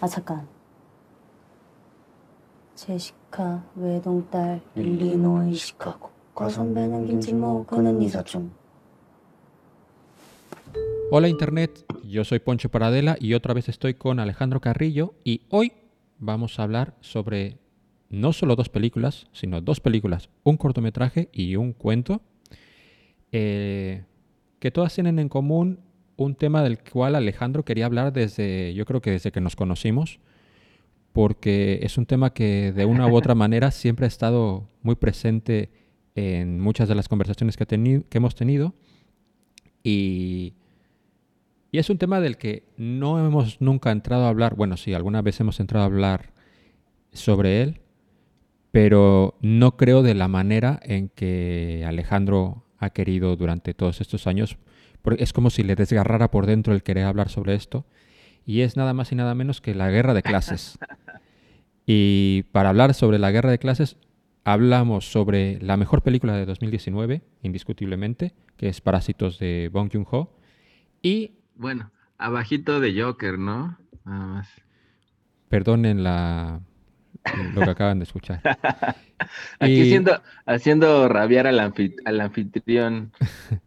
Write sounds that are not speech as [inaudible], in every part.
아 잠깐. 제시카 외동딸 일리노이 시카고 과선배는 김진모 그는 이사촌. Hola Internet, yo soy Poncho Paradela y otra vez estoy con Alejandro Carrillo y hoy vamos a hablar sobre no solo dos películas, sino dos películas, un cortometraje y un cuento, eh, que todas tienen en común un tema del cual Alejandro quería hablar desde, yo creo que desde que nos conocimos, porque es un tema que de una u otra [laughs] manera siempre ha estado muy presente en muchas de las conversaciones que, teni- que hemos tenido. Y, y es un tema del que no hemos nunca entrado a hablar, bueno, sí, alguna vez hemos entrado a hablar sobre él, pero no creo de la manera en que Alejandro ha querido durante todos estos años, porque es como si le desgarrara por dentro el querer hablar sobre esto, y es nada más y nada menos que la guerra de clases. [laughs] Y para hablar sobre la guerra de clases, hablamos sobre la mejor película de 2019, indiscutiblemente, que es Parásitos de Bong Joon-ho, y, Bueno, abajito de Joker, ¿no? Nada más. perdonen la, lo que acaban de escuchar. [laughs] Aquí Y- haciendo, haciendo rabiar al, anfi- al anfitrión. [laughs]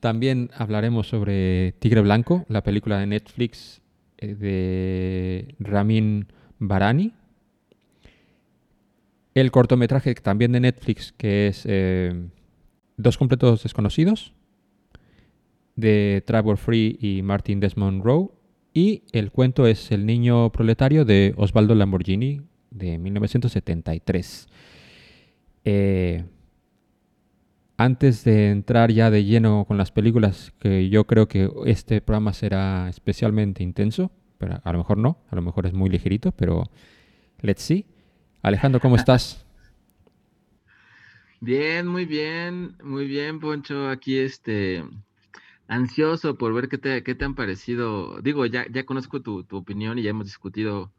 También hablaremos sobre Tigre Blanco, la película de Netflix eh, de Ramin Barani. El cortometraje también de Netflix, que es eh, Dos completos desconocidos, de Trevor Free y Martin Desmond Rowe. Y el cuento es El niño proletario de Osvaldo Lamborghini, de 1973. Eh, antes de entrar ya de lleno con las películas, que yo creo que este programa será especialmente intenso, pero a lo mejor no, a lo mejor es muy ligerito, pero let's see. Alejandro, ¿cómo estás? [laughs] Bien, muy bien, muy bien, Poncho. Aquí este ansioso por ver qué te, qué te han parecido. Digo, ya, ya conozco tu, tu opinión y ya hemos discutido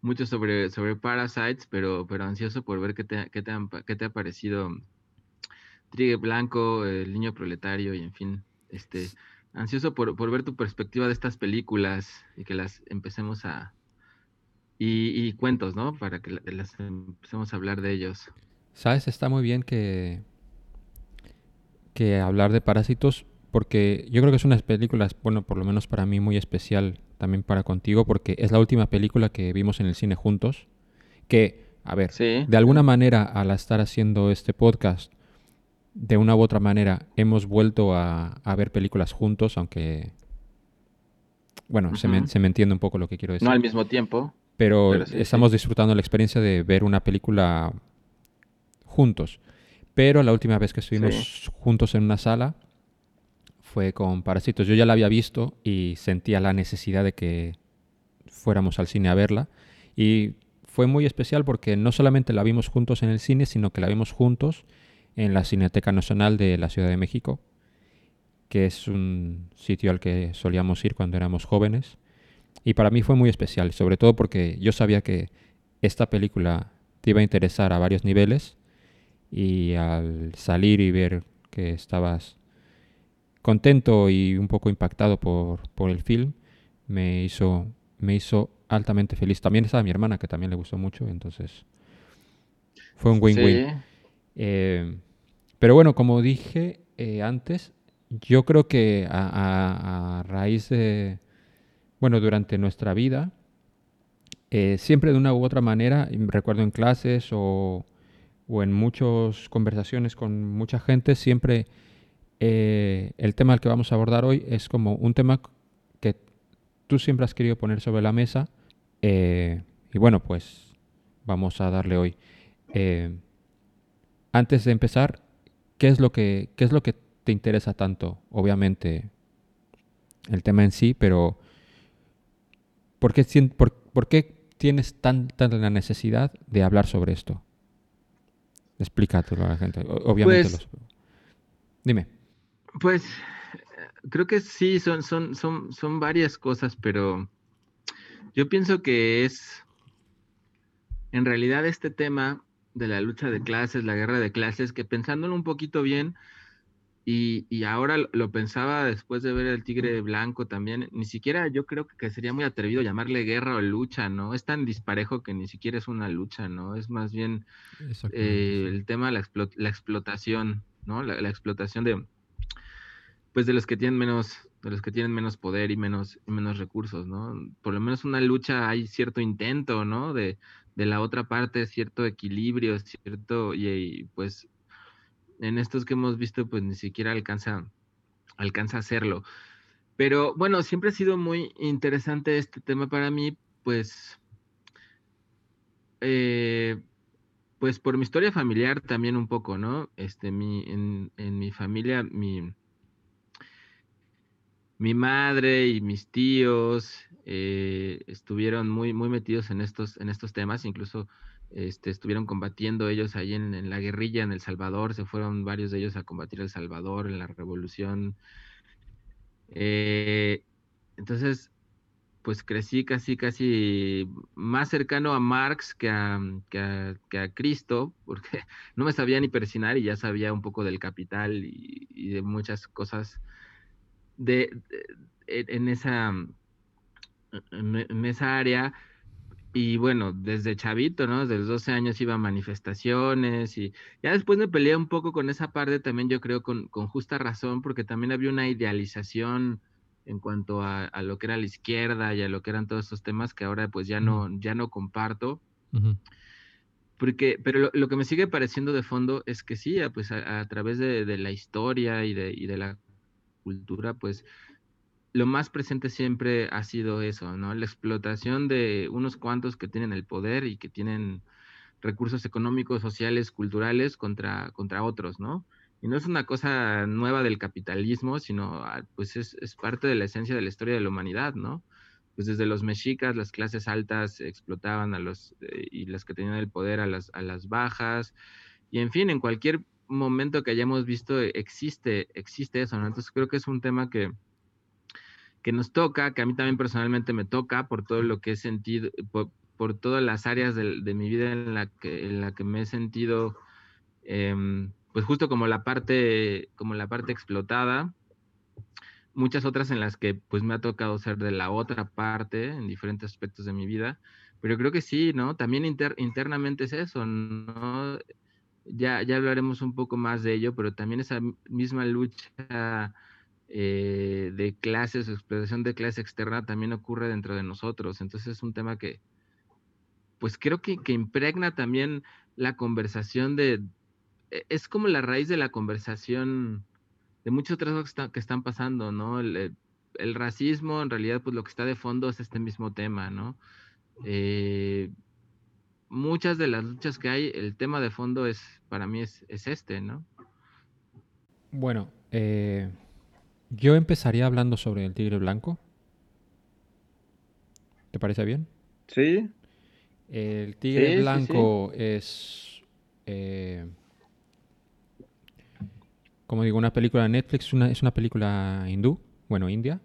mucho sobre, sobre Parasites, pero, pero ansioso por ver qué te, qué te, qué te ha parecido Trigue Blanco, El Niño Proletario y en fin, este, ansioso por, por ver tu perspectiva de estas películas y que las empecemos a... Y, y cuentos, ¿no? Para que la- las empecemos a hablar de ellos. Sabes, está muy bien que, que hablar de Parásitos, porque yo creo que es una película, bueno, por lo menos para mí muy especial, también para contigo, porque es la última película que vimos en el cine juntos, que, a ver, Sí. de alguna manera, al estar haciendo este podcast, de una u otra manera, hemos vuelto a, a ver películas juntos, aunque, bueno, se, me, se me entiende un poco lo que quiero decir. No al mismo tiempo. pero, pero sí, estamos disfrutando la experiencia de ver una película juntos. Pero la última vez que estuvimos juntos en una sala fue con Parásitos. Yo ya la había visto y sentía la necesidad de que fuéramos al cine a verla. Y fue muy especial porque no solamente la vimos juntos en el cine, sino que la vimos juntos en la Cineteca Nacional de la Ciudad de México, que es un sitio al que solíamos ir cuando éramos jóvenes. Y para mí fue muy especial, sobre todo porque yo sabía que esta película te iba a interesar a varios niveles y al salir y ver que estabas contento y un poco impactado por, por el film, me hizo, me hizo altamente feliz. También estaba mi hermana, que también le gustó mucho, entonces fue un win-win. Eh, pero bueno, como dije eh, antes, yo creo que a, raíz de, bueno, durante nuestra vida, eh, siempre de una u otra manera, recuerdo en clases o, o en muchas conversaciones con mucha gente, siempre el tema al que vamos a abordar hoy es como un tema que tú siempre has querido poner sobre la mesa y bueno, pues vamos a darle hoy. Antes de empezar, ¿qué es lo que, qué es lo que te interesa tanto? Obviamente el tema en sí, pero ¿por qué, por, por qué tienes tan, tan la necesidad de hablar sobre esto? Explícatelo a la gente. Obviamente Pues- los... Dime. Pues creo que sí, son, son, son, son varias cosas, pero yo pienso que es en realidad este tema de la lucha de clases, la guerra de clases, que pensándolo un poquito bien, Y, y ahora lo- pensaba después de ver el Tigre Blanco también, ni siquiera yo creo que sería muy atrevido llamarle guerra o lucha, ¿no? Es tan disparejo que ni siquiera es una lucha, ¿no? Es más bien eh, el tema de la, explo- la explotación, ¿no? La, la explotación de, pues de los que tienen menos, de los que tienen menos poder y menos, y menos recursos, ¿no? Por lo menos una lucha hay cierto intento, ¿no? De, de la otra parte, cierto equilibrio, cierto, y, pues en estos que hemos visto, pues ni siquiera alcanza, alcanza a hacerlo. Pero bueno, siempre ha sido muy interesante este tema para mí, pues, eh, pues por mi historia familiar también un poco, ¿no? Este, mi, en, en mi familia, mi, mi madre y mis tíos eh, estuvieron muy, muy metidos en estos, en estos temas, incluso este, estuvieron combatiendo ellos ahí en, la guerrilla en El Salvador, se fueron varios de ellos a combatir El Salvador en la revolución. Eh, entonces, pues crecí casi, casi más cercano a Marx que a, que a, Cristo, porque [laughs] no me sabía ni persinar y ya sabía un poco del capital y de muchas cosas de, de- en esa en, en esa área. Y bueno, desde chavito, ¿no? Desde los 12 años iba a manifestaciones y ya después me peleé un poco con esa parte también, yo creo, con, con justa razón, porque también había una idealización en cuanto a, a lo que era la izquierda y a lo que eran todos estos temas que ahora pues ya no, ya no comparto. Porque, pero lo, lo que me sigue pareciendo de fondo es que sí, pues a, a través de, de la historia y de, y de la cultura, pues lo más presente siempre ha sido eso, ¿no? La explotación de unos cuantos que tienen el poder y que tienen recursos económicos, sociales, culturales contra, contra otros, ¿no? Y no es una cosa nueva del capitalismo, sino ah, pues es, es parte de la esencia de la historia de la humanidad, ¿no? Pues desde los mexicas, las clases altas explotaban a los, eh, y las que tenían el poder a las, a las bajas, y en fin, en cualquier momento que hayamos visto eh, existe, existe eso. Entonces creo que es un tema que, que nos toca, que a mí también personalmente me toca por todo lo que he sentido, por, todas las áreas de, mi vida en la que, en la que me he sentido, em, pues justo como la parte, como la parte explotada, muchas otras en las que pues me ha tocado ser de la otra parte en diferentes aspectos de mi vida, pero creo que sí, ¿no? También inter- internamente es eso, ¿no? Ya, ya hablaremos un poco más de ello, pero también esa misma lucha eh, de clases, explotación de clase externa también ocurre dentro de nosotros. Entonces es un tema que, pues creo que, que impregna también la conversación de, e- es como la raíz de la conversación de muchas otras cosas que, está- que están pasando, ¿no? El, el- el racismo, en realidad, pues lo que está de fondo es este mismo tema, ¿no? Eh, muchas de las luchas que hay, el tema de fondo es, para mí, es, es este, ¿no? Bueno, eh, yo empezaría hablando sobre el tigre blanco. ¿Te parece bien? Sí, El tigre Sí, sí, sí. blanco es, eh, como digo, una película de Netflix, una, es una película hindú, bueno, india,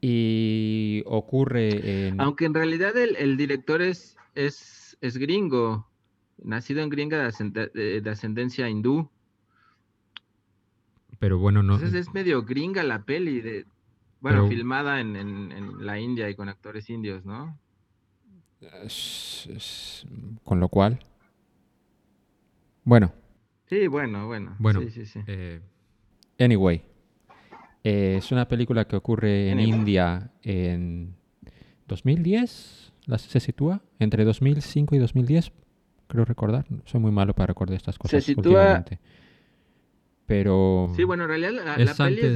y ocurre en... Aunque en realidad el, el director es, es, es gringo, nacido en gringa de, ascend- de- de ascendencia hindú. Pero bueno, no... Entonces es medio gringa la peli, de, bueno, Pero- filmada en, en- en la India y con actores indios, ¿no? es- es- con lo cual... Bueno, Sí, bueno, bueno. Bueno, Sí, sí, sí. Eh, anyway, eh, es una película que ocurre en Anyway. India en 2010, se sitúa entre 2005 y 2010, creo recordar. Soy muy malo para recordar estas cosas sitúa- últimamente. Pero Sí, bueno, en realidad la, la peli es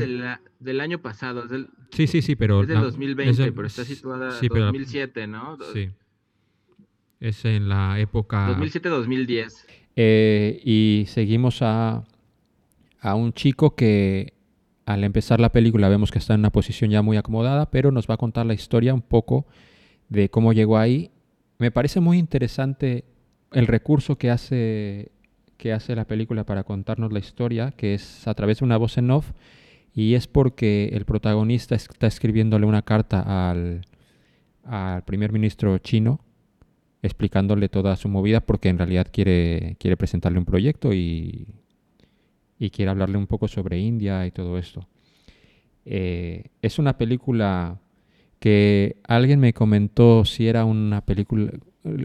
del, año pasado, es del, sí, sí, sí, pero es del la- 2020, es del- pero está situada sí, pero- 2007, ¿no? sí. Es en la época 2007-2010. Eh, y seguimos a, a un chico que al empezar la película vemos que está en una posición ya muy acomodada, pero nos va a contar la historia un poco de cómo llegó ahí. Me parece muy interesante el recurso que hace, que hace la película para contarnos la historia, que es a través de una voz en off, y es porque el protagonista está escribiéndole una carta al, al primer ministro chino explicándole toda su movida porque en realidad quiere, quiere presentarle un proyecto y, y quiere hablarle un poco sobre India y todo esto. Eh, es una película que alguien me comentó si era una película,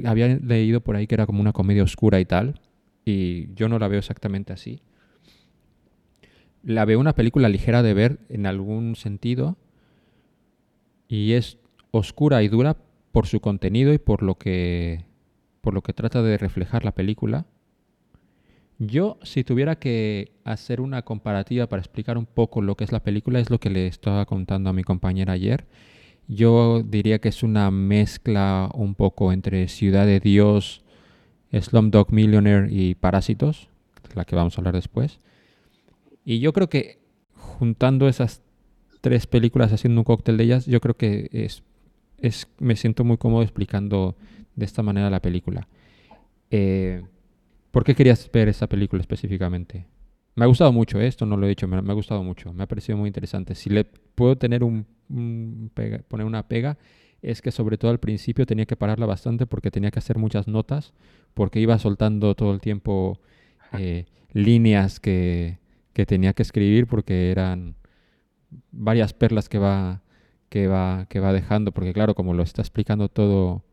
había leído por ahí que era como una comedia oscura y tal, y yo no la veo exactamente así. La veo una película ligera de ver en algún sentido, y es oscura y dura por su contenido y por lo que por lo que trata de reflejar la película. Yo, si tuviera que hacer una comparativa para explicar un poco lo que es la película, es lo que le estaba contando a mi compañera ayer. Yo diría que es una mezcla un poco entre Ciudad de Dios, Slumdog Millionaire y Parásitos, la que vamos a hablar después. Y yo creo que juntando esas tres películas, haciendo un cóctel de ellas, yo creo que es, es me siento muy cómodo explicando de esta manera la película. Eh, ¿Por qué querías ver esa película específicamente? Me ha gustado mucho ¿eh? esto, no lo he dicho, me, ha gustado mucho, me ha parecido muy interesante. Si le puedo tener un, poner una pega, es que sobre todo al principio tenía que pararla bastante porque tenía que hacer muchas notas, porque iba soltando todo el tiempo eh, líneas que, que, tenía que escribir porque eran varias perlas que va, que va, que va dejando, porque claro, como lo está explicando todo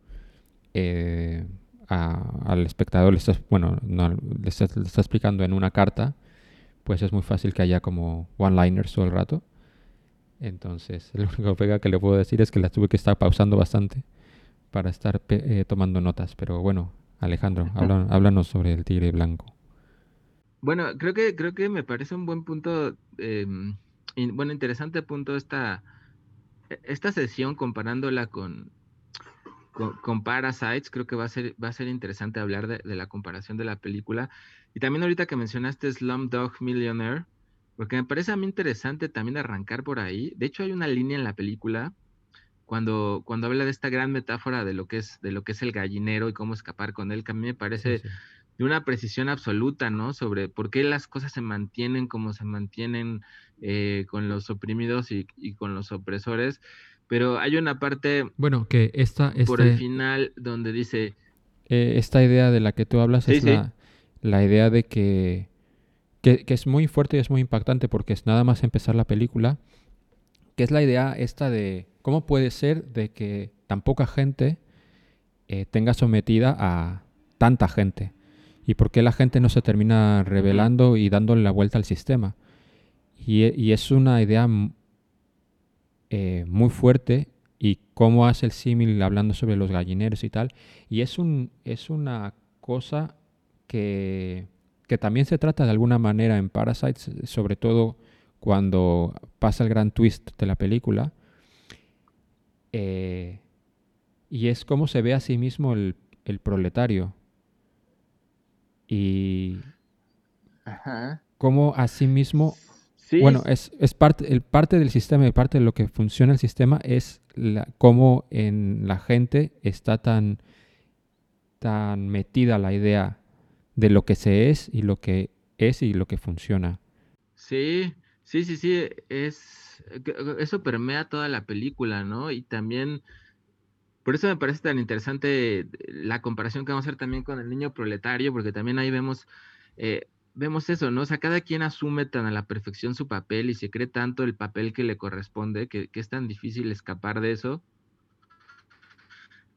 eh, al espectador, le está, bueno, no, le está, explicando en una carta, pues es muy fácil que haya como one-liners todo el rato. Entonces, [laughs] el único pega que le puedo decir es que la tuve que estar pausando bastante para estar eh, tomando notas. Pero bueno, Alejandro, [laughs] háblanos sobre el tigre blanco. Bueno, creo que creo que me parece un buen punto, eh, bueno, interesante punto esta esta sesión comparándola con con, Parasites, creo que va a ser, va a ser interesante hablar de, la comparación de la película. Y también ahorita que mencionaste Slumdog Millionaire, porque me parece a mí interesante también arrancar por ahí. De hecho, hay una línea en la película cuando, cuando habla de esta gran metáfora de lo que es, de lo que es el gallinero y cómo escapar con él, que a mí me parece de una precisión absoluta, ¿no? Sobre por qué las cosas se mantienen como se mantienen eh, con los oprimidos y, y con los opresores pero hay una parte. Bueno, que esta. por el final, donde dice. Eh, esta idea de la que tú hablas es La, idea de que, que, es muy fuerte y es muy impactante porque es nada más empezar la película. Que es la idea esta de cómo puede ser de que tan poca gente eh, tenga sometida a tanta gente. Y por qué la gente no se termina revelando y dándole la vuelta al sistema. Y, y es una idea eh, muy fuerte y cómo hace el símil hablando sobre los gallineros y tal. Y es, un, es una cosa que, que también se trata de alguna manera en Parasites, sobre todo cuando pasa el gran twist de la película. Eh, y es cómo se ve a sí mismo el, el proletario. Y cómo a sí mismo bueno, es, es parte, el parte del sistema y parte de lo que funciona el sistema es la, cómo en la gente está tan, tan metida la idea de lo que se es y lo que es y lo que funciona. Sí, sí, sí, sí, es eso permea toda la película, ¿no? Y también por eso me parece tan interesante la comparación que vamos a hacer también con el niño proletario, porque también ahí vemos eh, vemos eso, ¿no? O sea, cada quien asume tan a la perfección su papel y se cree tanto el papel que le corresponde que, es tan difícil escapar de eso.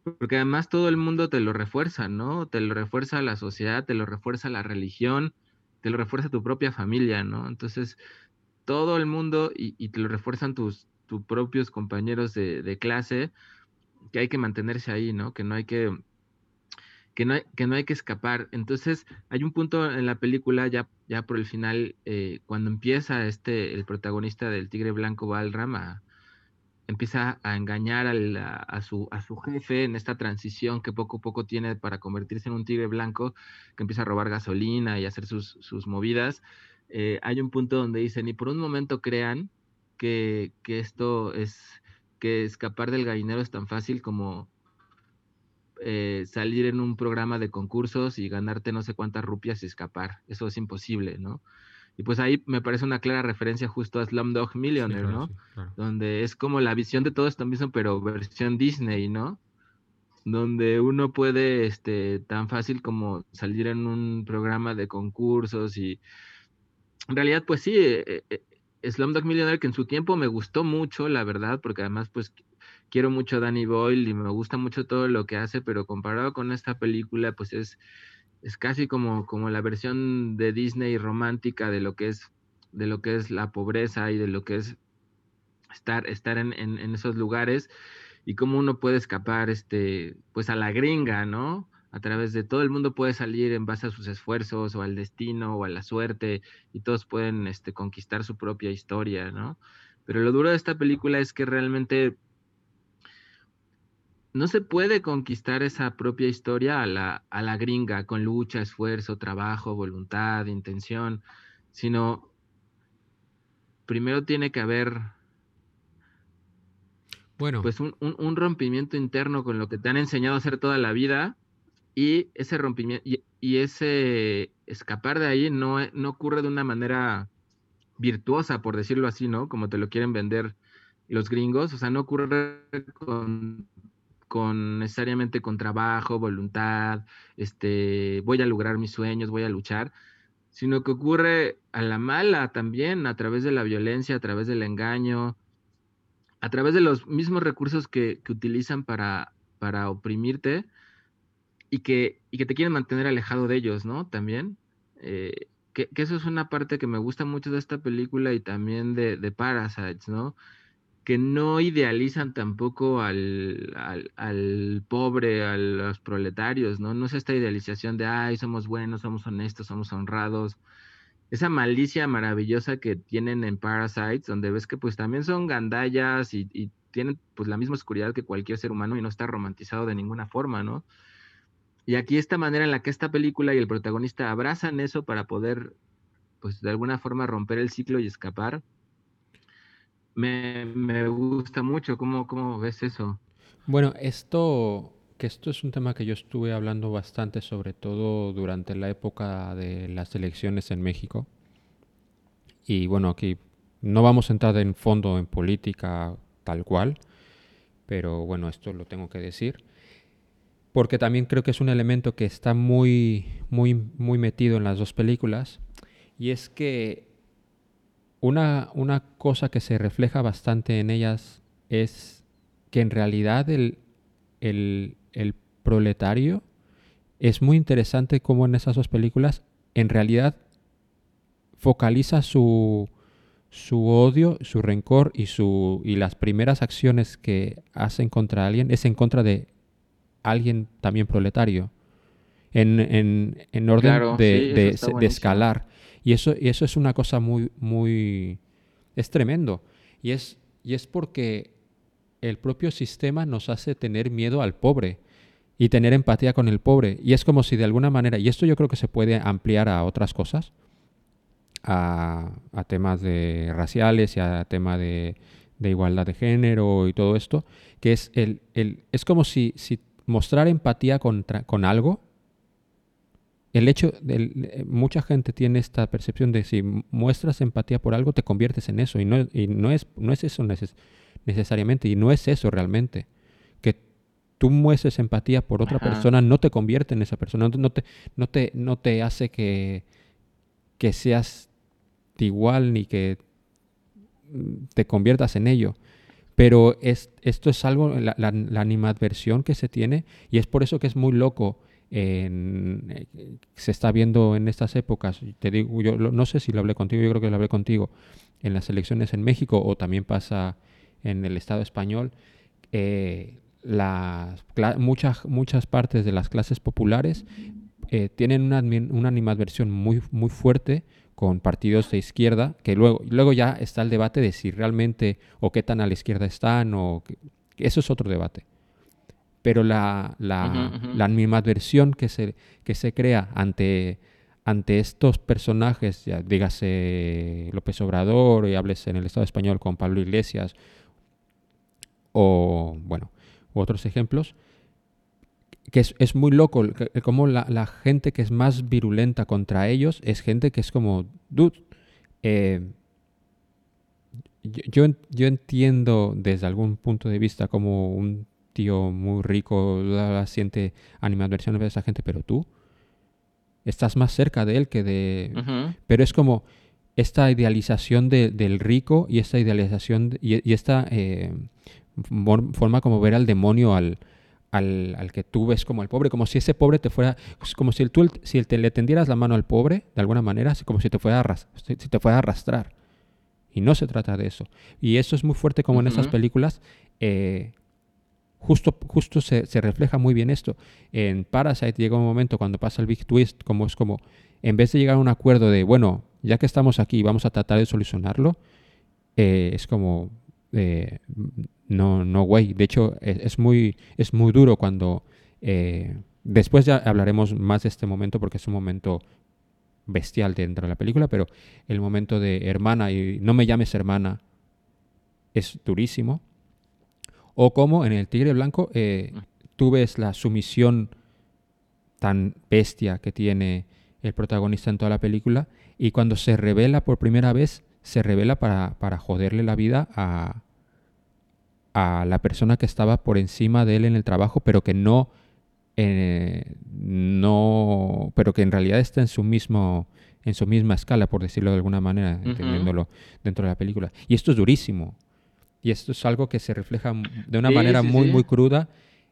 Porque además todo el mundo te lo refuerza, ¿no? Te lo refuerza la sociedad, te lo refuerza la religión, te lo refuerza tu propia familia, ¿no? Entonces, todo el mundo y, te lo refuerzan tus, tus propios compañeros de, clase, que hay que mantenerse ahí, ¿no? Que no hay que que no, hay, que no hay que escapar. Entonces, hay un punto en la película, ya, ya por el final, eh, cuando empieza este, el protagonista del Tigre Blanco, Balram, empieza a engañar a, su, jefe en esta transición que poco a poco tiene para convertirse en un tigre blanco, que empieza a robar gasolina y hacer sus, movidas. Eh, hay un punto donde dicen, y por un momento crean que, que esto es, que escapar del gallinero es tan fácil como eh, salir en un programa de concursos y ganarte no sé cuántas rupias y escapar. Eso es imposible, ¿no? Y pues ahí me parece una clara referencia justo a Slumdog Millionaire, ¿no? Donde es como la visión de todo esto mismo, pero versión Disney, ¿no? Donde uno puede, este, tan fácil como salir en un programa de concursos y, en realidad, pues sí, eh, eh, Slumdog Millionaire, que en su tiempo me gustó mucho, la verdad, porque además, pues quiero mucho a Danny Boyle y me gusta mucho todo lo que hace, pero comparado con esta película, pues es, es casi como, como la versión de Disney romántica de lo que es, de lo que es la pobreza y de lo que es estar, estar en, en, esos lugares y cómo uno puede escapar este, pues a la gringa, ¿no? A través de todo el mundo puede salir en base a sus esfuerzos o al destino o a la suerte y todos pueden este, conquistar su propia historia, ¿no? Pero lo duro de esta película es que realmente no se puede conquistar esa propia historia a la, a la gringa con lucha, esfuerzo, trabajo, voluntad, intención, sino primero tiene que haber Bueno, pues un, un- un rompimiento interno con lo que te han enseñado a hacer toda la vida y ese rompimiento y, y ese escapar de ahí no, no ocurre de una manera virtuosa, por decirlo así, ¿no? Como te lo quieren vender los gringos, o sea, no ocurre con, con necesariamente con trabajo, voluntad, este, voy a lograr mis sueños, voy a luchar, sino que ocurre a la mala también, a través de la violencia, a través del engaño, a través de los mismos recursos que, que utilizan para, para oprimirte y que, y que te quieren mantener alejado de ellos, ¿no? También. Eh, que, que eso es una parte que me gusta mucho de esta película y también de, de Parasites, ¿no? Que no idealizan tampoco al, al, pobre, a los proletarios, ¿no? No es esta idealización de, ay, somos buenos, somos honestos, somos honrados. Esa malicia maravillosa que tienen en Parasites, donde ves que pues también son gandallas y, y tienen pues la misma oscuridad que cualquier ser humano y no está romantizado de ninguna forma, ¿no? Y aquí esta manera en la que esta película y el protagonista abrazan eso para poder, pues de alguna forma romper el ciclo y escapar, me, me gusta mucho. ¿Cómo, ¿Cómo ves eso? bueno, esto, que esto es un tema que yo estuve hablando bastante, sobre todo durante la época de las elecciones en México. Y bueno, aquí no vamos a entrar en fondo en política tal cual, pero bueno, esto lo tengo que decir. Porque también creo que es un elemento que está muy, muy, muy metido en las dos películas. Y es que una, una cosa que se refleja bastante en ellas es que en realidad el, el, el proletario es muy interesante como en esas dos películas en realidad focaliza su, su odio, su rencor y, su, y las primeras acciones que hacen contra alguien es en contra de alguien también proletario. En, en, en orden Claro, de, sí, de- escalar. Y eso, y eso es una cosa muy, muy... Es tremendo. Y es, y es porque el propio sistema nos hace tener miedo al pobre y tener empatía con el pobre. Y es como si de alguna manera, y esto yo creo que se puede ampliar a otras cosas, a, temas de raciales y a tema de, de igualdad de género y todo esto, que es el, el es como si, si mostrar empatía contra, con algo, el hecho, del- eh, mucha gente tiene esta percepción de si muestras empatía por algo, te conviertes en eso, y no, y no, es, no es eso neces- necesariamente, y no es eso realmente. Que tú muestres empatía por otra Ajá. persona no te convierte en esa persona, no, te- no te, no, te, no te hace que, que seas igual ni que mm, te conviertas en ello. Pero es, esto es algo, la, la- la animadversión que se tiene, y es por eso que es muy loco. En- eh, se está viendo en estas épocas, te digo, yo no sé si lo hablé contigo, yo creo que lo hablé contigo, en las elecciones en México o también pasa en el Estado español, eh, las muchas, muchas partes de las clases populares eh, tienen una, una animadversión muy, muy fuerte con partidos de izquierda, que luego, luego ya está el debate de si realmente o qué tan a la izquierda están, o que eso es otro debate. Pero la, la, Ujú, ujú. la animadversión que se, que se crea ante, ante estos personajes, ya dígase López Obrador, y hables en el Estado español con Pablo Iglesias, o bueno, u otros ejemplos, que es, es muy loco que- como la, la gente que es más virulenta contra ellos es gente que es como, dude, eh, yo, yo entiendo desde algún punto de vista como un tío muy rico la- la siente animadversión de esa gente, pero tú estás más cerca de él que de... Pero es como, esta idealización de- del rico y esta idealización de- y, y esta eh, forma como ver al demonio al, al, al que tú ves como el pobre, como si ese pobre te fuera, es como si el- tú si el- te le tendieras la mano al pobre, de alguna manera, como si te fuera a, arras- si te fuera a arrastrar. Y no se trata de eso. Y eso es muy fuerte como en esas películas. eh, justo justo se, se refleja muy bien esto. En Parasite llega un momento cuando pasa el big twist, como es como, en vez de llegar a un acuerdo de, bueno, ya que estamos aquí, vamos a tratar de solucionarlo, eh, es como, eh, no, no, güey. De hecho, es, muy, es muy duro cuando, eh, después ya hablaremos más de este momento porque es un momento bestial dentro de la película, pero el momento de hermana y no me llames hermana es durísimo. O como en el Tigre Blanco eh, tú ves la sumisión tan bestia que tiene el protagonista en toda la película y cuando se revela por primera vez, se revela para, para joderle la vida a, a la persona que estaba por encima de él en el trabajo, pero que no, eh, no, pero que en realidad está en su mismo, en su misma escala, por decirlo de alguna manera, entendiéndolo dentro de la película. Y esto es durísimo. Y esto es algo que se refleja de una Sí, manera sí, muy, sí. muy cruda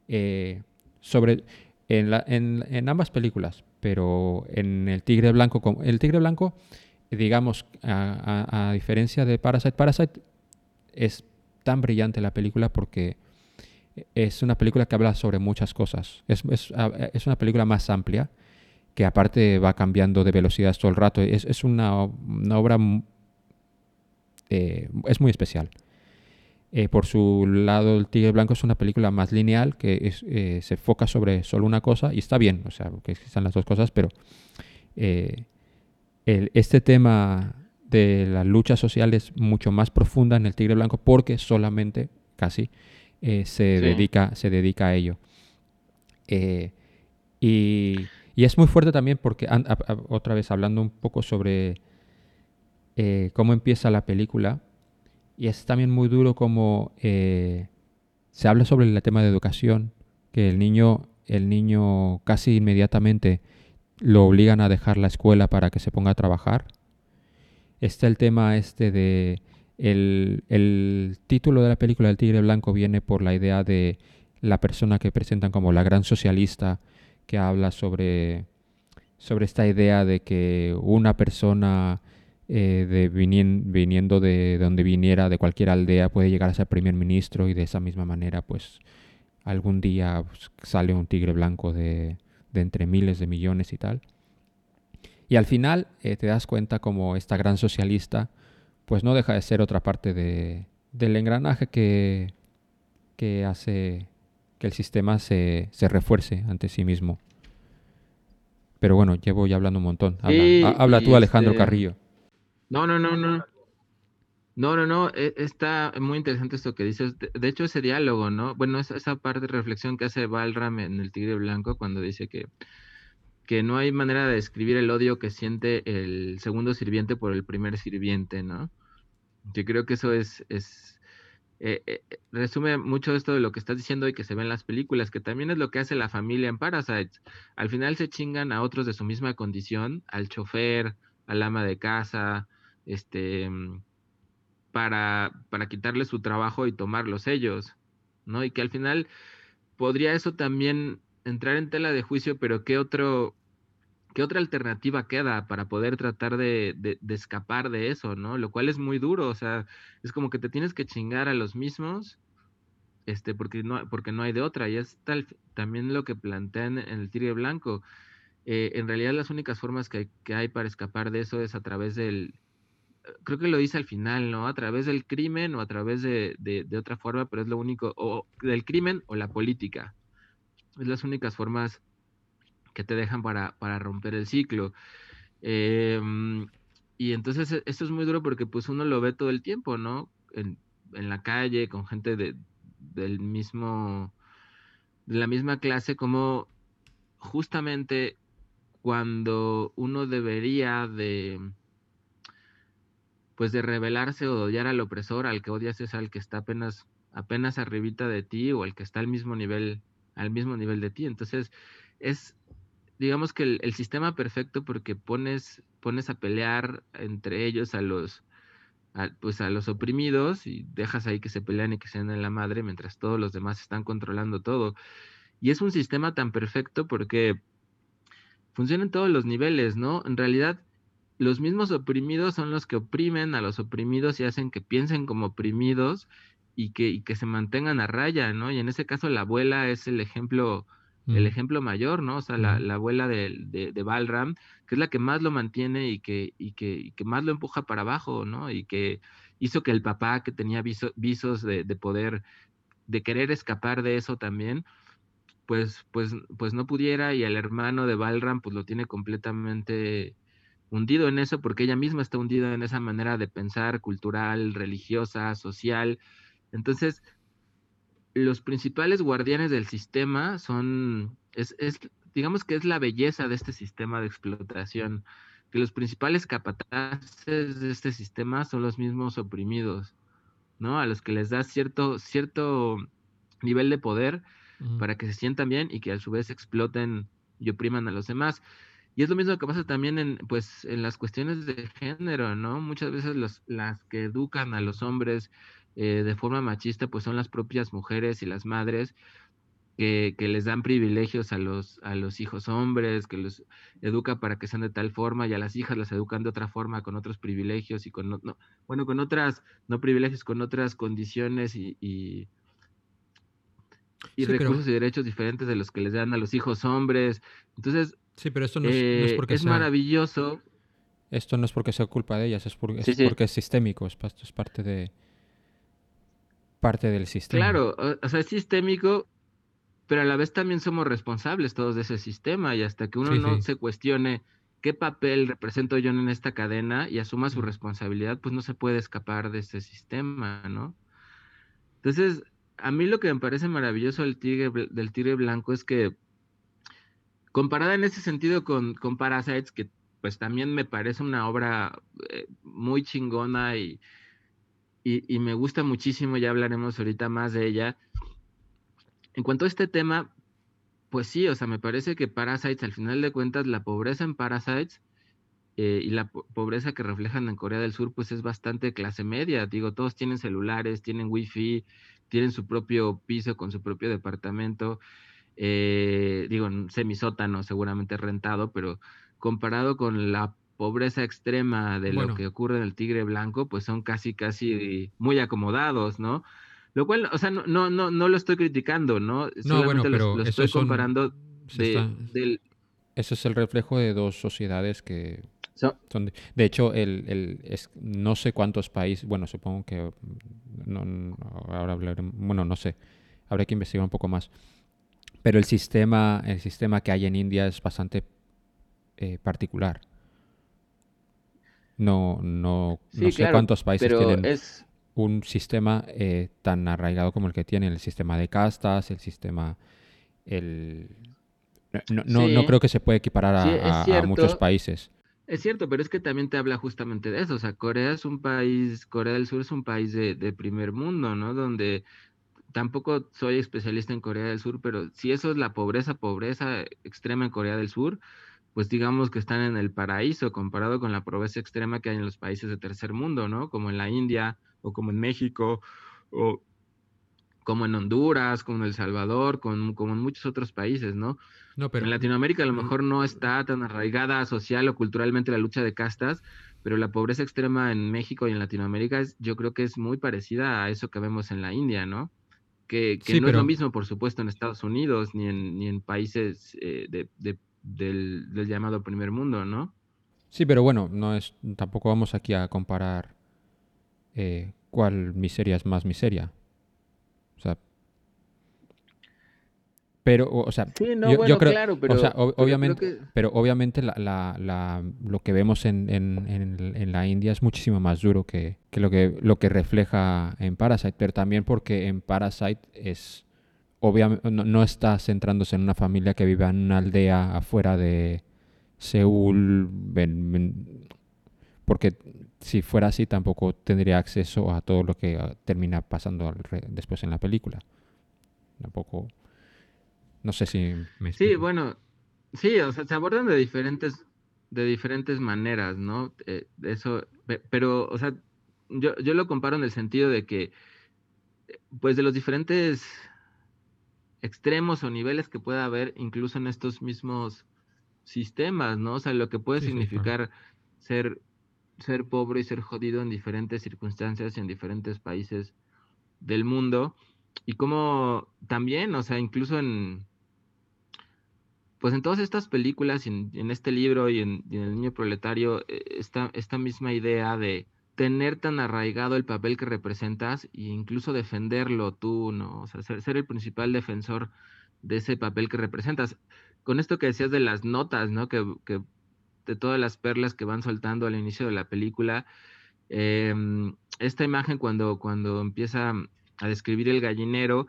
eh, sobre en, la- en- en ambas películas, pero en el Tigre Blanco, como- el Tigre Blanco, digamos, a, a- a diferencia de Parasite, Parasite es tan brillante la película porque es una película que habla sobre muchas cosas. Es, es- es una película más amplia que aparte va cambiando de velocidad todo el rato. Es, es una, una obra eh, es muy especial. Eh, por su lado, El Tigre Blanco es una película más lineal que es, eh, se enfoca sobre solo una cosa y está bien, o sea, que existan las dos cosas, pero eh, el- este tema de la lucha social es mucho más profunda en El Tigre Blanco porque solamente, casi, se, Sí. dedica, se dedica a ello. Y, y es muy fuerte también porque, an- a- a- otra vez hablando un poco sobre cómo empieza la película, y es también muy duro como eh, se habla sobre el tema de educación, que el niño, el niño casi inmediatamente lo obligan a dejar la escuela para que se ponga a trabajar. Está el tema este de el, el título de la película del Tigre Blanco viene por la idea de la persona que presentan como la gran socialista que habla sobre, sobre esta idea de que una persona eh, de vinien- viniendo de donde viniera, de cualquier aldea, puede llegar a ser primer ministro y de esa misma manera, pues algún día pues, sale un tigre blanco de, de entre miles de millones y tal. Y al final eh, te das cuenta como esta gran socialista, pues no deja de ser otra parte de, del engranaje que, que hace que el sistema se, se refuerce ante sí mismo. Pero bueno, llevo ya hablando un montón. Habla, Sí, ha- habla y tú, Alejandro este- Carrillo. No, no, no, no. No, no, no, e- está muy interesante esto que dices. De, hecho, ese diálogo, ¿no? Bueno, esa, esa parte de reflexión que hace Balram en El Tigre Blanco cuando dice que, que no hay manera de describir el odio que siente el segundo sirviente por el primer sirviente, ¿no? Yo creo que eso es, es eh, eh, resume mucho esto de lo que estás diciendo y que se ve en las películas, que también es lo que hace la familia en Parasites. Al final se chingan a otros de su misma condición, al chofer, al ama de casa, este, mm, para, para quitarle su trabajo y tomarlos ellos, ¿no? Y que al final podría eso también entrar en tela de juicio, pero ¿qué otro, qué otra alternativa queda para poder tratar de, de, de escapar de eso, ¿no? Lo cual es muy duro, o sea, es como que te tienes que chingar a los mismos, este, porque no, porque no hay de otra, y es tal, también lo que plantean en el Tigre Blanco. Eh, en realidad las únicas formas que, que hay para escapar de eso es a través del, creo que lo dice al final, ¿no? A través del crimen o a través de, de, otra forma, pero es lo único, o del crimen o la política. Es las únicas formas que te dejan para, para romper el ciclo. Eh, y entonces e- esto es muy duro porque pues uno lo ve todo el tiempo, ¿no? En, en la calle, con gente de, del mismo, de la misma clase, como justamente cuando uno debería de pues de rebelarse o odiar al opresor, al que odias es al que está apenas apenas arribita de ti o al que está al mismo nivel al mismo nivel de ti. Entonces, es digamos que el, el sistema perfecto porque pones, pones a pelear entre ellos a los, a, pues a los oprimidos y dejas ahí que se pelean y que se den en la madre mientras todos los demás están controlando todo. Y es un sistema tan perfecto porque funciona en todos los niveles, ¿no? En realidad, los mismos oprimidos son los que oprimen a los oprimidos y hacen que piensen como oprimidos y que, y que se mantengan a raya, ¿no? Y en ese caso la abuela es el ejemplo, el Mm. ejemplo mayor, ¿no? O sea, la, Ujú. la abuela de, de, de Balram, que es la que más lo mantiene y que, y que, y que más lo empuja para abajo, ¿no? Y que hizo que el papá, que tenía viso- visos de, de poder, de querer escapar de eso también, pues, pues, pues no pudiera, y el hermano de Balram, pues lo tiene completamente hundido en eso, porque ella misma está hundida en esa manera de pensar cultural, religiosa, social. Entonces, los principales guardianes del sistema son, es, es, digamos que es la belleza de este sistema de explotación, que los principales capataces de este sistema son los mismos oprimidos, ¿no? A los que les da cierto, cierto nivel de poder para que se sientan bien y que a su vez exploten y opriman a los demás. Y es lo mismo que pasa también en, pues, en las cuestiones de género, ¿no? Muchas veces los, las que educan a los hombres eh, de forma machista, pues son las propias mujeres y las madres que, que les dan privilegios a los, a los hijos hombres, que los educa para que sean de tal forma, y a las hijas las educan de otra forma, con otros privilegios y con, no, no- bueno, con otras, no privilegios, con otras condiciones y, y, y Sí, pero- recursos y derechos diferentes de los que les dan a los hijos hombres. Entonces, Sí, pero esto no es, no es eh, porque es sea, maravilloso. esto no es porque sea culpa de ellas, es, por- es Sí, sí. porque es sistémico, es, esto es parte de parte del sistema. Claro, o, o sea, es sistémico, pero a la vez también somos responsables todos de ese sistema y hasta que uno Sí, no sí. se cuestione qué papel represento yo en esta cadena y asuma su Mm. responsabilidad, pues no se puede escapar de ese sistema, ¿no? Entonces, a mí lo que me parece maravilloso del tigre, del tigre blanco es que comparada en ese sentido con, Parasites, que pues también me parece una obra eh, muy chingona y, y, me gusta muchísimo, ya hablaremos ahorita más de ella. En cuanto a este tema, pues sí, o sea, me parece que Parasites, al final de cuentas, la pobreza en Parasites eh, y la po- pobreza que reflejan en Corea del Sur, pues es bastante clase media. Digo, todos tienen celulares, tienen wifi, tienen su propio piso con su propio departamento. Eh, digo, en semisótano, seguramente rentado, pero comparado con la pobreza extrema de Bueno. lo que ocurre en el Tigre Blanco, pues son casi, casi muy acomodados, ¿no? Lo cual, o sea, no, no, no, no lo estoy criticando, ¿no? No, bueno, Solamente los- pero lo estoy son- comparando de, está- del... Ese es el reflejo de dos sociedades que so- son de, de hecho el, el- es, no sé cuántos países, bueno, supongo que mm, no, no, ahora hablaremos, bueno, no sé, habrá que investigar un poco más. Pero el sistema, el sistema que hay en India es bastante eh, particular. No, no, sí, no sé claro, cuántos países tienen es... un sistema eh, tan arraigado como el que tienen, el sistema de castas, el sistema, el... No, no, creo que se pueda equiparar a, Sí, es a- a muchos países. Es cierto, pero es que también te habla justamente de eso. O sea, Corea es un país, Corea del Sur es un país de, de primer mundo, ¿no? Donde tampoco soy especialista en Corea del Sur, pero si eso es la pobreza, pobreza extrema en Corea del Sur, pues digamos que están en el paraíso comparado con la pobreza extrema que hay en los países de tercer mundo, ¿no? Como en la India o como en México o como en Honduras, como en El Salvador, con- como en muchos otros países, ¿no? No, pero en Latinoamérica a lo mejor no está tan arraigada social o culturalmente la lucha de castas, pero la pobreza extrema en México y en Latinoamérica es- yo creo que es muy parecida a eso que vemos en la India, ¿no? Que, que Sí, no es lo mismo, por supuesto, en Estados Unidos ni en, ni en países eh, de- de- del, del llamado primer mundo, ¿no? Sí, pero bueno, no es, tampoco vamos aquí a comparar eh, cuál miseria es más miseria. O sea, pero, o, o sea, Sí, no, yo, creo, claro, pero, o sea, ob- pero creo obviamente, que- pero obviamente la, la- la- lo que vemos en, en- en- en la India es muchísimo más duro que, que lo que lo que refleja en Parasite, pero también porque en Parasite es obviamente no, no está centrándose en una familia que vive en una aldea afuera de Seúl, porque si fuera así tampoco tendría acceso a todo lo que ah, termina pasando después en la película. Tampoco, no sé si me Sí, bueno, Sí, o sea, se abordan de diferentes, de diferentes maneras, ¿no? Eh, eso, pe- pero, o sea, yo, yo lo comparo en el sentido de que, pues, de los diferentes extremos o niveles que pueda haber incluso en estos mismos sistemas, ¿no? O sea, lo que puede Sí, sí, claro. significar ser, ser pobre y ser jodido en diferentes circunstancias y en diferentes países del mundo. Y como también, o sea, incluso en, pues en todas estas películas, en, en este libro y en, El Niño Proletario, eh, esta, esta misma idea de tener tan arraigado el papel que representas e incluso defenderlo tú, ¿no? O sea, ser, ser el principal defensor de ese papel que representas. Con esto que decías de las notas, ¿no? Que, que de todas las perlas que van soltando al inicio de la película, eh, esta imagen cuando, cuando empieza a describir el gallinero,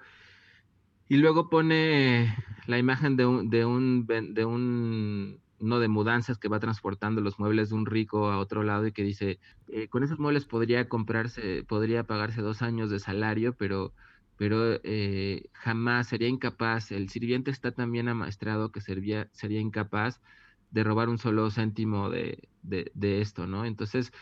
y luego pone la imagen de un, de un, de un, no de mudanzas que va transportando los muebles de un rico a otro lado y que dice, eh, con esos muebles podría comprarse, podría pagarse dos años de salario, pero, pero eh, jamás sería incapaz, el sirviente está tan bien amaestrado que sería, sería incapaz de robar un solo céntimo de, de esto, ¿no? Entonces,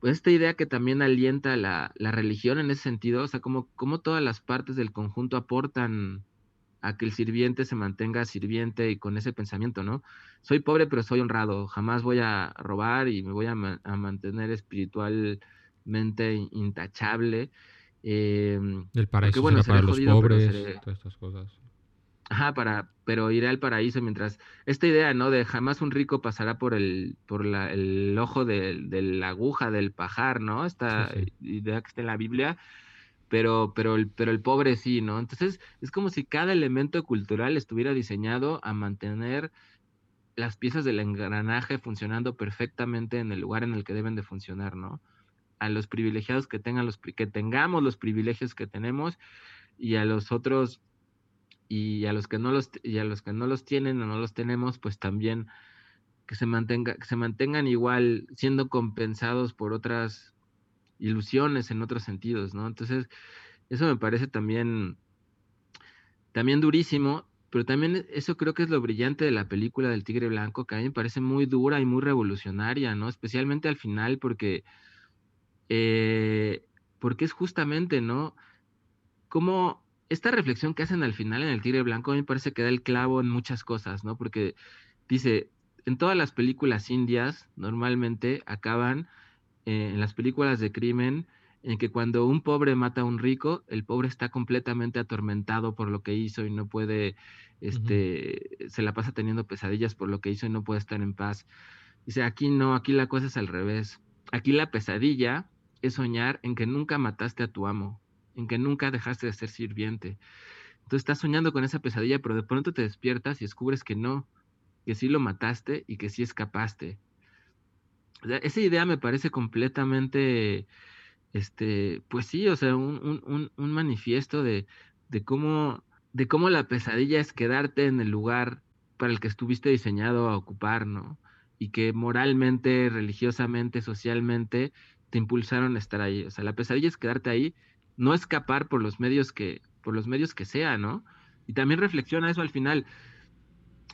pues esta idea que también alienta la, la religión en ese sentido, o sea, como, como todas las partes del conjunto aportan a que el sirviente se mantenga sirviente y con ese pensamiento, ¿no? Soy pobre pero soy honrado, jamás voy a robar y me voy a, ma- a mantener espiritualmente intachable. eh, El paraíso bueno, será para los pobres, seré- todas estas cosas. Ajá, para, pero iré al paraíso mientras esta idea, ¿no? De jamás un rico pasará por el, por la, el ojo de, de la aguja del pajar, ¿no? Esta Sí, idea que está en la Biblia, pero, pero el, pero el pobre sí, ¿no? Entonces es como si cada elemento cultural estuviera diseñado a mantener las piezas del engranaje funcionando perfectamente en el lugar en el que deben de funcionar, ¿no? A los privilegiados que tengan los, que tengamos los privilegios que tenemos y a los otros y a los que no los y a los que no los tienen o no los tenemos, pues también que se mantenga que se mantengan igual siendo compensados por otras ilusiones en otros sentidos, ¿no? Entonces, eso me parece también también durísimo, pero también eso creo que es lo brillante de la película del Tigre Blanco, que a mí me parece muy dura y muy revolucionaria, ¿no? Especialmente al final porque eh, porque es justamente, ¿no? como esta reflexión que hacen al final en el Tigre Blanco a mí me parece que da el clavo en muchas cosas, ¿no? Porque dice, en todas las películas indias normalmente acaban eh, en las películas de crimen en que cuando un pobre mata a un rico, el pobre está completamente atormentado por lo que hizo y no puede, este, se la pasa teniendo pesadillas por lo que hizo y no puede estar en paz. Dice, aquí no, aquí la cosa es al revés. Aquí la pesadilla es soñar en que nunca mataste a tu amo, en que nunca dejaste de ser sirviente. Entonces estás soñando con esa pesadilla, pero de pronto te despiertas y descubres que no, que sí lo mataste y que sí escapaste. Esa idea me parece completamente, este, pues sí, o sea, un, un, un, un manifiesto de, de cómo, de cómo la pesadilla es quedarte en el lugar para el que estuviste diseñado a ocupar, ¿no? Y que moralmente, religiosamente, socialmente, te impulsaron a estar ahí. O sea, la pesadilla es quedarte ahí, no escapar por los medios que, por los medios que sea, ¿no? Y también reflexiona eso al final.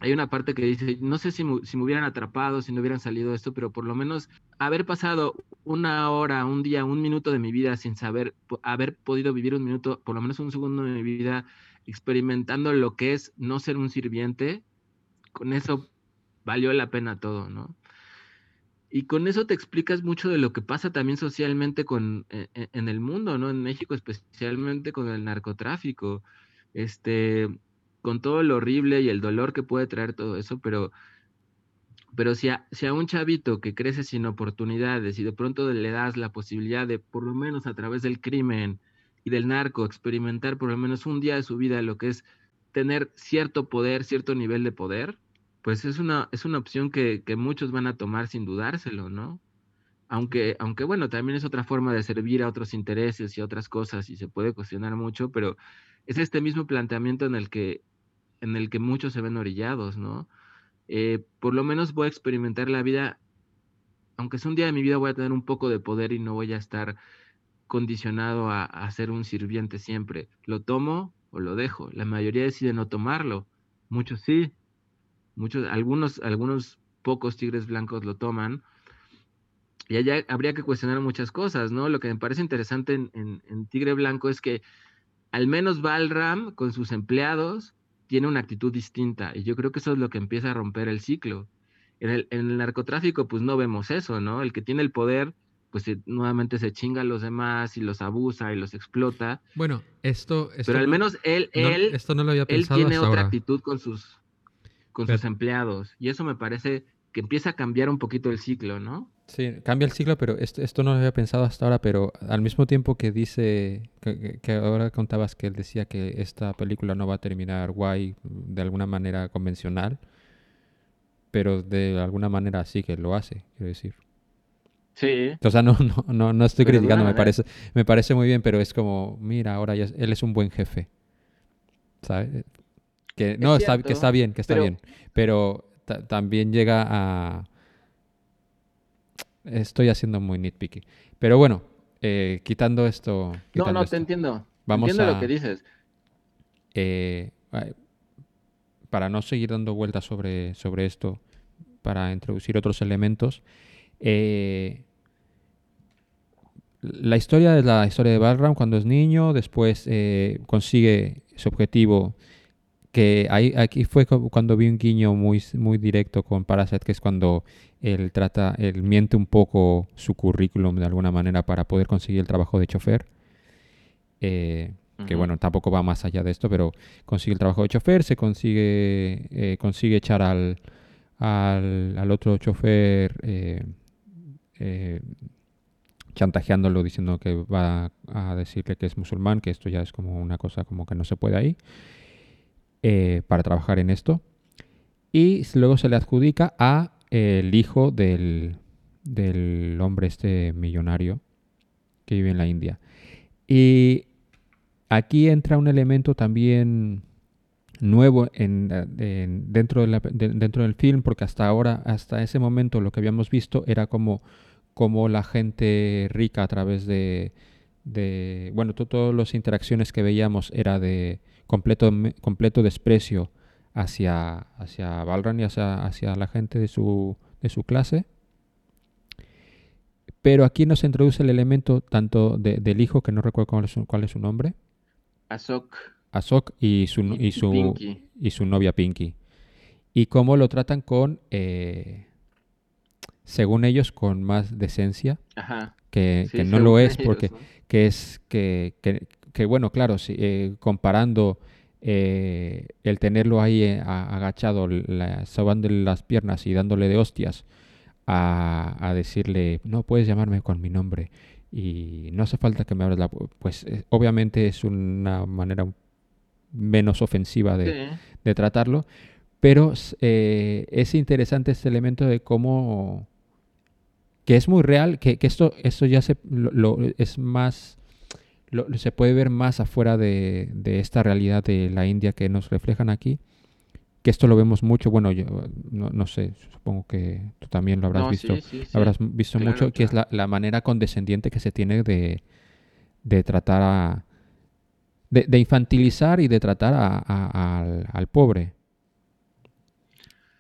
Hay una parte que dice, no sé si me, si me hubieran atrapado, si no hubieran salido esto, pero por lo menos haber pasado una hora, un día, un minuto de mi vida sin saber, haber podido vivir un minuto, por lo menos un segundo de mi vida, experimentando lo que es no ser un sirviente, con eso valió la pena todo, ¿no? Y con eso te explicas mucho de lo que pasa también socialmente con, en, en el mundo, ¿no? En México especialmente con el narcotráfico, este, con todo lo horrible y el dolor que puede traer todo eso, pero, pero si a, si a un chavito que crece sin oportunidades y de pronto le das la posibilidad de, por lo menos a través del crimen y del narco, experimentar por lo menos un día de su vida lo que es tener cierto poder, cierto nivel de poder, pues es una, es una opción que, que muchos van a tomar sin dudárselo, ¿no? Aunque, aunque bueno, también es otra forma de servir a otros intereses y otras cosas y se puede cuestionar mucho, pero es este mismo planteamiento en el que, en el que muchos se ven orillados, ¿no? Eh, por lo menos voy a experimentar la vida, aunque sea un día de mi vida voy a tener un poco de poder y no voy a estar condicionado a, a ser un sirviente siempre. Lo tomo o lo dejo. La mayoría decide no tomarlo, muchos sí, muchos, algunos, algunos pocos tigres blancos lo toman. Y allá habría que cuestionar muchas cosas, ¿no? Lo que me parece interesante en, en- en Tigre Blanco es que al menos Balram con sus empleados tiene una actitud distinta y yo creo que eso es lo que empieza a romper el ciclo. En el, en el narcotráfico pues no vemos eso, ¿no? El que tiene el poder pues nuevamente se chinga a los demás y los abusa y los explota, Bueno, esto... esto pero al no- menos él, no- él, esto no lo había él tiene hasta otra ahora. actitud con sus, con Pero- sus empleados y eso me parece que empieza a cambiar un poquito el ciclo, ¿no? Sí, cambia el ciclo, pero esto, esto no lo había pensado hasta ahora, pero al mismo tiempo que dice, que, ahora contabas que él decía que esta película no va a terminar guay de alguna manera convencional, pero de alguna manera sí que lo hace, quiero decir. Sí. O sea, no, no, no, no estoy Pero criticando, me parece, me parece muy bien, pero es como, mira, ahora ya él es un buen jefe. ¿Sabes? Que no, está, que está bien, que está pero- bien. Pero ta- también llega a. Estoy haciendo muy nitpicky. Pero bueno, eh, quitando esto. No, quitando no, esto, te entiendo. Vamos entiendo a- lo que dices. eh, para no seguir dando vueltas sobre, sobre esto, para introducir otros elementos, eh, la historia es la historia de Balram cuando es niño, después eh, consigue su objetivo, que ahí, aquí fue cu- cuando vi un guiño muy, muy directo con Parasite, que es cuando él trata, él miente un poco su currículum de alguna manera para poder conseguir el trabajo de chofer. Eh, que bueno, tampoco va más allá de esto, pero consigue el trabajo de chofer, se consigue, eh, consigue echar al, al, al otro chofer eh, eh, chantajeándolo, diciendo que va a decirle que es musulmán, que esto ya es como una cosa como que no se puede ahí, eh, para trabajar en esto. Y luego se le adjudica a eh, el hijo del, del hombre este millonario que vive en la India. Y aquí entra un elemento también nuevo en, en- dentro, de- dentro del film, porque hasta ahora, hasta ese momento, lo que habíamos visto era como, como la gente rica a través de, de bueno, to- todas las interacciones que veíamos era de completo, completo desprecio hacia, hacia Balran y hacia, hacia la gente de su, de su clase. Pero aquí nos introduce el elemento tanto de- del hijo, que no recuerdo cuál es su, cuál es su nombre, Azok Asok y su, y, su, y su novia Pinky. Y cómo lo tratan con, eh, según ellos, con más decencia, Ajá. que, Sí, que no lo es ellos, porque ¿no? que es que, que- que, bueno, claro, si, eh, comparando eh, el tenerlo ahí eh, agachado, la, sobándole las piernas y dándole de hostias, a, a decirle, no puedes llamarme con mi nombre y no hace falta que me abras la... pu-". Pues obviamente es una manera menos ofensiva de, Sí. de tratarlo, pero eh, es interesante este elemento de cómo que es muy real, que, que esto, esto ya se, lo, lo- es más, lo- se puede ver más afuera de, de esta realidad de la India que nos reflejan aquí, que esto lo vemos mucho, bueno, yo no, no sé, supongo que tú también lo habrás No, visto, sí, sí, sí. lo habrás visto Claro, mucho, que es la, la manera condescendiente que se tiene de, de tratar a... De, de infantilizar y de tratar a- a- al, al pobre.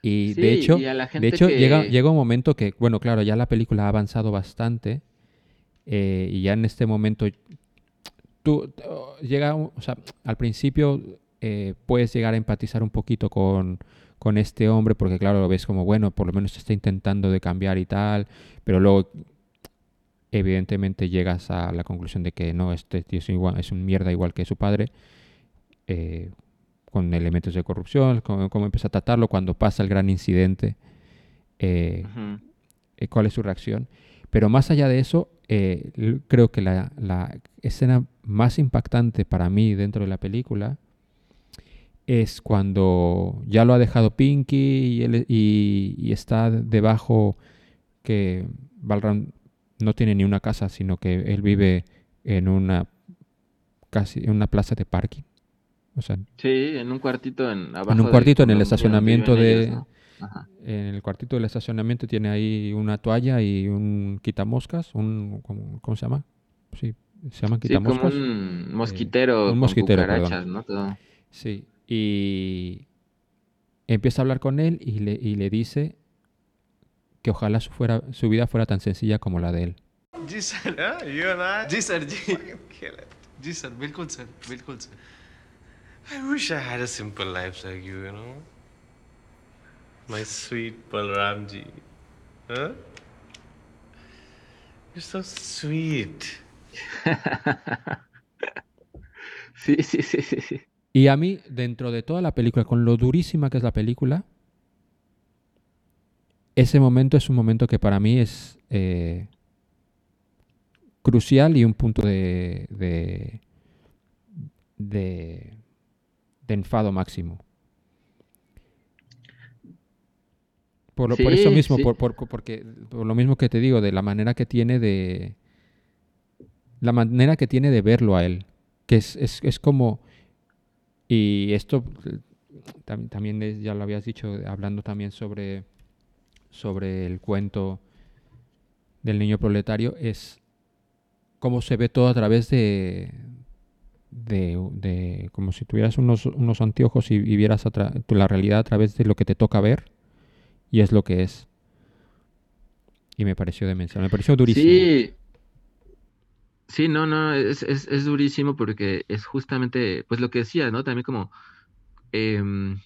Y Sí, de hecho, y a la de hecho llega, que- llega un momento que, bueno, claro, ya la película ha avanzado bastante eh, y ya en este momento tú llega, o sea, al principio eh, puedes llegar a empatizar un poquito con, con este hombre porque claro, lo ves como, bueno, por lo menos está intentando de cambiar y tal, pero luego evidentemente llegas a la conclusión de que no, este tío es, igual, es un mierda igual que su padre, eh, con elementos de corrupción, cómo, cómo empieza a tratarlo cuando pasa el gran incidente, eh, eh, cuál es su reacción. Pero más allá de eso, eh, creo que la, la escena más impactante para mí dentro de la película es cuando ya lo ha dejado Pinky y, él- y- y está debajo que Balram no tiene ni una casa, sino que él vive en una casi en una plaza de parking. O sea, Sí, en un cuartito en abajo en un del cuartito en el condominio donde estacionamiento viven de, ellos, ¿no? Ajá. en el cuartito del estacionamiento tiene ahí una toalla y un quitamoscas, un ¿cómo, cómo se llama? Sí, se llaman Sí, como quitamoscas. un mosquitero un con mosquitero, cucarachas, ¿no? Todo. Sí, y empieza a hablar con él y le, y le dice que ojalá su, fuera, su vida fuera tan sencilla como la de él. जी सर हाँ, you and I ji sir जी जी sir बिल्कुल sir बिल्कुल sir I wish I had a simple life like you, you know. My sweet Balram ji. Huh? You're so sweet. [laughs] Sí, sí, sí, sí, sí. Y a mí, dentro de toda la película, con lo durísima que es la película, ese momento es un momento que para mí es eh, crucial y un punto de, de, de, de enfado máximo. Por, lo- por eso mismo, sí. por, por- porque, por lo mismo que te digo, de la manera que tiene de. La manera que tiene de verlo a él. Que es, es, es como. Y esto tam- también ya lo habías dicho, hablando también sobre, sobre el cuento del niño proletario, es cómo se ve todo a través de. De, de- como si tuvieras unos, unos anteojos y, y vieras la realidad a través de lo que te toca ver y es lo que es. Y me pareció demencial, me pareció durísimo. Sí. Sí, no, no, es, es, es durísimo porque es justamente, pues lo que decía, ¿no? También como em,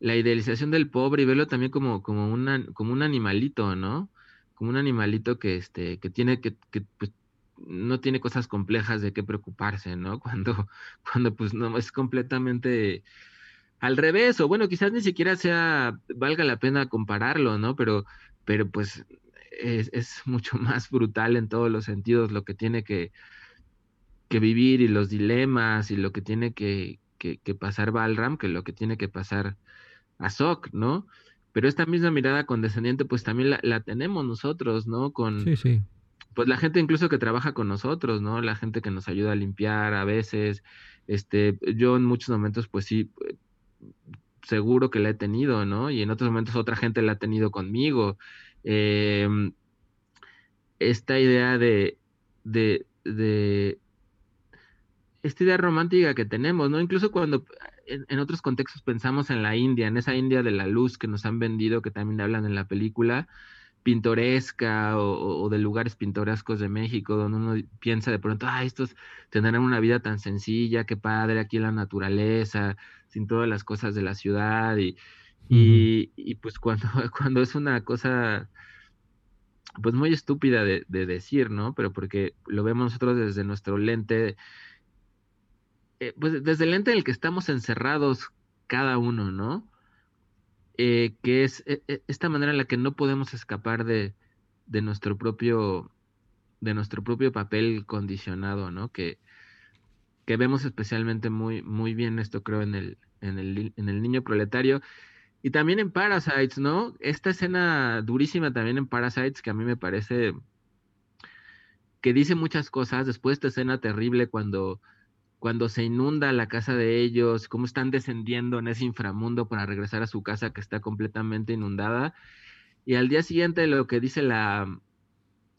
la idealización del pobre y verlo también como, como, como un animalito, ¿no? Como un animalito que, este, que tiene que, que pues, no tiene cosas complejas de qué preocuparse, ¿no? [laughs] Cuando, cuando pues no, es completamente al revés, o bueno, quizás ni siquiera sea, valga la pena compararlo, ¿no? Pero, pero pues es, mucho [laughs] más brutal en todos los sentidos lo que tiene que, que vivir y los dilemas y lo que tiene que, que, que pasar Balram que lo que tiene que pasar Azok, ¿no? Pero esta misma mirada condescendiente, pues también la, la tenemos nosotros, ¿no? Con, Sí, sí. Pues la gente incluso que trabaja con nosotros, ¿no? La gente que nos ayuda a limpiar a veces. Este, yo en muchos momentos, pues sí, seguro que la he tenido, ¿no? Y en otros momentos otra gente la ha tenido conmigo. Em, esta idea de, de, de, esta idea romántica que tenemos, ¿no? Incluso cuando en, en otros contextos pensamos en la India, en esa India de la luz que nos han vendido, que también hablan en la película, pintoresca o, de lugares pintorescos de México, donde uno piensa de pronto, ah, estos tendrán una vida tan sencilla, qué padre, aquí en la naturaleza, sin todas las cosas de la ciudad, y, y, y pues cuando, [laughs] cuando es una cosa pues muy estúpida de, de decir, ¿no? Pero porque lo vemos nosotros desde nuestro lente, eh, pues desde el lente en el que estamos encerrados cada uno, ¿no? Eh, que es eh, eh, esta manera en la que no podemos escapar de, de nuestro propio, de nuestro propio papel condicionado, ¿no? Que, que vemos especialmente muy, muy bien esto, creo, en el, en el, en el niño proletario. Y también en Parasites, ¿no? Esta escena durísima también en Parasites, que a mí me parece que dice muchas cosas. Después de esta escena terrible cuando, cuando se inunda la casa de ellos, cómo están descendiendo en ese inframundo para regresar a su casa que está completamente inundada. Y al día siguiente lo que dice la,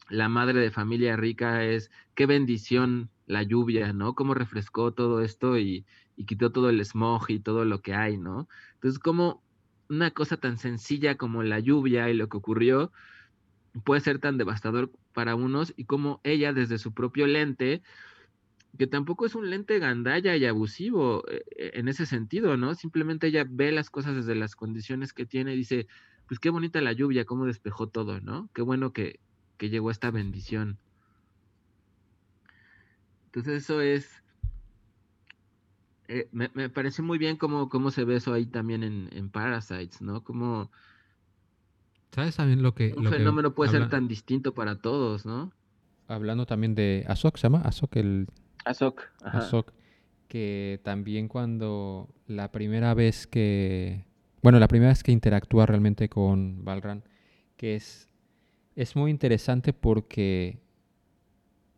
la madre de familia rica es qué bendición la lluvia, ¿no? Cómo refrescó todo esto y, y quitó todo el smog y todo lo que hay, ¿no? Entonces, como una cosa tan sencilla como la lluvia y lo que ocurrió puede ser tan devastador para unos y como ella desde su propio lente, que tampoco es un lente gandalla y abusivo eh, eh, en ese sentido, ¿no? Simplemente ella ve las cosas desde las condiciones que tiene y dice, pues qué bonita la lluvia, cómo despejó todo, ¿no? Qué bueno que, que llegó esta bendición. Entonces eso es, eh, me, me parece muy bien cómo, cómo se ve eso ahí también en, en Parasites, ¿no? Como ¿Sabes también lo que... un lo que fenómeno puede ser tan distinto para todos, ¿no? Hablando también de Azok, ¿se llama? Azok, el Azok. Azok, que también cuando la primera vez que, bueno, la primera vez que interactúa realmente con Balran, que es, es muy interesante porque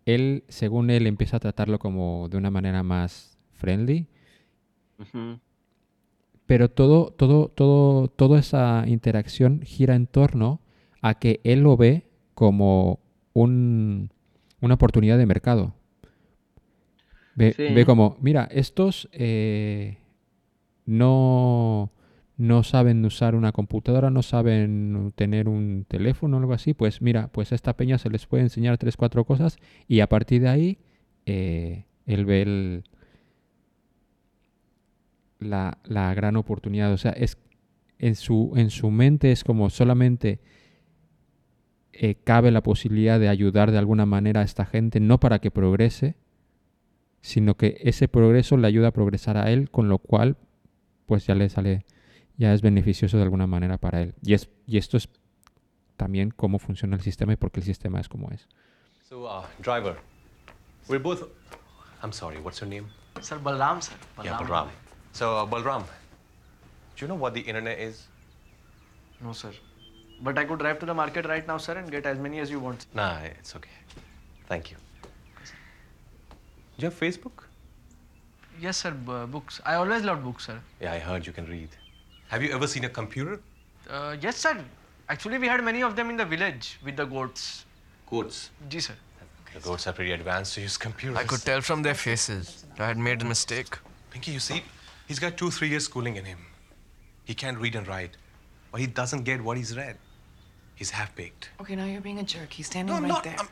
él, según él, empieza a tratarlo como de una manera más friendly, pero todo, todo, todo, toda esa interacción gira en torno a que él lo ve como un, una oportunidad de mercado. Ve, Sí. ve como, mira, estos eh, no, no saben usar una computadora, no saben tener un teléfono o algo así, pues mira, pues a esta peña se les puede enseñar tres, cuatro cosas y a partir de ahí eh, él ve el- la, la gran oportunidad. O sea, es en su, en su mente es como solamente eh, cabe la posibilidad de ayudar de alguna manera a esta gente, no para que progrese, sino que ese progreso le ayuda a progresar a él, con lo cual pues ya le sale, ya es beneficioso de alguna manera para él. Y, es, y esto es también cómo funciona el sistema y por qué el sistema es como es. So, uh, driver, we're both. I'm sorry, what's your name? Sir Balram, sir. Yeah, Balram. So, uh, Balram, do you know what the internet is? No, sir. But I could drive to the market right now, sir, and get as many as you want. Nah, it's okay. Thank you. Do you have Facebook? Yes, sir. B- books. I always loved books, sir. Yeah, I heard you can read. Have you ever seen a computer? Uh, yes, sir. Actually, we had many of them in the village with the goats. Goats. Ji, sir. The goats are pretty advanced to use computers. I could tell from their faces. I had made a mistake. Pinky, you see, he's got two, three years schooling in him. He can't read and write, but he doesn't get what he's read. He's half baked. Okay, now you're being a jerk. He's standing No, I'm right not. there. I'm,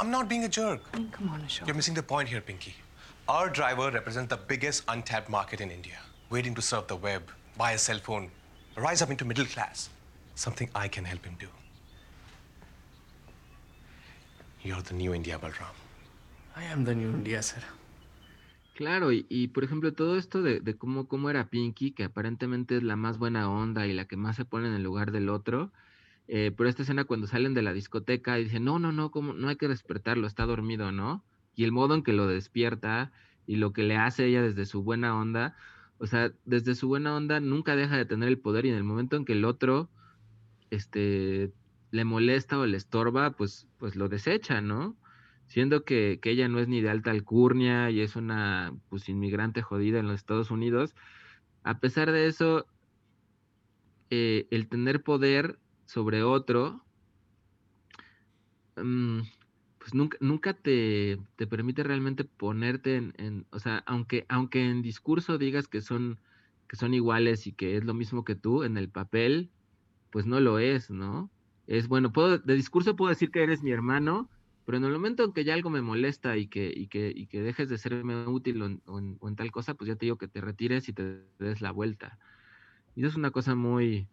I'm not being a jerk. I mean, come on, Ashok. You're missing the point here, Pinky. Our driver represents the biggest untapped market in India, waiting to surf the web, buy a cell phone, rise up into middle class. Something I can help him do. You're the new India, Balram. I am the new India, sir. Claro, y, y, por ejemplo, todo esto de, de cómo, cómo era Pinky, que aparentemente es la más buena onda y la que más se pone en el lugar del otro, eh, pero esta escena cuando salen de la discoteca y dicen, no, no, no, ¿cómo? no hay que despertarlo, está dormido, ¿no? Y el modo en que lo despierta y lo que le hace ella desde su buena onda, o sea, desde su buena onda nunca deja de tener el poder y en el momento en que el otro, este, le molesta o le estorba, pues, pues lo desecha, ¿no? siendo que, que, ella no es ni de alta alcurnia y es una pues, inmigrante jodida en los Estados Unidos, a pesar de eso, eh, el tener poder sobre otro, um, pues nunca, nunca te, te, permite realmente ponerte en, en, o sea, aunque, aunque en discurso digas que son, que son iguales y que es lo mismo que tú, en el papel, pues no lo es, ¿no? Es bueno, puedo, de discurso puedo decir que eres mi hermano, pero en el momento en que ya algo me molesta y que, y que, y que dejes de serme útil o en, tal cosa, pues ya te digo que te retires y te des la vuelta. Y eso es una cosa muy,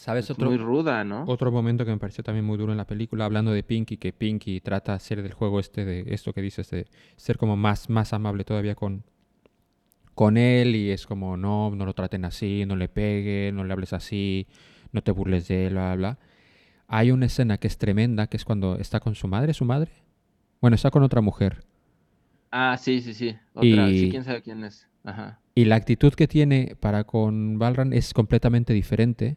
¿Sabes otro, muy ruda, ¿no? Otro momento que me pareció también muy duro en la película, hablando de Pinky, que Pinky trata de ser del juego este, de esto que dices, de ser como más, más amable todavía con, con él y es como, no, no lo traten así, no le peguen, no le hables así, no te burles de él, bla, bla, bla. Hay una escena que es tremenda, que es cuando está con su madre, su madre. Bueno, está con otra mujer. Ah, sí, sí, sí. Otra, y, sí, quién sabe quién es. Ajá. Y la actitud que tiene para con Balran es completamente diferente.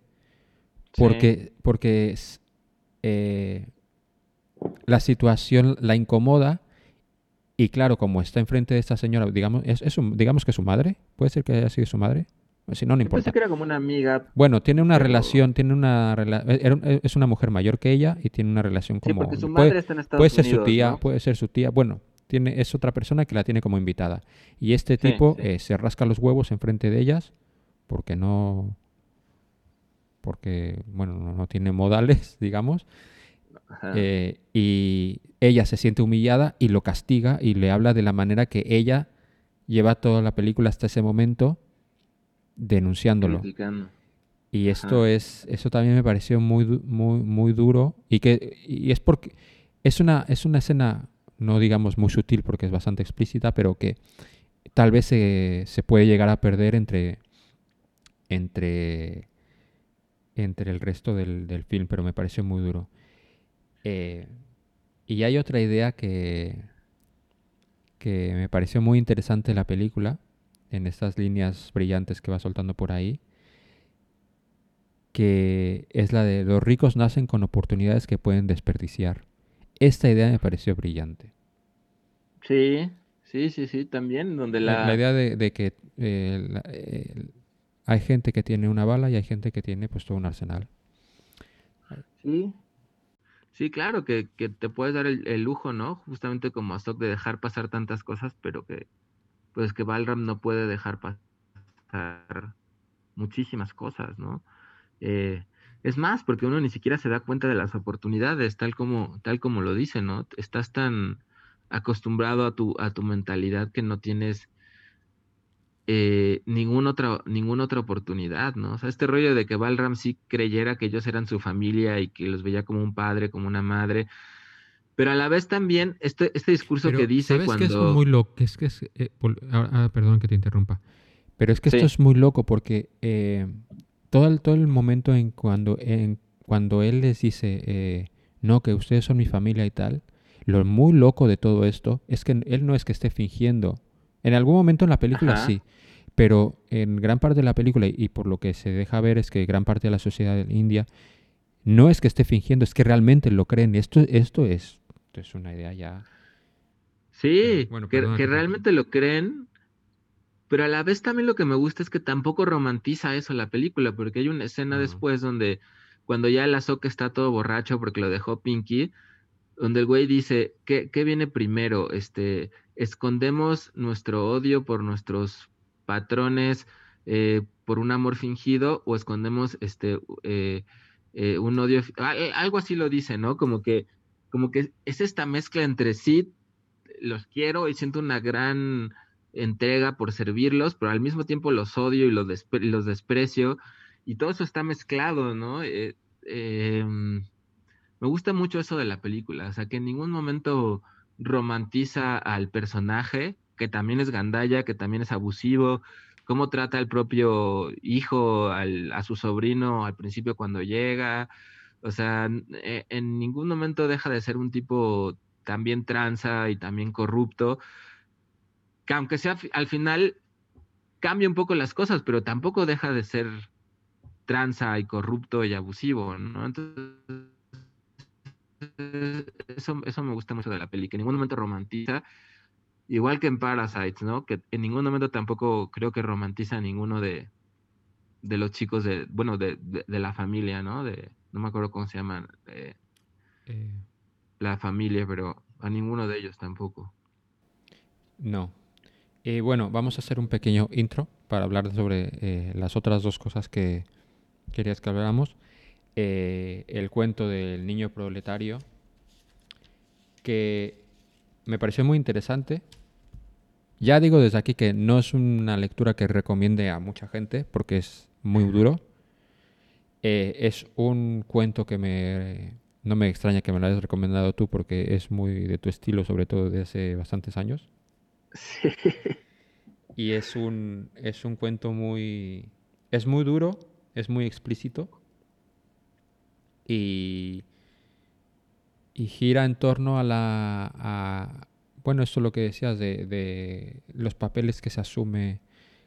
Porque, sí. porque eh, la situación la incomoda. Y claro, como está enfrente de esta señora, digamos, es, es un, digamos que es su madre. Puede ser que haya sido su madre. Si no, no importa. que era como una amiga. Bueno, tiene una pero... relación, tiene una rela... es una mujer mayor que ella y tiene una relación como. Sí, porque su madre puede, está en Estados puede ser Unidos, su tía, ¿no? puede ser su tía. Bueno, tiene, es otra persona que la tiene como invitada. Y este Sí, tipo sí. eh, se rasca los huevos enfrente de ellas porque no. Porque, bueno, no, tiene modales, [laughs] digamos. Eh, y ella se siente humillada y lo castiga y le habla de la manera que ella lleva toda la película hasta ese momento denunciándolo. Criticando. Y Ajá. esto es, eso también me pareció muy, muy, muy duro. Y que, y es porque es una, es una escena, no digamos muy sutil porque es bastante explícita, pero que tal vez se, se puede llegar a perder entre, entre, entre el resto del, del film, pero me pareció muy duro. Eh, y hay otra idea que, que me pareció muy interesante en la película, en estas líneas brillantes que va soltando por ahí, que es la de los ricos nacen con oportunidades que pueden desperdiciar. Esta idea me pareció brillante. Sí, sí, sí, sí, también, donde La, la... la idea de, de que eh, la- eh, hay gente que tiene una bala y hay gente que tiene pues todo un arsenal. Sí, sí, claro, que, que te puedes dar el, lujo, ¿no? Justamente como Azog de dejar pasar tantas cosas, pero que, pues que Balram no puede dejar pasar muchísimas cosas, ¿no? Eh, es más, porque uno ni siquiera se da cuenta de las oportunidades, tal como, tal como lo dice, ¿no? Estás tan acostumbrado a tu, a tu mentalidad que no tienes eh, ninguna, otra, ninguna otra oportunidad, ¿no? O sea, este rollo de que Balram sí creyera que ellos eran su familia y que los veía como un padre, como una madre, pero a la vez también este, este discurso Pero, que dice ¿sabes cuando... que es muy loco? Es que es, eh, ah, ah, perdón que te interrumpa. Pero es que esto es muy loco porque eh, todo, el, todo el momento en cuando, en cuando él les dice, eh, no, que ustedes son mi familia y tal, lo muy loco de todo esto es que él no es que esté fingiendo. En algún momento en la película Ajá. sí, pero en gran parte de la película, y por lo que se deja ver es que gran parte de la sociedad India no es que esté fingiendo, es que realmente lo creen. Esto, esto, es, esto es una idea ya... Sí, Bueno, que, realmente lo creen, pero a la vez también lo que me gusta es que tampoco romantiza eso la película, porque hay una escena después donde cuando ya el Azoka está todo borracho porque lo dejó Pinky, donde el güey dice, ¿qué, qué viene primero? Este, escondemos nuestro odio por nuestros patrones, eh, por un amor fingido, o escondemos este eh, eh, un odio, al- algo así lo dice, ¿no? Como que, como que es esta mezcla entre sí, los quiero y siento una gran entrega por servirlos, pero al mismo tiempo los odio y los, despre- los desprecio, y todo eso está mezclado, ¿no? Em, me gusta mucho eso de la película, o sea, que en ningún momento romantiza al personaje, que también es gandalla, que también es abusivo, cómo trata al propio hijo, al- a su sobrino al principio cuando llega, o sea, eh, en ningún momento deja de ser un tipo también tranza y también corrupto, que aunque sea al final cambia un poco las cosas, pero tampoco deja de ser tranza y corrupto y abusivo, ¿no? Entonces, eso, eso me gusta mucho de la peli, que en ningún momento romantiza, igual que en Parasites, ¿no? Que en ningún momento tampoco creo que romantiza a ninguno de, de los chicos de, bueno, de, de, de la familia, ¿no? De, no me acuerdo cómo se llaman, eh, eh, la familia, pero a ninguno de ellos tampoco. No. Eh, bueno, vamos a hacer un pequeño intro para hablar sobre eh, las otras dos cosas que querías que habláramos. Eh, el cuento del niño proletario, que me pareció muy interesante. Ya digo desde aquí que no es una lectura que recomiende a mucha gente porque es muy duro. Eh, es un cuento que me no me extraña que me lo hayas recomendado tú porque es muy de tu estilo, sobre todo de hace bastantes años. Y es un, es un cuento muy... Es muy duro, es muy explícito. Y, y gira en torno a la... a- bueno, esto es lo que decías de, de los papeles que se asume,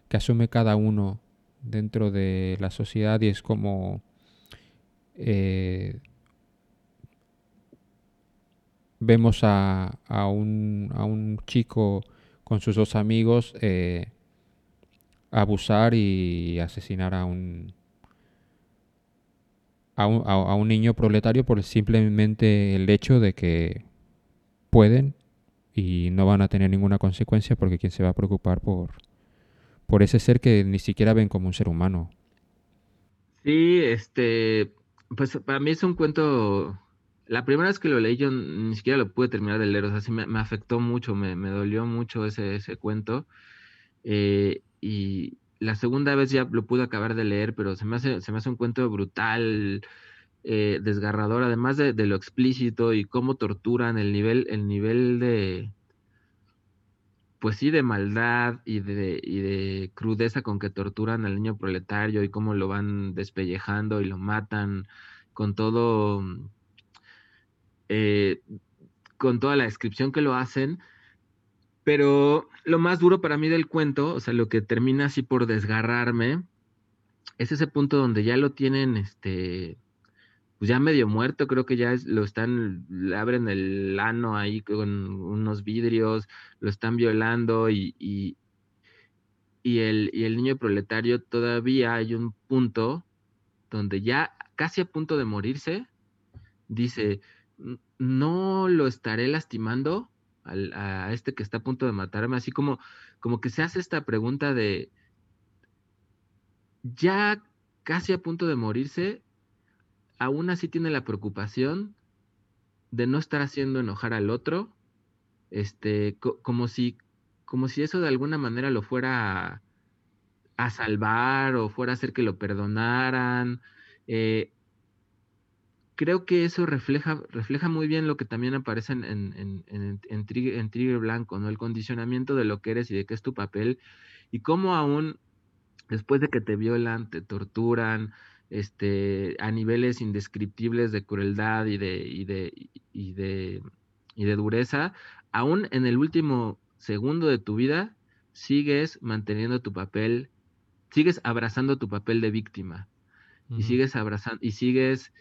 que asume cada uno dentro de la sociedad y es como... eh, vemos a, a un, a un chico con sus dos amigos eh, abusar y asesinar a un, a un, niño proletario por simplemente el hecho de que pueden y no van a tener ninguna consecuencia porque quien se va a preocupar por, por ese ser que ni siquiera ven como un ser humano. Sí, este, pues para mí es un cuento. La primera vez que lo leí yo ni siquiera lo pude terminar de leer, o sea, sí me, afectó mucho, me, dolió mucho ese, ese cuento. eh, y la segunda vez ya lo pude acabar de leer, pero se me hace, se me hace un cuento brutal, eh, desgarrador, además de, de lo explícito y cómo torturan el nivel, el nivel de, pues sí, de maldad y de, y de crudeza con que torturan al niño proletario y cómo lo van despellejando y lo matan con todo, eh, con toda la descripción que lo hacen. Pero lo más duro para mí del cuento, o sea, lo que termina así por desgarrarme, es ese punto donde ya lo tienen, este, pues ya medio muerto, creo que ya lo están, abren el ano ahí con unos vidrios, lo están violando y, y, y el, y el niño proletario todavía hay un punto donde ya casi a punto de morirse, dice, "N- no lo estaré lastimando a este que está a punto de matarme, así como, como que se hace esta pregunta de, ya casi a punto de morirse, aún así tiene la preocupación de no estar haciendo enojar al otro, este, co- como si, como si eso de alguna manera lo fuera a, a salvar o fuera a hacer que lo perdonaran. eh, creo que eso refleja, refleja muy bien lo que también aparece en, en, en, en, en Trigger, en Trigger Blanco, ¿no? El condicionamiento de lo que eres y de qué es tu papel, y cómo aún después de que te violan, te torturan, este, a niveles indescriptibles de crueldad y de, y de, y de, y de dureza, aún en el último segundo de tu vida, sigues manteniendo tu papel, sigues abrazando tu papel de víctima y sigues abrazando y sigues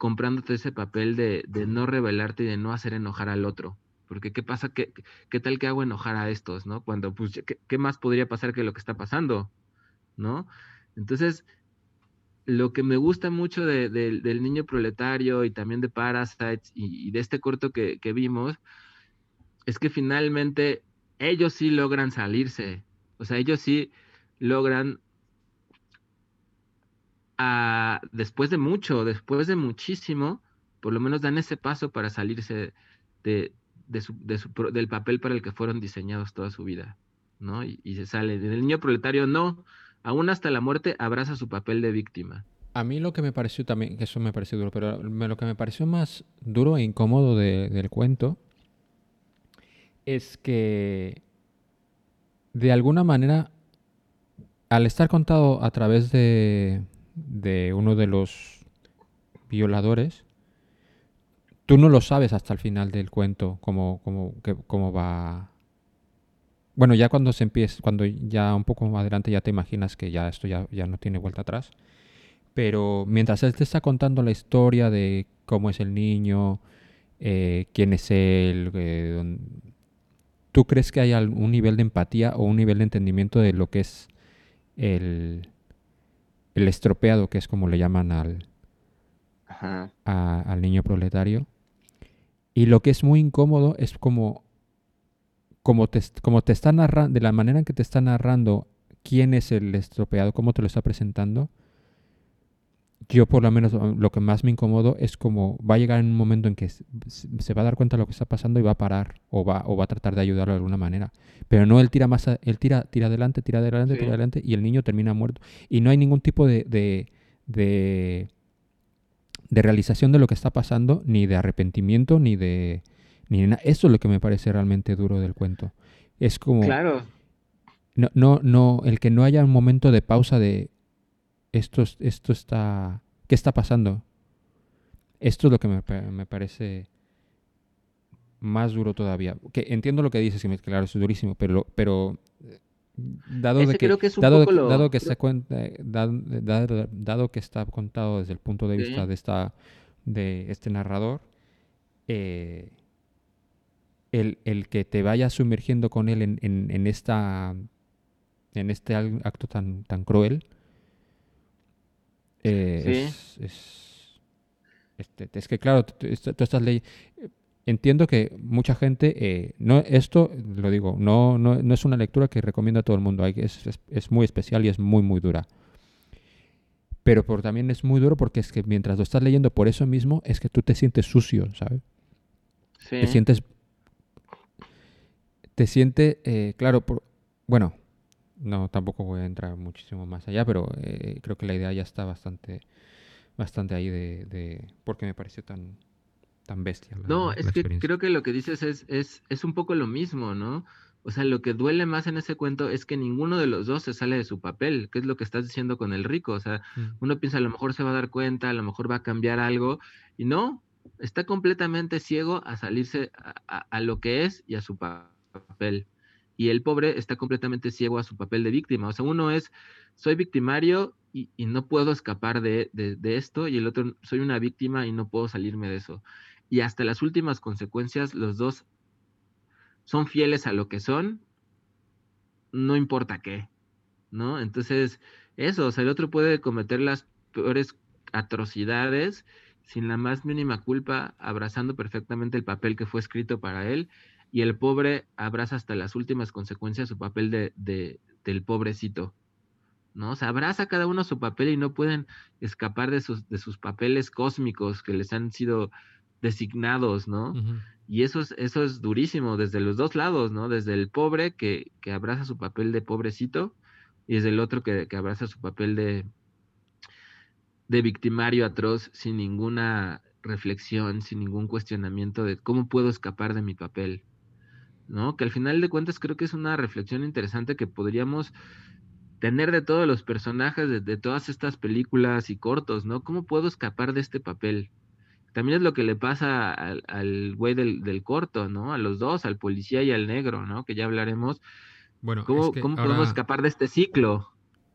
comprándote ese papel de, de no rebelarte y de no hacer enojar al otro. Porque qué pasa, qué, tal que hago enojar a estos, ¿no? Cuando, pues, ¿qué, más podría pasar que lo que está pasando? ¿No? Entonces, lo que me gusta mucho de- de- del niño proletario y también de Parasites y, y de este corto que, que vimos, es que finalmente ellos sí logran salirse. O sea, ellos sí logran después de mucho, después de muchísimo, por lo menos dan ese paso para salirse del papel para el que fueron diseñados toda su vida, ¿no? Y, se salen. El niño proletario no, aún hasta la muerte abraza su papel de víctima. A mí lo que me pareció también, eso me pareció duro, pero lo que me pareció más duro e incómodo de- del cuento es que de alguna manera, al estar contado a través de, de uno de los violadores, tú no lo sabes hasta el final del cuento cómo, cómo, cómo va. Bueno, ya cuando se empieza, cuando ya un poco más adelante ya te imaginas que ya esto ya, ya no tiene vuelta atrás. Pero mientras él te está contando la historia de cómo es el niño, eh, quién es él, eh, ¿tú crees que hay algún nivel de empatía o un nivel de entendimiento de lo que es el, el estropeado, que es como le llaman al, Ajá. a- al niño proletario? Y lo que es muy incómodo es como, como te, como te está narrando, de la manera en que te está narrando quién es el estropeado, cómo te lo está presentando. Yo por lo menos uh, lo que más me incomodo es como va a llegar en un momento en que se va a dar cuenta de lo que está pasando y va a parar o va, o va a tratar de ayudarlo de alguna manera. Pero no él tira más, a- él tira, tira adelante, tira adelante, Sí. tira adelante y el niño termina muerto. Y no hay ningún tipo de, de, de, de realización de lo que está pasando, ni de arrepentimiento, ni de... Ni de Eso es lo que me parece realmente duro del cuento. Es como... Claro, No, no, no, el que no haya un momento de pausa de esto, es- esto está, ¿qué está pasando? Esto es lo que me, me parece más duro todavía. Que entiendo lo que dices, que claro, es durísimo, pero, pero eh, dado Ese de que, creo que es un dado, de poco lo- dado que creo- se cuenta, dado, dado- dado que está contado desde el punto de Sí. vista de esta, de este narrador, eh, el, el que te vayas sumergiendo con él en, en, en esta en este acto tan, tan cruel eh, Sí. es, es, este, es que claro, tú, estás leyendo entiendo que mucha gente eh, no esto lo digo no, no, no es una lectura que recomiendo a todo el mundo hay, es, es, es muy especial y es muy muy dura pero por, también es muy duro porque es que mientras lo estás leyendo por eso mismo es que tú te sientes sucio ¿sabes? sí. te sientes te siente eh, claro por, bueno no tampoco voy a entrar muchísimo más allá pero eh, creo que la idea ya está bastante bastante ahí de, de porque me pareció tan tan bestia la, No, es que creo que lo que dices es, es, es un poco lo mismo, ¿no? O sea, lo que duele más en ese cuento es que ninguno de los dos se sale de su papel, que es lo que estás diciendo con el rico. O sea, Mm. uno piensa a lo mejor se va a dar cuenta, a lo mejor va a cambiar algo, y no, está completamente ciego a salirse a, a- a lo que es y a su pa- papel. Y el pobre está completamente ciego a su papel de víctima. O sea, uno es, soy victimario y, no puedo escapar de, de- de esto, y el otro, soy una víctima y no puedo salirme de eso. Y hasta las últimas consecuencias, los dos son fieles a lo que son, no importa qué, ¿no? Entonces, eso, o sea, el otro puede cometer las peores atrocidades sin la más mínima culpa, abrazando perfectamente el papel que fue escrito para él, y el pobre abraza hasta las últimas consecuencias su papel de, de- del pobrecito, ¿no? Se abraza cada uno su papel y no pueden escapar de sus, de sus papeles cósmicos que les han sido designados, ¿no? Y eso es, eso es durísimo desde los dos lados, ¿no? Desde el pobre que, que abraza su papel de pobrecito y desde el otro que, que abraza su papel de, de victimario atroz sin ninguna reflexión, sin ningún cuestionamiento de cómo puedo escapar de mi papel, ¿no? Que al final de cuentas creo que es una reflexión interesante que podríamos tener de todos los personajes de, de todas estas películas y cortos, ¿no? ¿Cómo puedo escapar de este papel? También es lo que le pasa al, al güey del, del corto, ¿no? A los dos, al policía y al negro, ¿no? Que ya hablaremos. Bueno, ¿Cómo, es que cómo ahora, podemos escapar de este ciclo?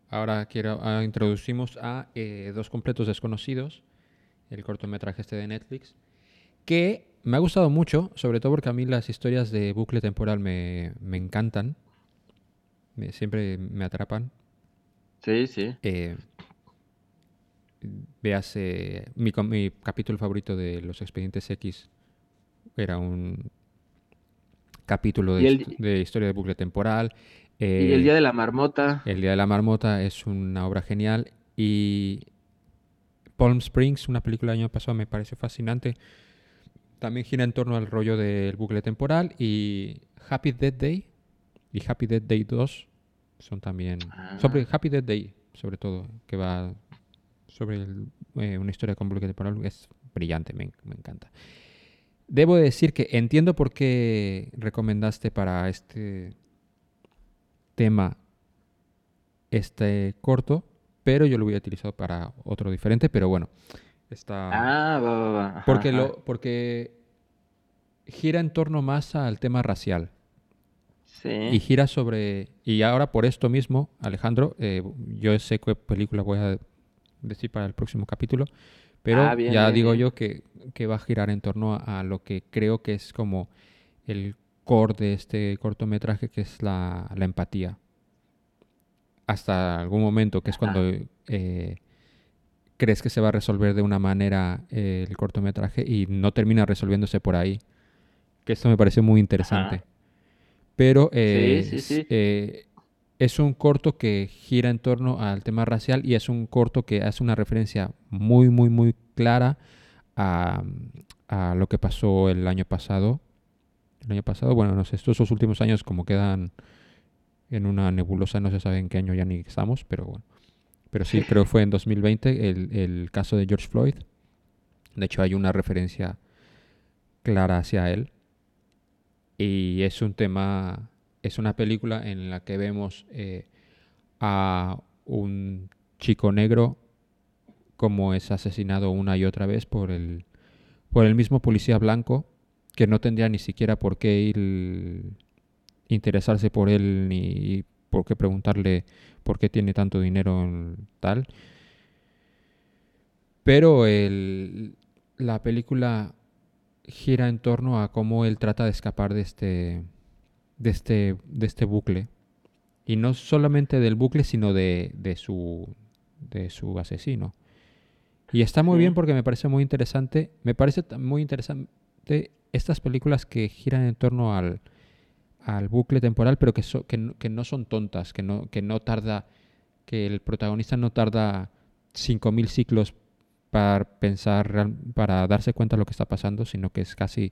ahora quiero, ah, introducimos a eh, Dos completos desconocidos, el cortometraje este de Netflix, que me ha gustado mucho, sobre todo porque a mí las historias de bucle temporal me, me encantan, me- siempre me atrapan. Sí, sí. Eh, veas, eh, mi, mi capítulo favorito de Los Expedientes X era un capítulo de, el- historia de bucle temporal. y eh, el día de la marmota. el Día de la Marmota es una obra genial y Palm Springs, una película del año pasado, me pareció fascinante. También gira en torno al rollo del bucle temporal y Happy Death Day y Happy Death Day 2 son también sobre Ah. Happy Death Day, sobre todo, que va sobre el- eh, una historia con bucle temporal, es brillante, me, me encanta. Debo decir que entiendo por qué recomendaste para este tema este corto, pero yo lo hubiera utilizado para otro diferente, pero bueno, está... Ah, va, va, va. Ajá, porque, ajá. lo, porque gira en torno más al tema racial Sí. y gira sobre... Y ahora por esto mismo, Alejandro, eh, yo sé qué película voy a decir para el próximo capítulo, pero Ah, bien, ya bien, digo bien. yo que, que va a girar en torno a, a lo que creo que es como el core de este cortometraje, que es la, la empatía. Hasta algún momento, que es cuando eh, crees que se va a resolver de una manera eh, el cortometraje y no termina resolviéndose por ahí. Que esto me pareció muy interesante. Pero eh, sí, s- sí. eh, es un corto que gira en torno al tema racial y es un corto que hace una referencia muy, muy, muy clara a, a lo que pasó el año pasado. El año pasado, bueno, no sé, estos últimos años como quedan en una nebulosa, no se sabe en qué año ya ni estamos, pero bueno. Pero sí, creo que fue en 2020 el, el caso de George Floyd. De hecho, hay una referencia clara hacia él. Y es un tema, es una película en la que vemos eh, a un chico negro como es asesinado una y otra vez por el, por el mismo policía blanco que no tendría ni siquiera por qué ir interesarse por él ni por qué preguntarle por qué tiene tanto dinero en tal. Pero el, la película gira en torno a cómo él trata de escapar de este, de este, de este bucle. Y no solamente del bucle, sino de, de su, de su asesino. Y está muy bien porque me parece muy interesante. Me parece muy interesante estas películas que giran en torno al, al bucle temporal, pero que, no, son tontas, que no, tarda, que el protagonista no tarda 5.000 ciclos para pensar, para darse cuenta de lo que está pasando, sino que es casi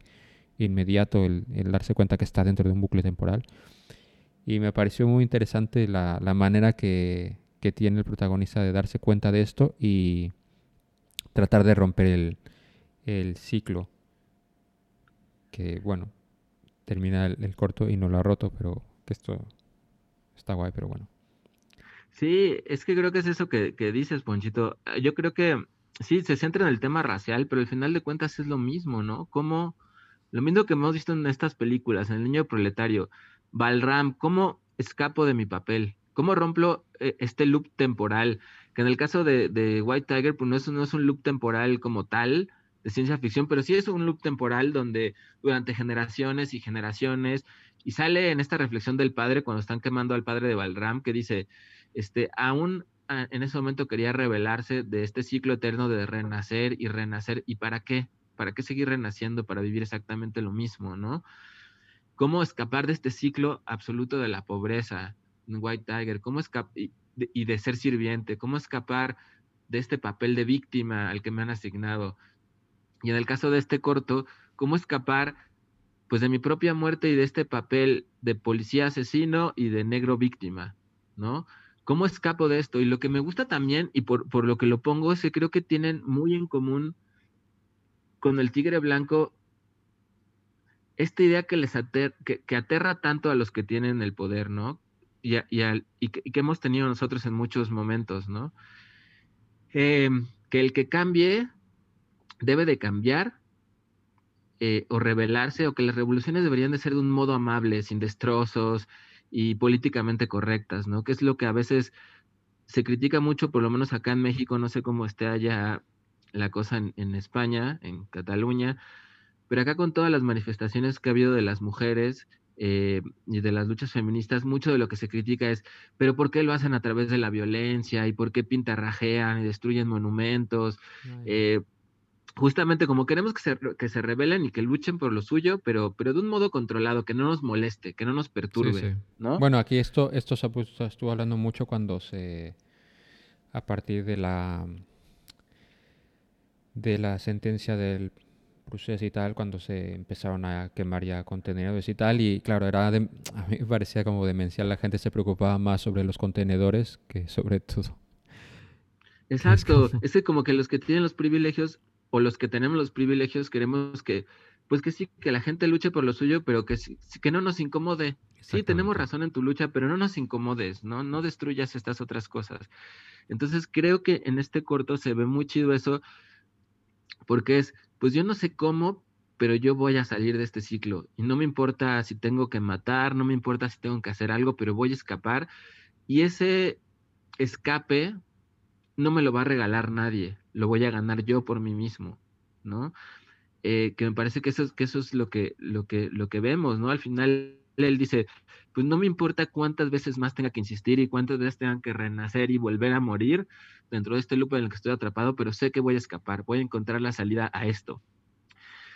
inmediato el, darse cuenta que está dentro de un bucle temporal. Y me pareció muy interesante la, manera que, tiene el protagonista de darse cuenta de esto y tratar de romper el ciclo. Que bueno, termina el, corto y no lo ha roto, pero que esto está guay, pero bueno. Sí, es que creo que es eso que, dices, Ponchito. Ah, Yo creo que sí, se centra en el tema racial, pero al final de cuentas es lo mismo, ¿no? Como lo mismo que hemos visto en estas películas, en El Niño Proletario, Balram, ¿cómo escapo de mi papel? ¿Cómo rompo eh, este loop temporal? Que en el caso de, de White Tiger, pues no es, no es un loop temporal como tal de ciencia ficción, pero sí es un loop temporal donde durante generaciones y generaciones, y sale en esta reflexión del padre cuando están quemando al padre de Balram, que dice, este, aún ah, en ese momento quería revelarse de este ciclo eterno de renacer y renacer. ¿Y para qué? ¿Para qué seguir renaciendo? Para vivir exactamente lo mismo, ¿no? ¿Cómo escapar de este ciclo absoluto de la pobreza en White Tiger? ¿Cómo? Y, y de ser sirviente, cómo escapar de este papel de víctima al que me han asignado. Y en el caso de este corto, cómo escapar pues de mi propia muerte y de este papel de policía asesino y de negro víctima, ¿no? ¿Cómo escapo de esto? Y lo que me gusta también, y por, por lo que lo pongo, es que creo que tienen muy en común con el tigre blanco esta idea que les que, que aterra tanto a los que tienen el poder, ¿no? Y, y al- y que, hemos tenido nosotros en muchos momentos, ¿no? Eh, que el que cambie debe de cambiar eh, o rebelarse, o que las revoluciones deberían de ser de un modo amable, sin destrozos y políticamente correctas, ¿no? Que es lo que a veces se critica mucho, por lo menos acá en México, no sé cómo esté allá la cosa en, en España, en Cataluña, pero acá con todas las manifestaciones que ha habido de las mujeres eh, y de las luchas feministas, mucho de lo que se critica es, pero ¿por qué lo hacen a través de la violencia? ¿Y por qué pintarrajean y destruyen monumentos? Eh, justamente como queremos que se, que se rebelen y que luchen por lo suyo, pero, pero de un modo controlado, que no nos moleste, que no nos perturbe, Sí, sí. ¿no? Bueno, aquí esto, esto se ha puesto- estuvo hablando mucho cuando se, a partir de la, de la sentencia del procés y tal, cuando se empezaron a quemar ya contenedores y tal, y claro, era de- a mí me parecía como demencial, la gente se preocupaba más sobre los contenedores que sobre todo. Exacto, [laughs] es que como que los que tienen los privilegios o los que tenemos los privilegios queremos que, pues que sí, que la gente luche por lo suyo, pero que, sí- que no nos incomode. Sí, tenemos razón en tu lucha, pero no nos incomodes, ¿no? No destruyas estas otras cosas. Entonces creo que en este corto se ve muy chido eso, porque es, pues yo no sé cómo, pero yo voy a salir de este ciclo. Y no me importa si tengo que matar, no me importa si tengo que hacer algo, pero voy a escapar. Y ese escape no me lo va a regalar nadie, lo voy a ganar yo por mí mismo, ¿no? Eh, que me parece que eso, es- lo que vemos, ¿no? Al final él dice, pues no me importa cuántas veces más tenga que insistir y cuántas veces tengan que renacer y volver a morir dentro de este loop en el que estoy atrapado, pero sé que voy a escapar, voy a encontrar la salida a esto.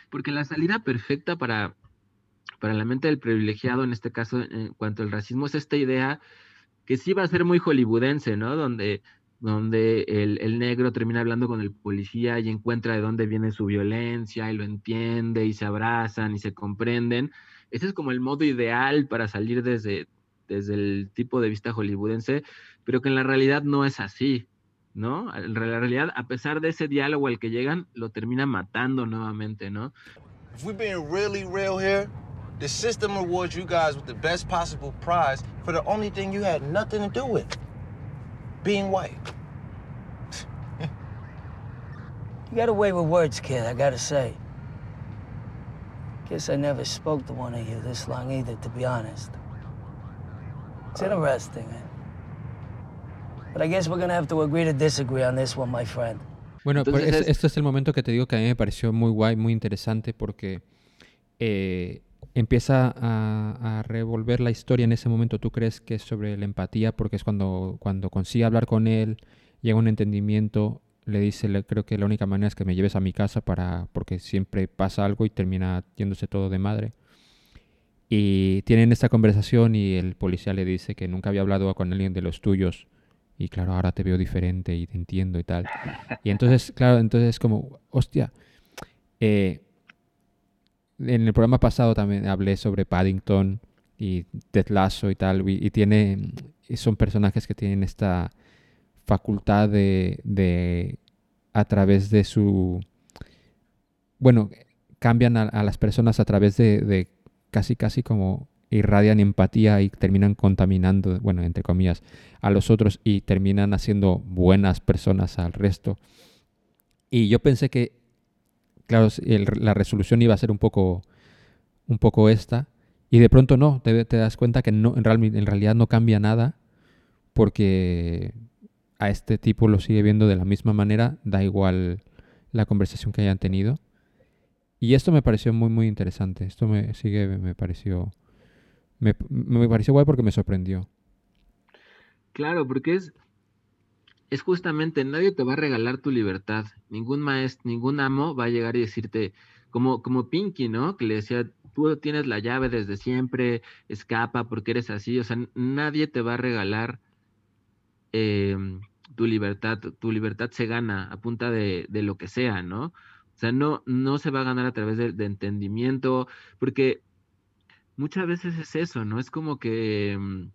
Porque la salida perfecta para, para la mente del privilegiado, en este caso, en cuanto al racismo, es esta idea que sí va a ser muy hollywoodense, ¿no? Donde, donde el, el negro termina hablando con el policía y encuentra de dónde viene su violencia y lo entiende y se abrazan y se comprenden. Ese es como el modo ideal para salir desde, desde el tipo de vista hollywoodense, pero que en la realidad no es así, ¿no? En la realidad, a pesar de ese diálogo al que llegan, lo termina matando nuevamente, ¿no? If we're being really real here, the system rewards you guys with the best possible prize for the only thing you had nothing to do with being white. You got a way with words, kid, I gotta say. Guess I never spoke to one of you this long either, to be honest. It's interesting, eh? But I guess we're gonna have to agree to disagree on this one, my friend. Bueno, pues Entonces es- es- este es el momento que te digo que a mí me pareció muy guay, muy interesante, porque eh, empieza a, a revolver la historia en ese momento. Tú crees que es sobre la empatía, porque es cuando, cuando consigue hablar con él, llega un entendimiento, le dice, le- creo que la única manera es que me lleves a mi casa para, porque siempre pasa algo y termina yéndose todo de madre. Y tienen esta conversación y el policía le dice que nunca había hablado con alguien de los tuyos. Y claro, ahora te veo diferente y te entiendo y tal. Y entonces, claro, entonces es como, hostia. eh, en el programa pasado también hablé sobre Paddington y Ted Lasso y tal. Y, tiene, son personajes que tienen esta facultad de, de a través de su, bueno, cambian a, a las personas a través de, de casi, casi como irradian empatía y terminan contaminando, bueno, entre comillas, a los otros y terminan haciendo buenas personas al resto. Y yo pensé que, claro, el- la resolución iba a ser un poco, un poco esta, y de pronto no, te, das cuenta que no, en realidad no cambia nada, porque a este tipo lo sigue viendo de la misma manera, da igual la conversación que hayan tenido. Y esto me pareció muy, muy interesante. Esto me sigue, me pareció, me, me pareció guay porque me sorprendió. Claro, porque es, es justamente, nadie te va a regalar tu libertad. Ningún maestro, ningún amo va a llegar y decirte, como, como Pinky, ¿no? Que le decía, tú tienes la llave desde siempre, escapa porque eres así. O sea, nadie te va a regalar em, tu libertad, tu libertad se gana a punta de, de lo que sea, ¿no? O sea, no, no se va a ganar a través de, de entendimiento, porque muchas veces es eso, ¿no? Es como que, em,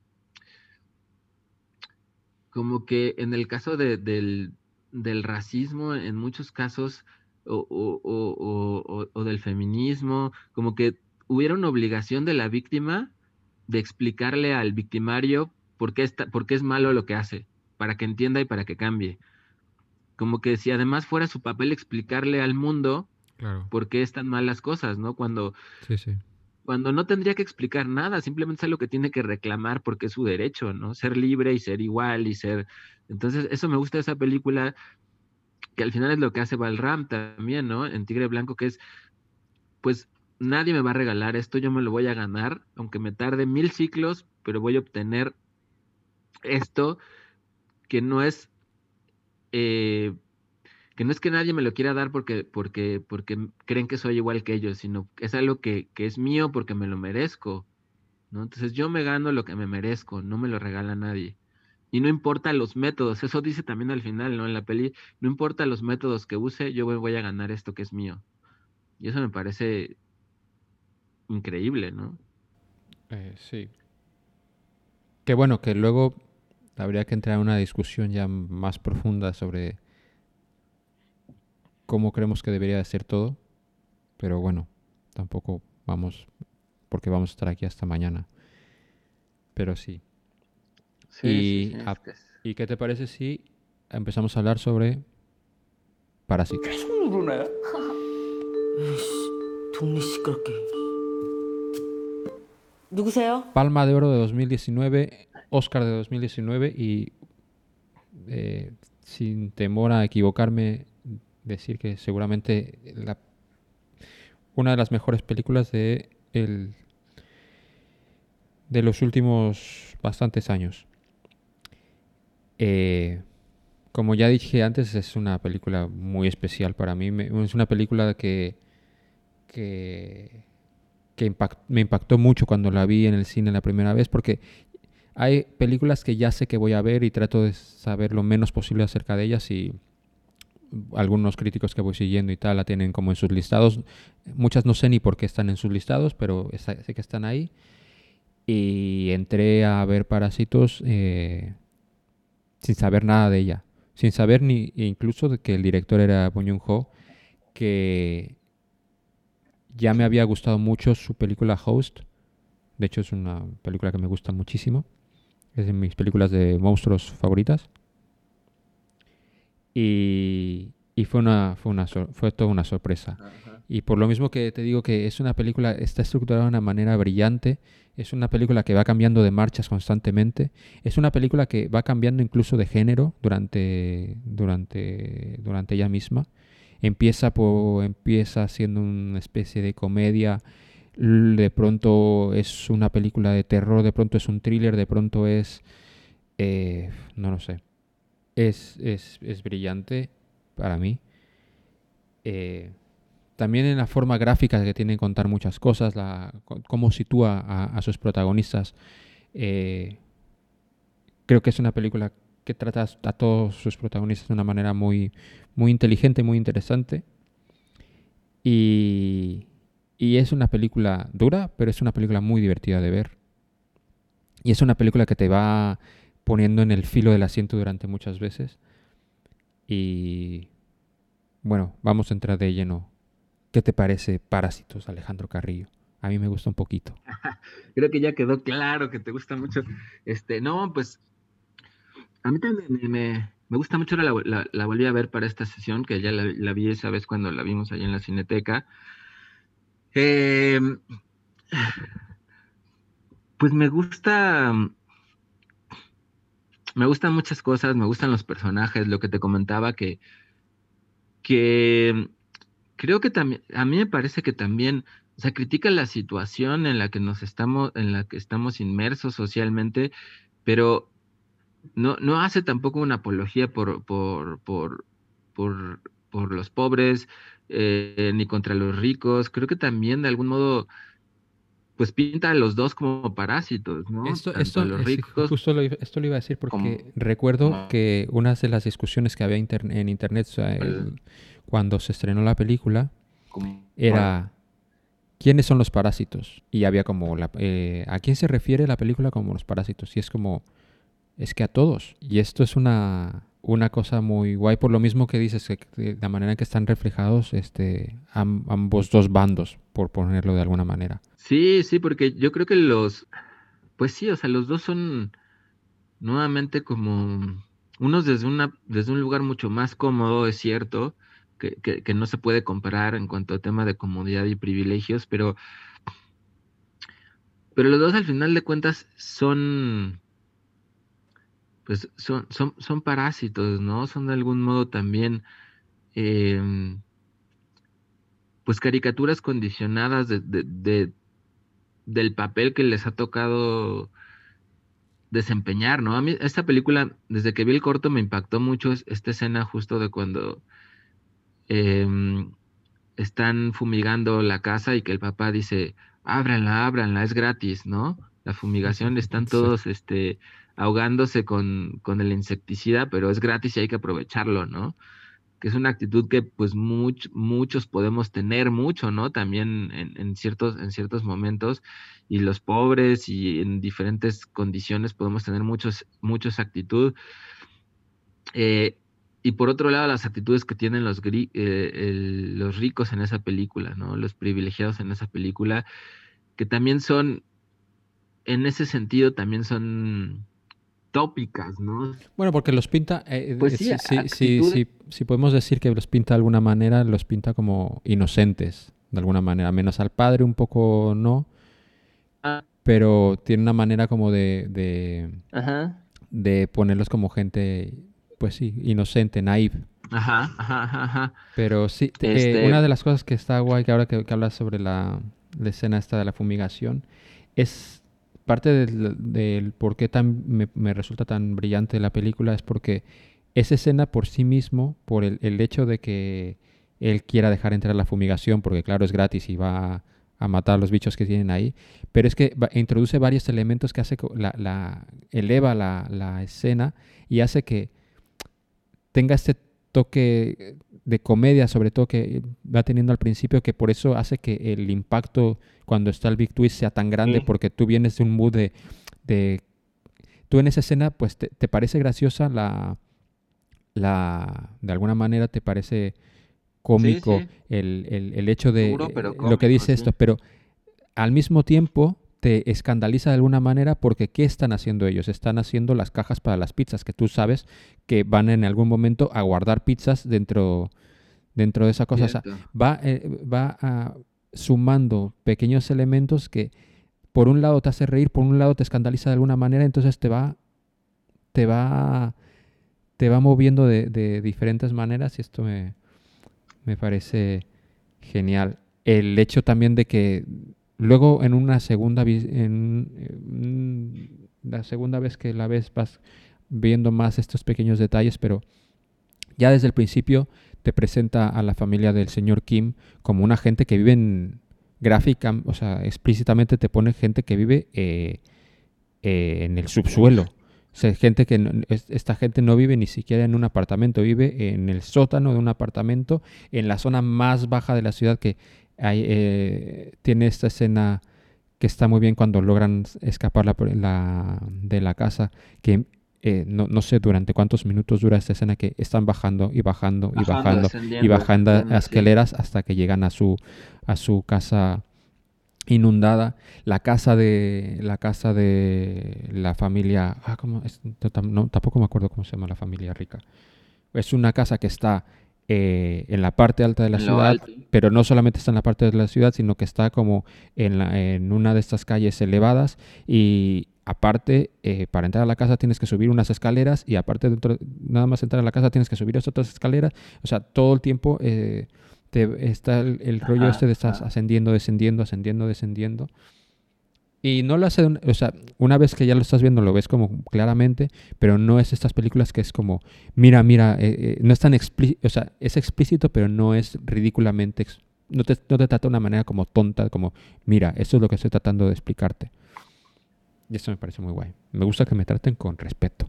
como que en el caso de- del, del racismo, en muchos casos, o, o- o- o- o- o del feminismo, como que hubiera una obligación de la víctima de explicarle al victimario por qué, está, por qué es malo lo que hace, para que entienda y para que cambie. Como que si además fuera su papel explicarle al mundo Claro. por qué están mal las cosas, ¿no? Cuando, Sí, sí. Cuando no tendría que explicar nada, simplemente es algo que tiene que reclamar porque es su derecho, ¿no? Ser libre y ser igual y ser... Entonces, eso me gusta de esa película, que al final es lo que hace Balram también, ¿no? En Tigre Blanco, que es, pues, nadie me va a regalar esto, yo me lo voy a ganar, aunque me tarde mil ciclos, pero voy a obtener esto que no es... eh, que no es que nadie me lo quiera dar porque, porque, porque creen que soy igual que ellos, sino que es algo que, que es mío porque me lo merezco, ¿no? Entonces yo me gano lo que me merezco, no me lo regala nadie. Y no importa los métodos, eso dice también al final, ¿no? En la peli, no importa los métodos que use, yo voy a ganar esto que es mío. Y eso me parece increíble, ¿no? Eh, sí. Que bueno, que luego habría que entrar en una discusión ya más profunda sobre cómo creemos que debería de ser todo, pero bueno, tampoco vamos, porque vamos a estar aquí hasta mañana. Pero sí. sí y, sí, sí, a, ¿Y qué te parece si empezamos a hablar sobre parásitos? ¿Qué es [laughs] Palma de Oro de 2019, Oscar de 2019 y eh, sin temor a equivocarme, decir que seguramente una de las mejores películas de, el- de los últimos bastantes años. Eh, como ya dije antes, es una película muy especial para mí. es una película que, que, me impactó mucho cuando la vi en el cine la primera vez, porque hay películas que ya sé que voy a ver y trato de saber lo menos posible acerca de ellas y algunos críticos que voy siguiendo y tal la tienen como en sus listados. Muchas no sé ni por qué están en sus listados, pero sé que están ahí. Y entré a ver Parásitos eh, sin saber nada de ella. Sin saber ni incluso de que el director era Bong Joon-ho, que ya me había gustado mucho su película Host. De hecho, es una película que me gusta muchísimo. Es de mis películas de monstruos favoritas. Y, y fue, una, fue, una, fue toda una sorpresa. Y por lo mismo que te digo que es una película, está estructurada de una manera brillante, es una película que va cambiando de marchas constantemente, es una película que va cambiando incluso de género durante, durante, durante ella misma. Empieza, por, empieza siendo una especie de comedia, de pronto es una película de terror, de pronto es un thriller, de pronto es... eh, no lo sé. Es, es, es brillante para mí. Eh, también en la forma gráfica que tiene contar muchas cosas, la, cómo sitúa a, a sus protagonistas. eh, creo que es una película que trata a todos sus protagonistas de una manera muy, muy inteligente, muy interesante. Y, y es una película dura, pero es una película muy divertida de ver. Y es una película que te va poniendo en el filo del asiento durante muchas veces. Y bueno, vamos a entrar de lleno. ¿Qué te parece Parásitos, Alejandro Carrillo? A mí me gusta un poquito. [laughs] Creo que ya quedó claro que te gusta mucho. Este, no, pues a mí también me, me- gusta mucho, la, la- volví a ver para esta sesión, que ya la, la vi esa vez cuando la vimos allá en la Cineteca. Em, [sighs] pues me gusta, me gustan muchas cosas, me gustan los personajes, lo que te comentaba que, que creo que también, a mí me parece que también, o sea, critica la situación en la que nos estamos, en la que estamos inmersos socialmente, pero no, no hace tampoco una apología por, por, por, por, por los pobres, eh, ni contra los ricos. Creo que también de algún modo, pues pinta a los dos como parásitos, ¿no? Esto, Tanto esto, los es- ricos. justo lo, iba- esto lo iba a decir porque como- recuerdo como- que una de las discusiones que había inter- en internet o sea, el- cuando se estrenó la película como- era ¿quiénes son los parásitos? Y había como la- eh, ¿a quién se refiere la película como los parásitos? Y es como es que a todos. Y esto es una una cosa muy guay por lo mismo que dices que que la manera en que están reflejados este am- ambos dos bandos por ponerlo de alguna manera. Sí, sí, porque yo creo que los, pues sí, o sea, los dos son nuevamente como unos desde una, desde un lugar mucho más cómodo, es cierto, que, que, no se puede comparar en cuanto a tema de comodidad y privilegios, pero, pero los dos al final de cuentas son, pues son, son, son parásitos, ¿no? Son de algún modo también, em, pues caricaturas condicionadas de, de- de- del papel que les ha tocado desempeñar, ¿no? A mí esta película, desde que vi el corto, me impactó mucho es- esta escena justo de cuando em, están fumigando la casa y que el papá dice, ábranla, ábranla, es gratis, ¿no? La fumigación, están Sí. todos este, ahogándose con, con el insecticida, pero es gratis y hay que aprovecharlo, ¿no? Que es una actitud que pues much- muchos podemos tener mucho, ¿no? También en, ciertos, en ciertos momentos y los pobres y en diferentes condiciones podemos tener muchos, mucho esa actitud. Eh, y por otro lado, las actitudes que tienen los, eh, los ricos en esa película, ¿no? Los privilegiados en esa película, que también son, en ese sentido, también son tópicas, ¿no? Bueno, porque los pinta, eh, Pues eh, sí, sí, actitudes- sí, sí podemos decir que los pinta de alguna manera, los pinta como inocentes, de alguna manera, menos al padre un poco no, Ah. pero tiene una manera como de, de, Ajá. de ponerlos como gente, pues sí, inocente, naive. Ajá, ajá, ajá. Pero sí, te- eh, Este- una de las cosas que está guay, que ahora que, que hablas sobre la, la escena esta de la fumigación, es parte del, por qué tan, me, resulta tan brillante la película, es porque esa escena por sí mismo, por el, el hecho de que él quiera dejar entrar la fumigación, porque claro, es gratis y va a, matar a los bichos que tienen ahí, pero es que introduce varios elementos que hace, la, la- eleva la, la escena y hace que tenga este toque de comedia, sobre todo que va teniendo al principio, que por eso hace que el impacto cuando está el Big Twist sea tan grande, Sí. porque tú vienes de un mood de, de- Tú en esa escena, pues, te, te parece graciosa la... la de alguna manera te parece cómico sí. El, el- el hecho de lo que dice esto, pero al mismo tiempo te escandaliza de alguna manera porque ¿qué están haciendo ellos? Están haciendo las cajas para las pizzas, que tú sabes que van en algún momento a guardar pizzas dentro, dentro de esa cosa. O sea, va, eh, va ah, sumando pequeños elementos que por un lado te hace reír, por un lado te escandaliza de alguna manera, entonces te va, te va, te va moviendo de, de diferentes maneras y esto me, me parece genial. El hecho también de que luego en una segunda en la segunda vez que la ves vas viendo más estos pequeños detalles, pero ya desde el principio te presenta a la familia del señor Kim como una gente que vive en gráfica, o sea, explícitamente te pone gente que vive eh, eh, en el subsuelo. Gente que esta gente no vive ni siquiera en un apartamento, vive en el sótano de un apartamento, en la zona más baja de la ciudad que eh, tiene esta escena que está muy bien cuando logran escapar la- la- de la casa, que eh, no, no sé durante cuántos minutos dura esta escena que están bajando y bajando y Bajando, bajando y bajando a sí. escaleras hasta que llegan a su a su casa inundada la casa de la casa de la familia ah, ¿cómo es? No, tampoco me acuerdo cómo se llama la familia rica es una casa que está eh, en la parte alta de la En ciudad pero no solamente está en la parte de la ciudad sino que está como en, la- en una de estas calles elevadas. Y aparte eh, para entrar a la casa tienes que subir unas escaleras y aparte dentro nada más entrar a la casa tienes que subir otras escaleras. O sea todo el tiempo eh, te- está el, el rollo Ajá, este de estás ajá. ascendiendo descendiendo ascendiendo descendiendo y no lo hace, o sea, una vez que ya lo estás viendo lo ves como claramente, pero no es estas películas que es como, mira, mira, eh, eh, no es tan explícito, o sea, es explícito, pero no es ridículamente no te, no te trata de una manera como tonta, como, mira, eso es lo que estoy tratando de explicarte. Y eso me parece muy guay. Me gusta que me traten con respeto.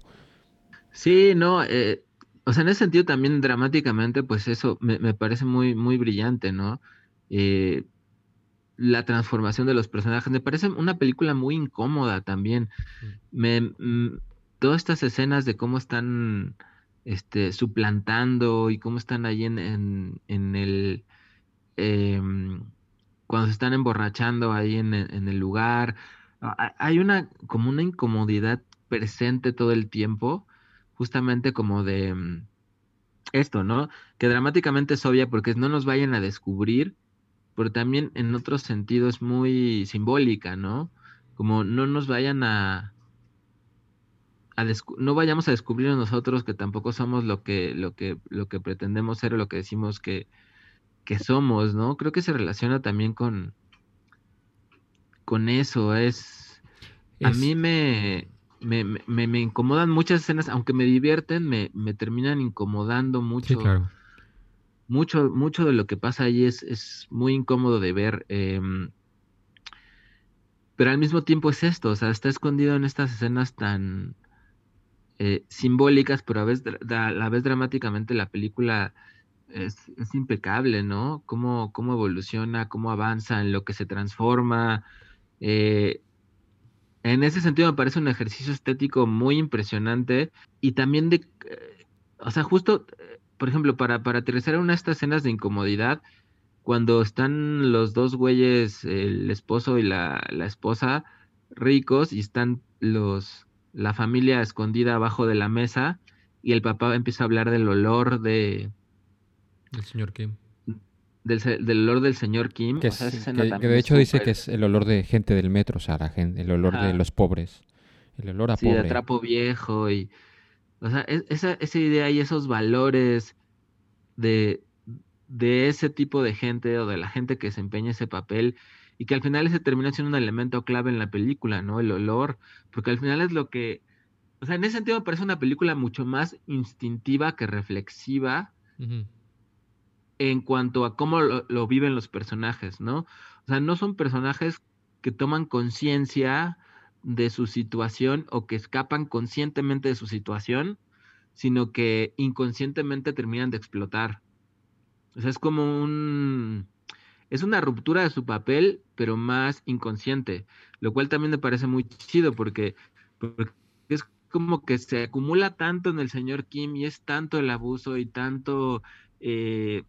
Sí, no, eh, o sea, en ese sentido también dramáticamente, pues eso me, me parece muy, muy brillante, ¿no? Eh, la transformación de los personajes. Me parece una película muy incómoda también. Me, mm, todas estas escenas de cómo están este, suplantando y cómo están ahí en, en, en el... em, cuando se están emborrachando ahí en, el- en el lugar. a- Hay una como una incomodidad presente todo el tiempo, justamente como de mm, esto, ¿no? Que dramáticamente es obvia porque no nos vayan a descubrir, pero también en otro sentido es muy simbólica, ¿no? Como no nos vayan a, no vayamos a descubrir nosotros que tampoco somos lo que, lo que, lo que pretendemos ser o lo que decimos que, que somos, ¿no? Creo que se relaciona también con, con eso, es, a mí me, me, me- me- incomodan muchas escenas, aunque me divierten, me, me terminan incomodando Sí, mucho claro. Mucho, mucho de lo que pasa ahí es, es muy incómodo de ver. em, pero al mismo tiempo es esto, o sea, está escondido en estas escenas tan eh, simbólicas, pero a, vez, a la vez dramáticamente la película es, es impecable, ¿no? Cómo, cómo evoluciona, cómo avanza, en lo que se transforma. eh, en ese sentido me parece un ejercicio estético muy impresionante y también de, eh, o sea, justo, por ejemplo, para, para aterrizar en una de estas escenas de incomodidad, cuando están los dos güeyes, el esposo y la, la esposa, ricos y están los, la familia escondida abajo de la mesa y el papá empieza a hablar del olor de, El señor Kim. del, se- del olor del señor Kim. Que, o sea, es- esa escena que- que también de hecho dice que es el olor de gente del metro, o sea, la gen- el olor de los pobres. El olor a Sí, de pobre. trapo viejo y, o sea, es- esa, esa idea y esos valores de, de ese tipo de gente o de la gente que desempeña ese papel y que al final ese termina siendo un elemento clave en la película, ¿no? El olor, porque al final es lo que, o sea, en ese sentido me parece una película mucho más instintiva que reflexiva en cuanto a cómo lo, lo viven los personajes, ¿no? O sea, no son personajes que toman conciencia de su situación o que escapan conscientemente de su situación, sino que inconscientemente terminan de explotar. O sea, es como un... Es una ruptura de su papel, pero más inconsciente, lo cual también me parece muy chido porque, porque es como que se acumula tanto en el señor Kim y es tanto el abuso y tanto... eh,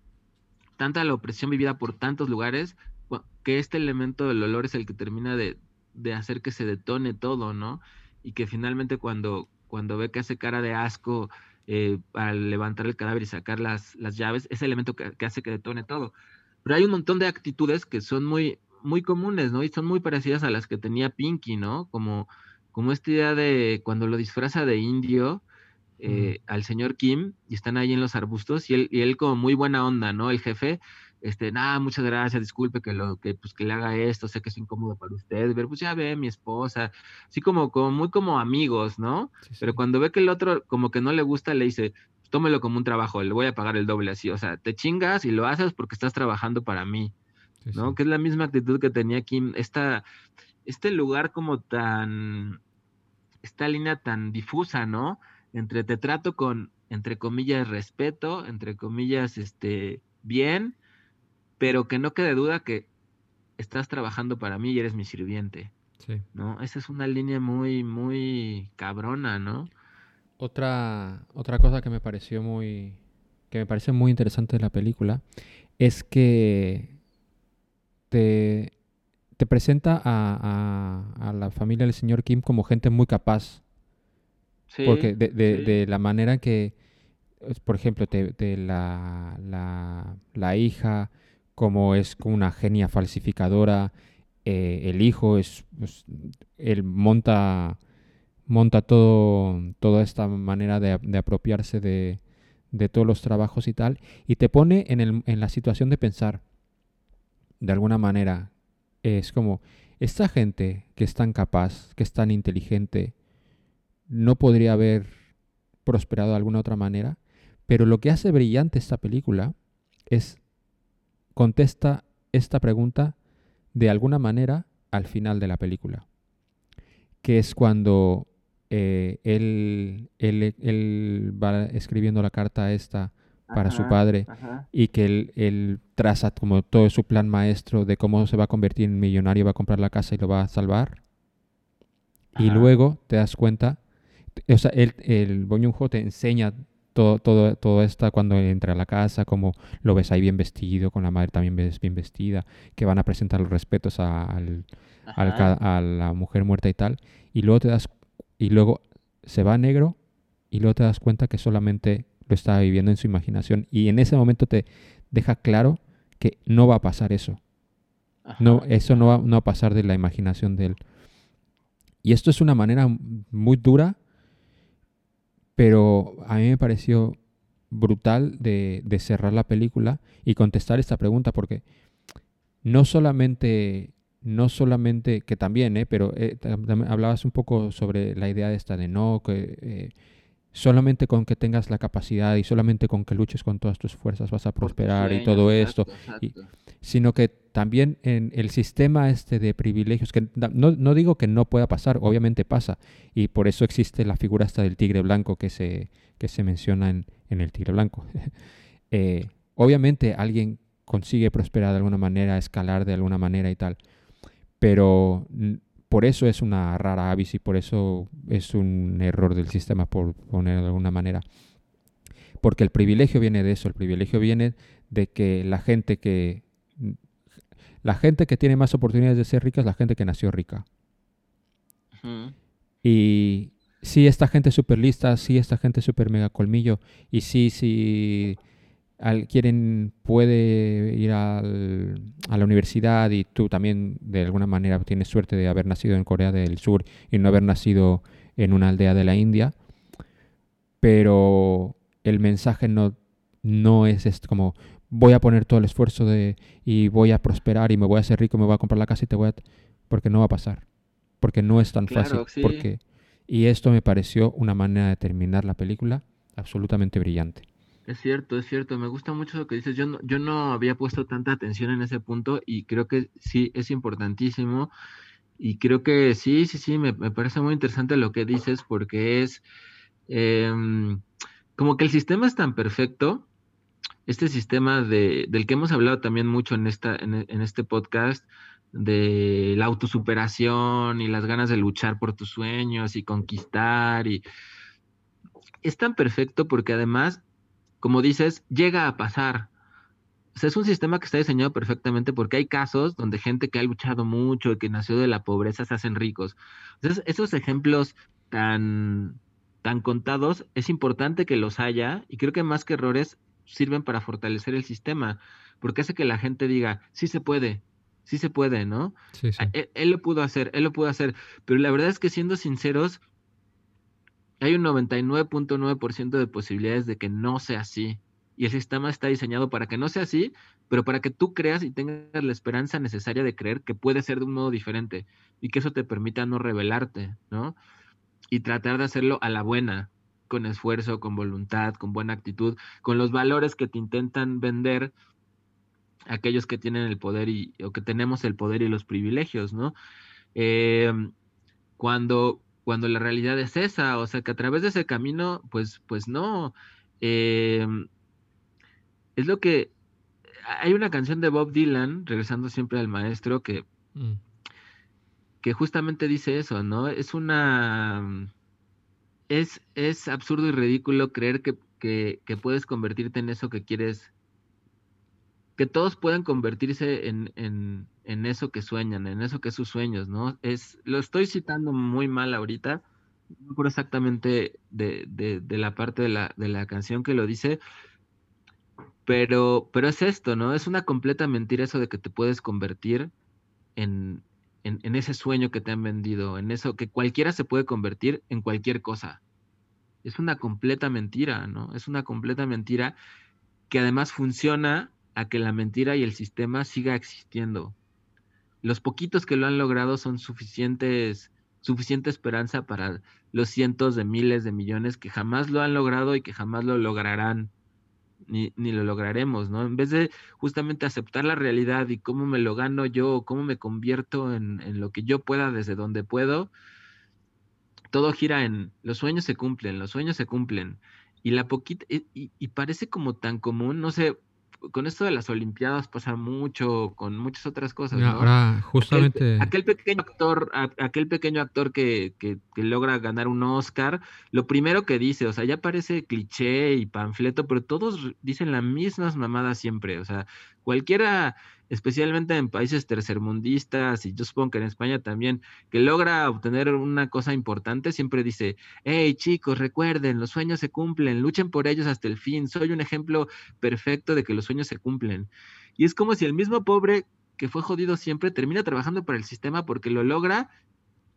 tanta la opresión vivida por tantos lugares, que este elemento del olor es el que termina de, de hacer que se detone todo, ¿no? Y que finalmente cuando, cuando ve que hace cara de asco eh, al levantar el cadáver y sacar las, las llaves, es el elemento que, que hace que detone todo. Pero hay un montón de actitudes que son muy, muy comunes, ¿no? Y son muy parecidas a las que tenía Pinky, ¿no? Como, como esta idea de cuando lo disfraza de indio, eh, al señor Kim y están ahí en los arbustos y él, y él como muy buena onda, ¿no? El jefe, este, nada, muchas gracias, disculpe que lo, que pues que le haga esto, sé que es incómodo para usted, pero pues ya ve mi esposa, así como, como muy como amigos, ¿no? Sí, Pero cuando ve que el otro como que no le gusta, le dice, tómelo como un trabajo, le voy a pagar el doble así, o sea, te chingas y lo haces porque estás trabajando para mí. Sí, ¿no? Que es la misma actitud que tenía Kim, esta, este lugar como tan, esta línea tan difusa, ¿no? Entre te trato con, entre comillas, respeto, entre comillas, este, bien, pero que no quede duda que estás trabajando para mí y eres mi sirviente, Sí. ¿no? Esa es una línea muy, muy cabrona, ¿no? Otra, otra cosa que me pareció muy. que me parece muy interesante de la película es que te, te presenta a, a- a la familia del señor Kim como gente muy capaz. Sí, Porque de, de- sí. de la manera que, por ejemplo, te- de la, la, la hija, como es como una genia falsificadora, eh, el hijo es, pues, él monta, monta todo, toda esta manera de, apropiarse de, de todos los trabajos y tal, y te pone en, el- en la situación de pensar, de alguna manera, es como, esta gente que es tan capaz, que es tan inteligente, no podría haber prosperado de alguna otra manera, pero lo que hace brillante esta película es contesta esta pregunta de alguna manera al final de la película, que es cuando eh, él, él- él va escribiendo la carta esta para su padre ajá. y que él, él traza como todo su plan maestro de cómo se va a convertir en millonario, va a comprar la casa y lo va a salvar. Y luego te das cuenta, o sea, el Joon-ho te enseña todo, todo, cuando entra a la casa, como lo ves ahí bien vestido, con la madre también ves bien vestida, que van a presentar los respetos a- al, al a la mujer muerta y tal, y luego te das, y luego se va a negro, y luego te das cuenta que solamente lo estaba viviendo en su imaginación, y en ese momento te deja claro que no va a pasar eso. No, eso no va, no va a pasar de la imaginación de él. Y esto es una manera muy dura, pero a mí me pareció brutal de, de cerrar la película y contestar esta pregunta, porque no solamente, no solamente, que también, ¿eh? pero eh, hablabas un poco sobre la idea de esta de no, que eh, solamente con que tengas la capacidad y solamente con que luches con todas tus fuerzas vas a prosperar y todo exacto, esto y- sino que también en el sistema este de privilegios, que no, no digo que no pueda pasar, obviamente pasa, y por eso existe la figura esta del tigre blanco que se, que se menciona en, en el tigre blanco. [laughs] Eh, obviamente alguien consigue prosperar de alguna manera, escalar de alguna manera y tal, pero por eso es una rara avis y por eso es un error del sistema, por poner de alguna manera. Porque el privilegio viene de eso, el privilegio viene de que la gente que la gente que tiene más oportunidades de ser rica es la gente que nació rica. Y sí, esta gente es súper lista, sí, esta gente es súper mega colmillo. Y sí, sí, quieren, puede ir al- a la universidad y tú también de alguna manera tienes suerte de haber nacido en Corea del Sur y no haber nacido en una aldea de la India. Pero el mensaje no, no es esto como voy a poner todo el esfuerzo de y voy a prosperar y me voy a hacer rico, me voy a comprar la casa y te voy a... Porque no va a pasar. Porque no es tan Claro, fácil. sí. Porque... Y esto me pareció una manera de terminar la película absolutamente brillante. Es cierto, es cierto. Me gusta mucho lo que dices. Yo no, yo no había puesto tanta atención en ese punto y creo que sí es importantísimo. Y creo que sí, sí, sí, me, me parece muy interesante lo que dices porque es em, como que el sistema es tan perfecto, este sistema de, del que hemos hablado también mucho en, esta, en, en este podcast, de la autosuperación y las ganas de luchar por tus sueños y conquistar y es tan perfecto porque además, como dices, llega a pasar. O sea, es un sistema que está diseñado perfectamente porque hay casos donde gente que ha luchado mucho y que nació de la pobreza se hacen ricos. Entonces, esos ejemplos tan, tan contados, es importante que los haya y creo que más que errores sirven para fortalecer el sistema, porque hace que la gente diga, sí se puede, sí se puede, ¿no? Sí, sí. Él, él lo pudo hacer, él lo pudo hacer, pero la verdad es que siendo sinceros, hay un 99.9% de posibilidades de que no sea así. Y el sistema está diseñado para que no sea así, pero para que tú creas y tengas la esperanza necesaria de creer que puede ser de un modo diferente y que eso te permita no rebelarte, ¿no? Y tratar de hacerlo a la buena, con esfuerzo, con voluntad, con buena actitud, con los valores que te intentan vender aquellos que tienen el poder y, o que tenemos el poder y los privilegios, ¿no? Eh, cuando, cuando la realidad es esa, o sea, que a través de ese camino, pues, pues no. Eh, es lo que. Hay una canción de Bob Dylan, regresando siempre al maestro, que, Mm. que justamente dice eso, ¿no? Es una. Es, es absurdo y ridículo creer que, que, puedes convertirte en eso que quieres. Que todos puedan convertirse en, en, en eso que sueñan, en eso que es sus sueños, ¿no? Es, lo estoy citando muy mal ahorita, no recuerdo exactamente de, de, de la parte de la, de la canción que lo dice, pero, pero es esto, ¿no? Es una completa mentira eso de que te puedes convertir en, en, ese sueño que te han vendido, en eso que cualquiera se puede convertir en cualquier cosa. Es una completa mentira, ¿no? Es una completa mentira que además funciona a que la mentira y el sistema siga existiendo. Los poquitos que lo han logrado son suficientes, suficiente esperanza para los cientos de miles de millones que jamás lo han logrado y que jamás lo lograrán. Ni, ni lo lograremos, ¿no? En vez de justamente aceptar la realidad y cómo me lo gano yo, cómo me convierto en, en lo que yo pueda desde donde puedo, todo gira en los sueños se cumplen, los sueños se cumplen. Y la poquita, y, y- parece como tan común, no sé, con esto de las Olimpiadas pasa mucho, con muchas otras cosas, ¿no? ahora Aquel, justamente... aquel pequeño actor, aquel pequeño actor que, que, que logra ganar un Oscar, lo primero que dice, o sea, ya parece cliché y panfleto, pero todos dicen las mismas mamadas siempre, o sea, cualquiera, especialmente en países tercermundistas, y yo supongo que en España también, que logra obtener una cosa importante, siempre dice, hey chicos, recuerden, los sueños se cumplen, luchen por ellos hasta el fin, soy un ejemplo perfecto de que los sueños se cumplen. Y es como si el mismo pobre que fue jodido siempre termina trabajando para el sistema porque lo logra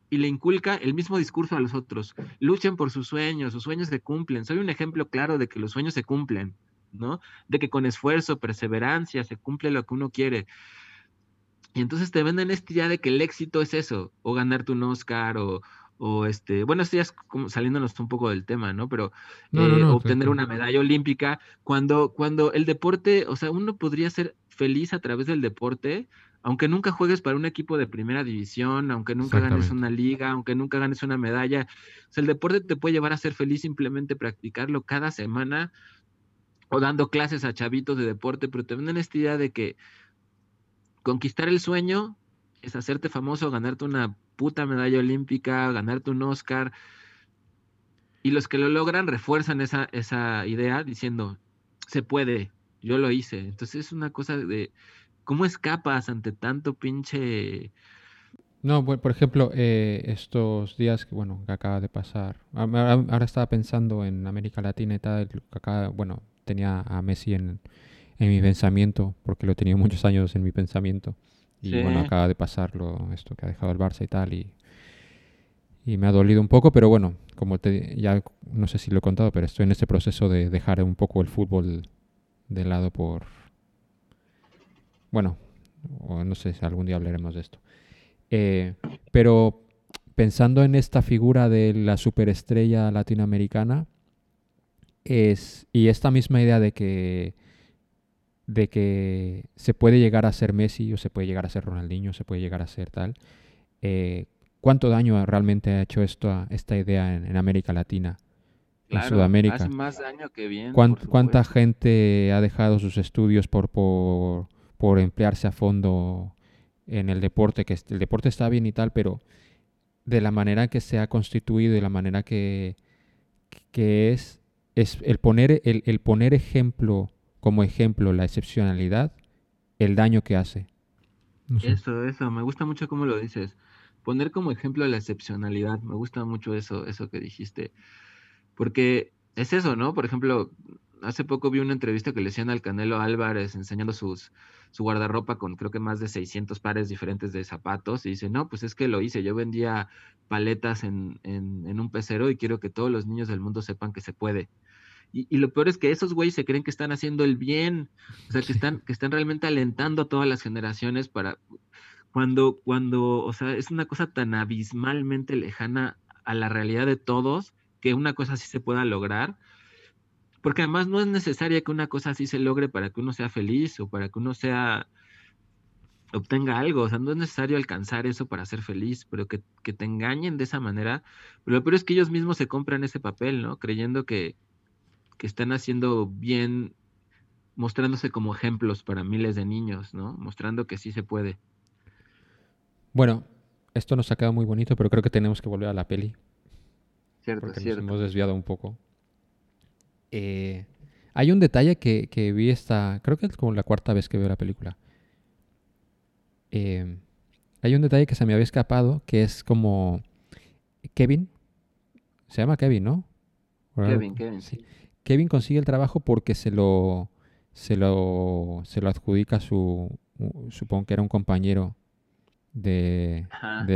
y le inculca el mismo discurso a los otros. Luchen por sus sueños, sus sueños se cumplen. Soy un ejemplo claro de que los sueños se cumplen, ¿no? De que con esfuerzo, perseverancia se cumple lo que uno quiere. Y entonces te venden esta idea de que el éxito es eso, o ganarte un Oscar, o, o este, bueno, esto ya es como saliéndonos un poco del tema, ¿no? Pero No, eh, no, obtener una medalla olímpica, cuando, cuando el deporte, o sea, uno podría ser feliz a través del deporte, aunque nunca juegues para un equipo de primera división, aunque nunca ganes una liga, aunque nunca ganes una medalla. O sea, el deporte te puede llevar a ser feliz simplemente practicarlo cada semana o dando clases a chavitos de deporte, pero te venden esta idea de que conquistar el sueño es hacerte famoso, ganarte una puta medalla olímpica, ganarte un Oscar. Y los que lo logran refuerzan esa, esa idea diciendo, se puede, yo lo hice. Entonces es una cosa de, ¿cómo escapas ante tanto pinche... No, bu- por ejemplo, eh, estos días que, bueno, que acaba de pasar. a- Ahora, estaba pensando en América Latina y tal, que acá, bueno, tenía a Messi en, en mi pensamiento, porque lo he tenido muchos años en mi pensamiento. Y bueno, Sí. acaba de pasarlo, esto que ha dejado el Barça y tal, y, y me ha dolido un poco, pero bueno, como te, ya no sé si lo he contado, pero estoy en este proceso de dejar un poco el fútbol de lado por, bueno, o no sé si algún día hablaremos de esto. Eh, pero pensando en esta figura de la superestrella latinoamericana, es, y esta misma idea de que, de que se puede llegar a ser Messi o se puede llegar a ser Ronaldinho, se puede llegar a ser tal, eh, ¿cuánto daño realmente ha hecho esto, a- esta idea en, en América Latina, en Sudamérica? hace más daño que bien. ¿Cuán- por ¿Cuánta gente ha dejado sus estudios por, por, por emplearse a fondo en el deporte? Que el deporte está bien y tal, pero de la manera que se ha constituido y la manera que, que es, es el poner, el, el poner ejemplo como ejemplo la excepcionalidad, el daño que hace. No sé. Eso, eso, me gusta mucho cómo lo dices. Poner como ejemplo la excepcionalidad, me gusta mucho eso, eso que dijiste. Porque es eso, ¿no? Por ejemplo, hace poco vi una entrevista que le hacían al Canelo Álvarez enseñando sus, su guardarropa con creo que más de 600 pares diferentes de zapatos y dice, no, pues es que lo hice, yo vendía paletas en, en, en un pecero y quiero que todos los niños del mundo sepan que se puede. Y, lo peor es que esos güeyes se creen que están haciendo el bien, o sea, que están, que están realmente alentando a todas las generaciones para, cuando, cuando, o sea, es una cosa tan abismalmente lejana a la realidad de todos que una cosa así se pueda lograr, porque además no es necesaria que una cosa así se logre para que uno sea feliz o para que uno sea obtenga algo, o sea, no es necesario alcanzar eso para ser feliz, pero que, que te engañen de esa manera, pero lo peor es que ellos mismos se compran ese papel, ¿no? Creyendo que, que están haciendo bien, mostrándose como ejemplos para miles de niños, ¿no? Mostrando que sí se puede. Bueno, esto nos ha quedado muy bonito, pero creo que tenemos que volver a la peli. Cierto, porque cierto. nos hemos desviado un poco. Eh, hay un detalle que, que vi esta, creo que es como la cuarta vez que veo la película. Eh, hay un detalle que se me había escapado, que es como Kevin, se llama Kevin, ¿no? Kevin, Kevin, sí. Kevin consigue el trabajo porque se lo, se lo, se lo adjudica su, supongo que era un compañero de,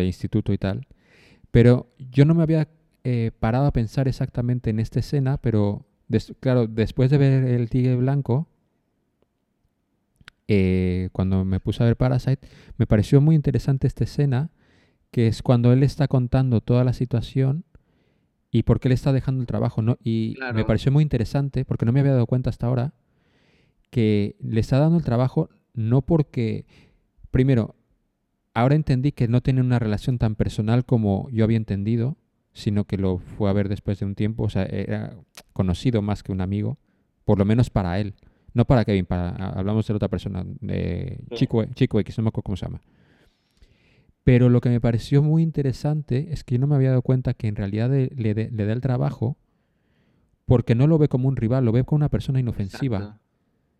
instituto y tal. Pero yo no me había eh, parado a pensar exactamente en esta escena, pero des- claro, después de ver El Tigre Blanco, eh, cuando me puse a ver Parasite, me pareció muy interesante esta escena, que es cuando él está contando toda la situación y por qué le está dejando el trabajo, ¿no? Y me pareció muy interesante, porque no me había dado cuenta hasta ahora, que le está dando el trabajo no porque, primero, ahora entendí que no tiene una relación tan personal como yo había entendido, sino que lo fue a ver después de un tiempo, o sea, era conocido más que un amigo, por lo menos para él, no para Kevin, para, hablamos de la otra persona, de Sí. Chico, Chico X, no me acuerdo cómo se llama. Pero lo que me pareció muy interesante es que yo no me había dado cuenta que en realidad de- le, de- le da el trabajo porque no lo ve como un rival, lo ve como una persona inofensiva. Exacto.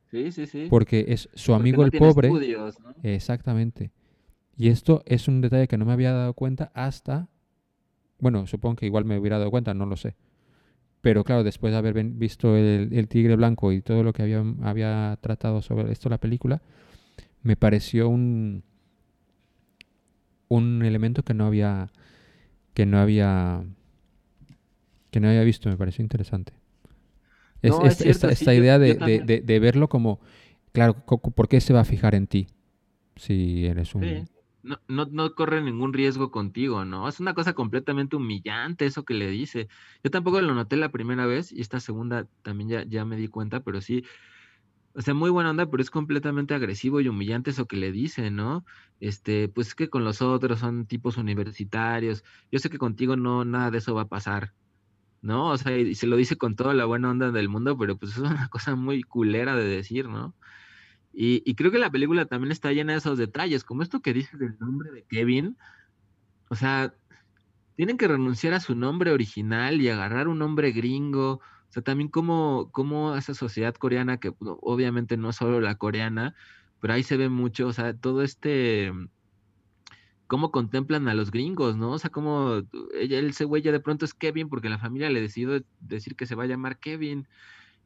Sí, sí, sí. Porque es su amigo no el pobre. estudios, ¿no? Exactamente. Y esto es un detalle que no me había dado cuenta hasta. Bueno, supongo que igual me hubiera dado cuenta, no lo sé. Pero claro, después de haber visto el, el Tigre Blanco y todo lo que había, había tratado sobre esto la película, me pareció un un elemento que no había que no había que no había visto, me pareció interesante. Es, No, es esta- esta, sí, yo- idea de, yo de- también. de- de verlo como, claro, ¿por qué se va a fijar en ti si eres un... Sí. No, no, no corre ningún riesgo contigo, ¿no? Es una cosa completamente humillante eso que le dice. Yo tampoco lo noté la primera vez y esta segunda también ya, ya me di cuenta, pero sí, o sea, muy buena onda, pero es completamente agresivo y humillante eso que le dice, ¿no? Este, pues es que con los otros son tipos universitarios. Yo sé que contigo no, nada de eso va a pasar, ¿no? O sea, y se lo dice con toda la buena onda del mundo, pero pues es una [laughs] cosa muy culera de decir, ¿no? Y, y creo que la película también está llena de esos detalles, como esto que dices del nombre de Kevin. O sea, tienen que renunciar a su nombre original y agarrar un nombre gringo. O sea, también como, como esa sociedad coreana, que obviamente no solo la coreana, pero ahí se ve mucho, o sea, todo este, cómo contemplan a los gringos, ¿no? O sea, como ella, ese güey ya de pronto es Kevin porque la familia le decidió decir que se va a llamar Kevin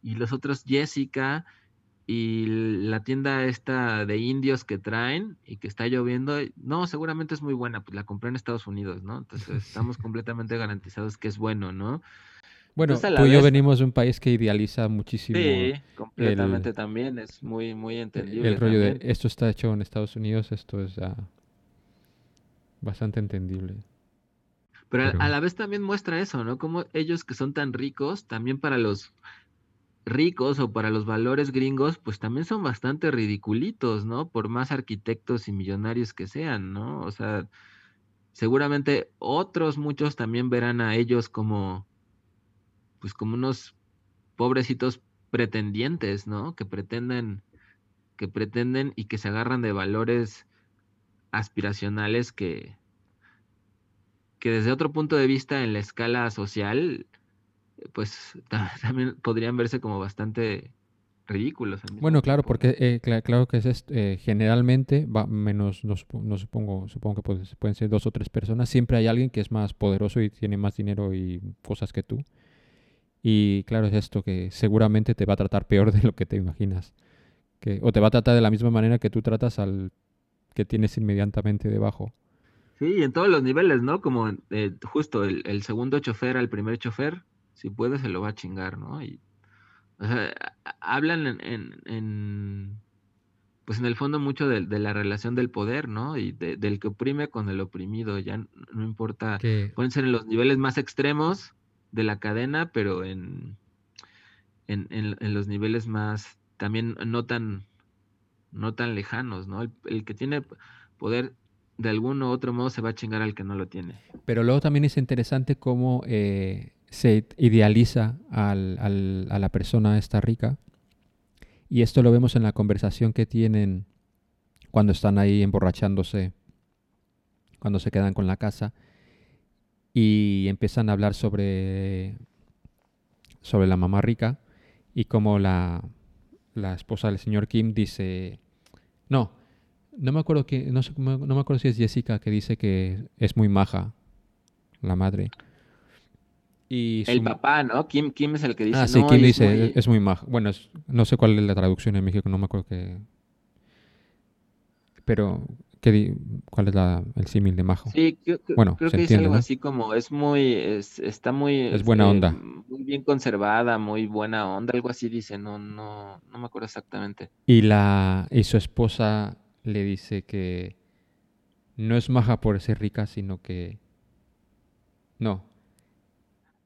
y los otros Jessica y la tienda esta de indios que traen y que está lloviendo, no, seguramente es muy buena, pues la compré en Estados Unidos, ¿no? Entonces [laughs] estamos completamente garantizados que es bueno, ¿no? Bueno, la tú y yo vez- venimos de un país que idealiza muchísimo Sí, completamente el- también, es muy, muy entendible. el rollo de esto está hecho en Estados Unidos, esto es ya bastante entendible. Pero- a la vez también muestra eso, ¿no? Como ellos que son tan ricos, también para los ricos o para los valores gringos, pues también son bastante ridiculitos, ¿no? Por más arquitectos y millonarios que sean, ¿no? O sea, seguramente otros muchos también verán a ellos como, pues como unos pobrecitos pretendientes, ¿no? Que pretenden, que pretenden y que se agarran de valores aspiracionales que, que desde otro punto de vista en la escala social, pues [laughs] ta- también podrían verse como bastante ridículos. Bueno, claro, tiempo, porque eh, cla- claro que es eh, generalmente, va, menos, no, supo- no supongo, supongo que puede- pueden ser dos o tres personas, siempre hay alguien que es más poderoso y tiene más dinero y cosas que tú. Y claro, es esto que seguramente te va a tratar peor [laughs] de lo que te imaginas. Que, o te va a tratar de la misma manera que tú tratas al que tienes inmediatamente debajo. Sí, y en todos los niveles, ¿no? Como eh, justo el, el segundo chofer al primer chofer, si puede se lo va a chingar, ¿no? Y, o sea, hablan en, en- en, pues en el fondo mucho de, de la relación del poder, ¿no? Y de- del que oprime con el oprimido, ya no importa, pueden ser en los niveles más extremos de la cadena, pero en, en, en- los niveles más también no tan, no tan lejanos, ¿no? El, el que tiene poder de algún u otro modo se va a chingar al que no lo tiene. Pero luego también es interesante cómo eh, se idealiza al- al- a la persona esta rica. Y esto lo vemos en la conversación que tienen cuando están ahí emborrachándose, cuando se quedan con la casa. Y empiezan a hablar sobre, sobre la mamá rica y cómo la, la esposa del señor Kim dice, no, no me acuerdo que, no, sé- no me acuerdo si es Jessica que dice que es muy maja la madre. Y El papá, ¿no? Kim, Kim es el que dice, ah, sí, no, Kim es dice muy- es muy maja. Bueno, es- no sé cuál es la traducción en México, no me acuerdo que. Pero, ¿qué di- ¿cuál es la, el símil de majo? Sí, creo, Bueno, creo que entiende, es algo ¿no? así como, es muy, es, está muy... Es buena onda. Muy bien conservada, muy buena onda, algo así dice, no, no, no me acuerdo exactamente. Y la y su esposa le dice que no es maja por ser rica, sino que no.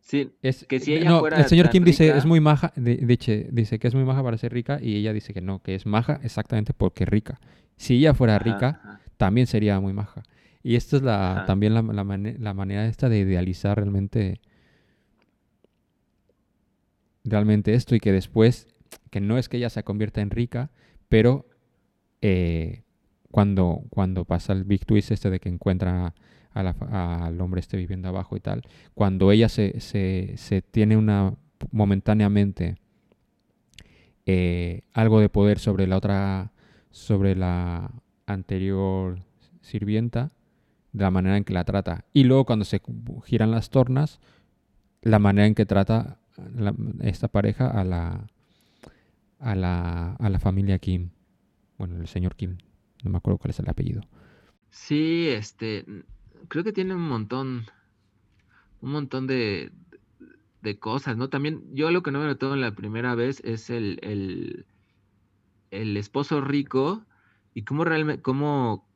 Sí, Es, que si eh, ella no, fuera el señor Kim dice rica- es muy maja, de- dice, dice que es muy maja para ser rica y ella dice que no, que es maja exactamente porque es rica. Si ella fuera Ajá, rica, ajá. También sería muy maja. Y esta es la, Ajá. también la, la mane- la manera esta de idealizar realmente, realmente esto y que después, que no es que ella se convierta en rica, pero eh, cuando, cuando pasa el big twist este de que encuentra a la fa- al hombre este viviendo abajo y tal, cuando ella se, se, se tiene una momentáneamente eh, algo de poder sobre la otra, sobre la anterior sirvienta, de la manera en que la trata. Y luego cuando se giran las tornas, la manera en que trata esta pareja a la, a la, a la familia Kim. Bueno, el señor Kim. No me acuerdo cuál es el apellido. Sí, este, creo que tiene un montón, un montón de, de cosas, ¿no? También, yo lo que no me notó en la primera vez es el, el, el esposo rico y cómo realmente, cómo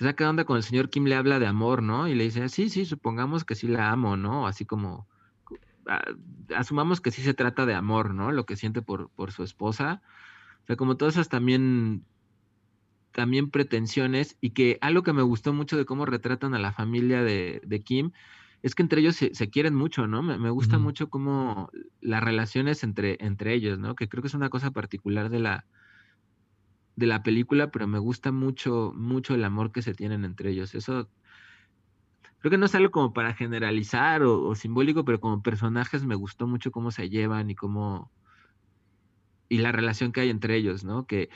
se saca de onda con el señor Kim le habla de amor, ¿no? Y le dice, sí, sí, supongamos que sí la amo, ¿no? Así como, ah, asumamos que sí se trata de amor, ¿no? Lo que siente por, por su esposa. O sea, como todas esas también también pretensiones y que algo que me gustó mucho de cómo retratan a la familia de, de Kim es que entre ellos se, se quieren mucho, ¿no? Me, me gusta mucho cómo las relaciones entre, entre ellos, ¿no? Que creo que es una cosa particular de la, de la película, pero me gusta mucho, mucho el amor que se tienen entre ellos. Eso creo que no es algo como para generalizar o, simbólico, pero como personajes me gustó mucho cómo se llevan y cómo... y la relación que hay entre ellos, ¿no? Que,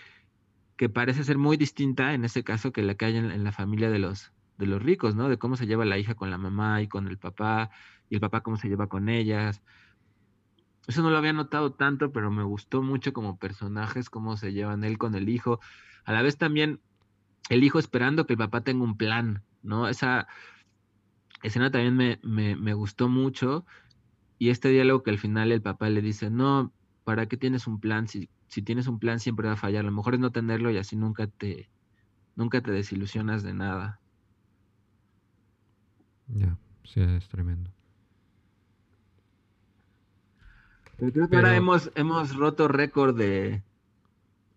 que parece ser muy distinta en ese caso que la que hay en, en la familia de los, de los ricos, ¿no? De cómo se lleva la hija con la mamá y con el papá, y el papá cómo se lleva con ellas. Eso no lo había notado tanto, pero me gustó mucho como personajes, cómo se llevan él con el hijo. A la vez también el hijo esperando que el papá tenga un plan, ¿no? Esa escena también me, me, me gustó mucho. Y este diálogo que al final el papá le dice, no, ¿para qué tienes un plan? Si, si tienes un plan siempre va a fallar. Lo mejor es no tenerlo y así nunca te, nunca te desilusionas de nada. Ya, sí, es tremendo. Pero creo que ahora hemos, hemos roto récord de,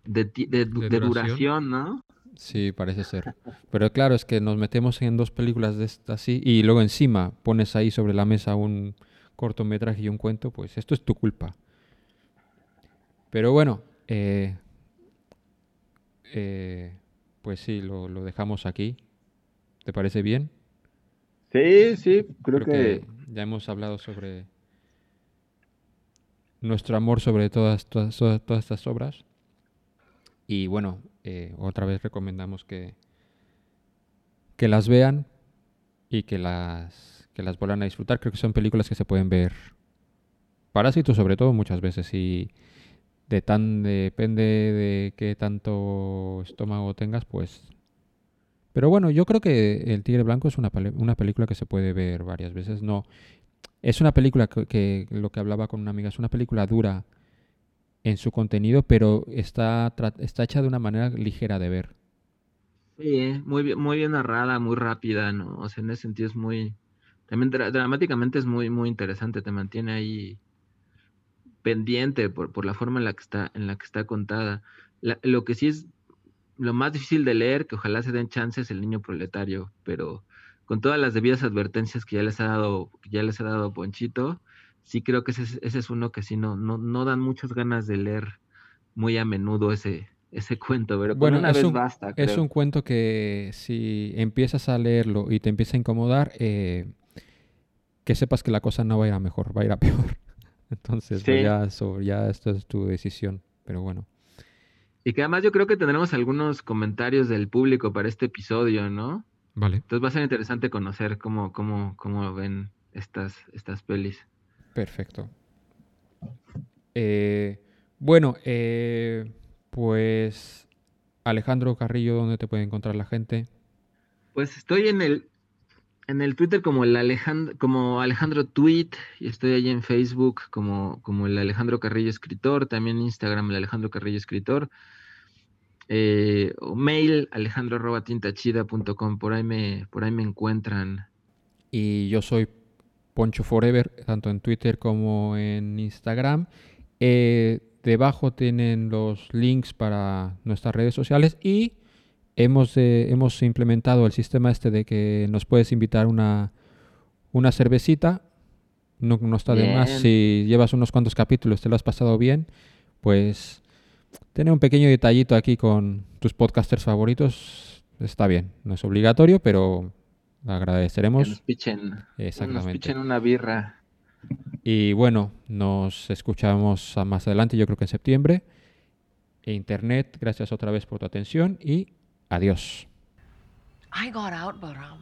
de, ti- de du- ¿De de duración? ¿no? Sí, parece ser. Pero claro, es que nos metemos en dos películas de estas así y luego encima pones ahí sobre la mesa un cortometraje y un cuento, pues esto es tu culpa. Pero bueno, eh, eh, pues sí, lo, lo dejamos aquí. ¿Te parece bien? Sí, sí, creo, Creo que ya hemos hablado sobre nuestro amor sobre todas, todas, todas, todas estas obras. Y bueno, eh, otra vez recomendamos que, que las vean y que las, que las vuelvan a disfrutar. Creo que son películas que se pueden ver. Parásitos sobre todo muchas veces y de tan depende de qué tanto estómago tengas, pues pero bueno, yo creo que El Tigre Blanco es una, una película que se puede ver varias veces. No, es una película que, lo que hablaba con una amiga, es una película dura en su contenido, pero está, está hecha de una manera ligera de ver. Sí, muy bien, muy bien narrada, muy rápida, ¿no? O sea, en ese sentido es muy, también dra- dramáticamente es muy, muy interesante, te mantiene ahí pendiente por, por la forma en la que está, en la que está contada. La- lo que sí es lo más difícil de leer, que ojalá se den chances, el niño proletario, pero con todas las debidas advertencias que ya les ha dado, que ya les ha dado Ponchito, sí creo que ese, es- ese es uno que sí no, no, no dan muchas ganas de leer muy a menudo ese, ese [laughs] cuento, pero Bueno, una es vez un, basta, es un cuento que si empiezas a leerlo y te empieza a incomodar, eh, que sepas que la cosa no va a ir a mejor, va a ir a peor. [laughs] Entonces, pues ya, eso, ya esto es tu decisión. Pero bueno. Y que además yo creo que tendremos algunos comentarios del público para este episodio, ¿no? Vale. Entonces va a ser interesante conocer cómo, cómo, cómo ven estas, estas pelis. Perfecto. Eh, bueno, eh, pues Alejandro Carrillo, ¿dónde te puede encontrar la gente? Pues estoy en el, en el Twitter como el Alejandro, como Alejandro Tweet, y estoy allí en Facebook como, como el Alejandro Carrillo Escritor, también en Instagram el Alejandro Carrillo Escritor. Eh, o mail alejandro arroba tintachida.com, por ahí me, por ahí me encuentran. Y yo soy Poncho Forever, tanto en Twitter como en Instagram. Eh, debajo tienen los links para nuestras redes sociales y hemos, eh, hemos implementado el sistema este de que nos puedes invitar una, una cervecita. No, no está de más. Bien. Si llevas unos cuantos capítulos, te lo has pasado bien, pues tener un pequeño detallito aquí con tus podcasters favoritos está bien. No es obligatorio, pero Que agradeceremos. nos pichen, nos Exactamente. pichen una birra. Y bueno, nos escuchamos más adelante, yo creo que en septiembre. E Internet, gracias otra vez por tu atención y adiós. I got out, Bahram.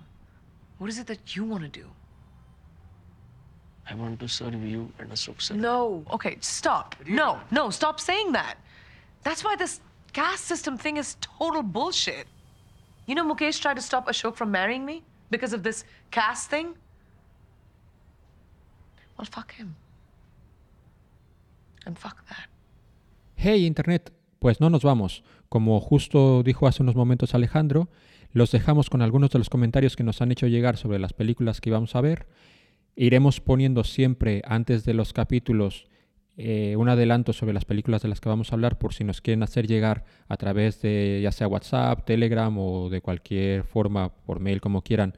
What is it that you want to do? I want to serve you and Ashok sir. No. Okay, stop. No, no, stop saying that. That's why this caste system thing is total bullshit. You know, Mukesh tried to stop Ashok from marrying me because of this caste thing? Well, fuck him. And fuck that. Hey Internet, pues no nos vamos. Como justo dijo hace unos momentos Alejandro, los dejamos con algunos de los comentarios que nos han hecho llegar sobre las películas que íbamos a ver. Iremos poniendo siempre antes de los capítulos eh, un adelanto sobre las películas de las que vamos a hablar por si nos quieren hacer llegar a través de ya sea WhatsApp, Telegram o de cualquier forma por mail como quieran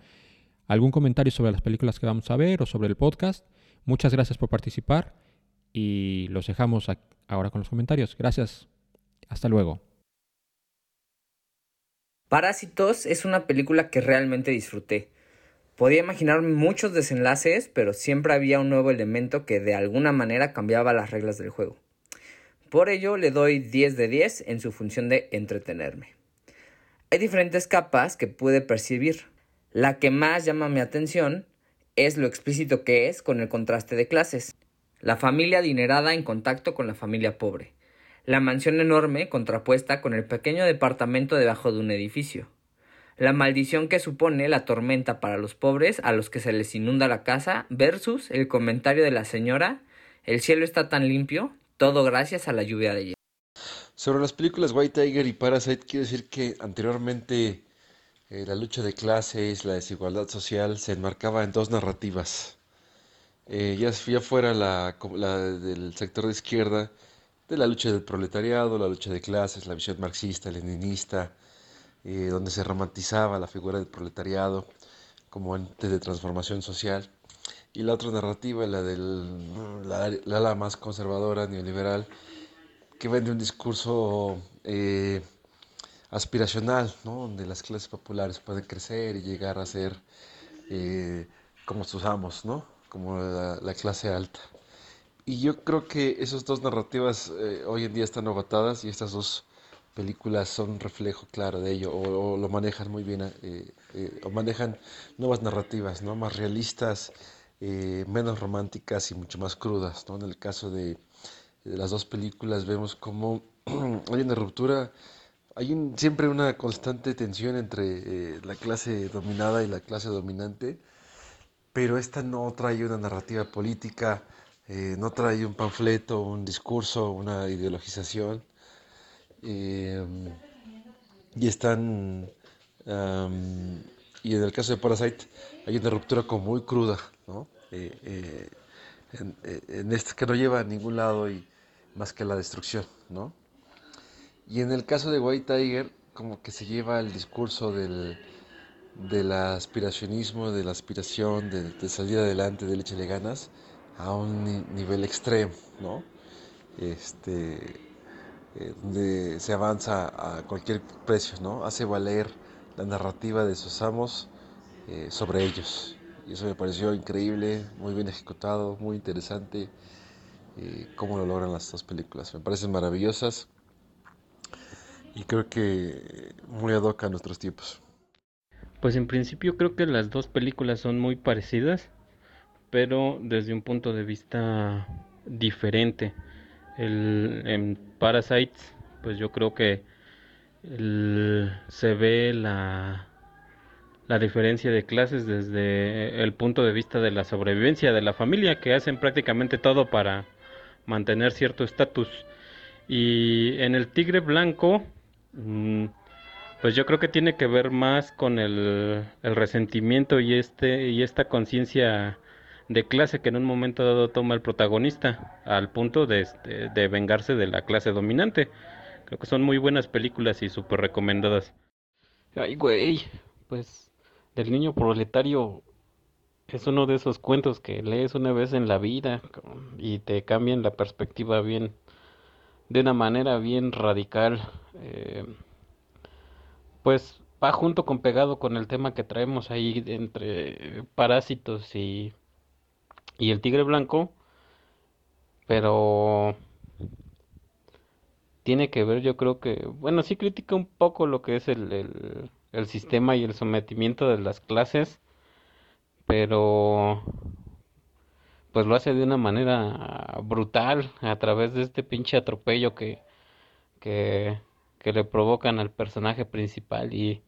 algún comentario sobre las películas que vamos a ver o sobre el podcast. Muchas gracias por participar y los dejamos ahora con los comentarios. Gracias. Hasta luego. Parásitos es una película que realmente disfruté. Podía imaginar muchos desenlaces, pero siempre había un nuevo elemento que de alguna manera cambiaba las reglas del juego. Por ello le doy 10 de 10 en su función de entretenerme. Hay diferentes capas que pude percibir. La que más llama mi atención es lo explícito que es con el contraste de clases. La familia adinerada en contacto con la familia pobre. La mansión enorme contrapuesta con el pequeño departamento debajo de un edificio. La maldición que supone la tormenta para los pobres a los que se les inunda la casa versus el comentario de la señora el cielo está tan limpio, todo gracias a la lluvia de hielo. Sobre las películas White Tiger y Parasite, quiero decir que anteriormente eh, la lucha de clases, la desigualdad social se enmarcaba en dos narrativas. Eh, ya, ya fuera la del sector de izquierda, de la lucha del proletariado, la lucha de clases, la visión marxista, leninista, eh, donde se romantizaba la figura del proletariado como ente de transformación social. Y la otra narrativa, la del la, la ala más conservadora, neoliberal, que vende un discurso eh, aspiracional, ¿no? Donde las clases populares pueden crecer y llegar a ser eh, como sus amos, ¿no? Como la, la clase alta. Y yo creo que esas dos narrativas eh, hoy en día están agotadas y estas dos películas son reflejo claro de ello, o, lo manejan muy bien, eh, eh, o manejan nuevas narrativas, ¿no? Más realistas, eh, menos románticas y mucho más crudas, ¿no? En el caso de, las dos películas vemos como [clears throat] hay una ruptura, hay siempre una constante tensión entre la clase dominada y la clase dominante, pero esta no trae una narrativa política, no trae un panfleto, un discurso, una ideologización, eh, y están, am, y en el caso de Parasite hay una ruptura como muy cruda, ¿no? Eh, eh, en, eh, en que no lleva a ningún lado y más que la destrucción, ¿no? Y en el caso de White Tiger, como que se lleva el discurso del, del aspiracionismo, de la aspiración, de, de salir adelante, de échale ganas, a un ni- nivel extremo, ¿no? Este, eh, donde se avanza a cualquier precio, ¿no? Hace valer la narrativa de sus amos eh, sobre ellos. Y eso me pareció increíble, muy bien ejecutado, muy interesante eh, cómo lo logran las dos películas. Me parecen maravillosas y creo que muy ad a nuestros tiempos. Pues en principio creo que las dos películas son muy parecidas, pero desde un punto de vista diferente. El, Parasites, pues yo creo que se ve la, la diferencia de clases desde el punto de vista de la sobrevivencia de la familia, que hacen prácticamente todo para mantener cierto estatus. Y en el Tigre Blanco, mm, pues yo creo que tiene que ver más con el, el resentimiento y este y esta conciencia de clase que en un momento dado toma el protagonista al punto de, este, de vengarse de la clase dominante. Creo que son muy buenas películas y súper recomendadas. Ay, güey, pues del niño proletario es uno de esos cuentos que lees una vez en la vida y te cambian la perspectiva bien, de una manera bien radical. Eh, pues va junto con pegado con el tema que traemos ahí entre parásitos y, y el tigre blanco, pero tiene que ver, yo creo que, bueno, sí critica un poco lo que es el, el, sistema y el sometimiento de las clases, pero pues lo hace de una manera brutal a través de este pinche atropello que, que, le provocan al personaje principal y,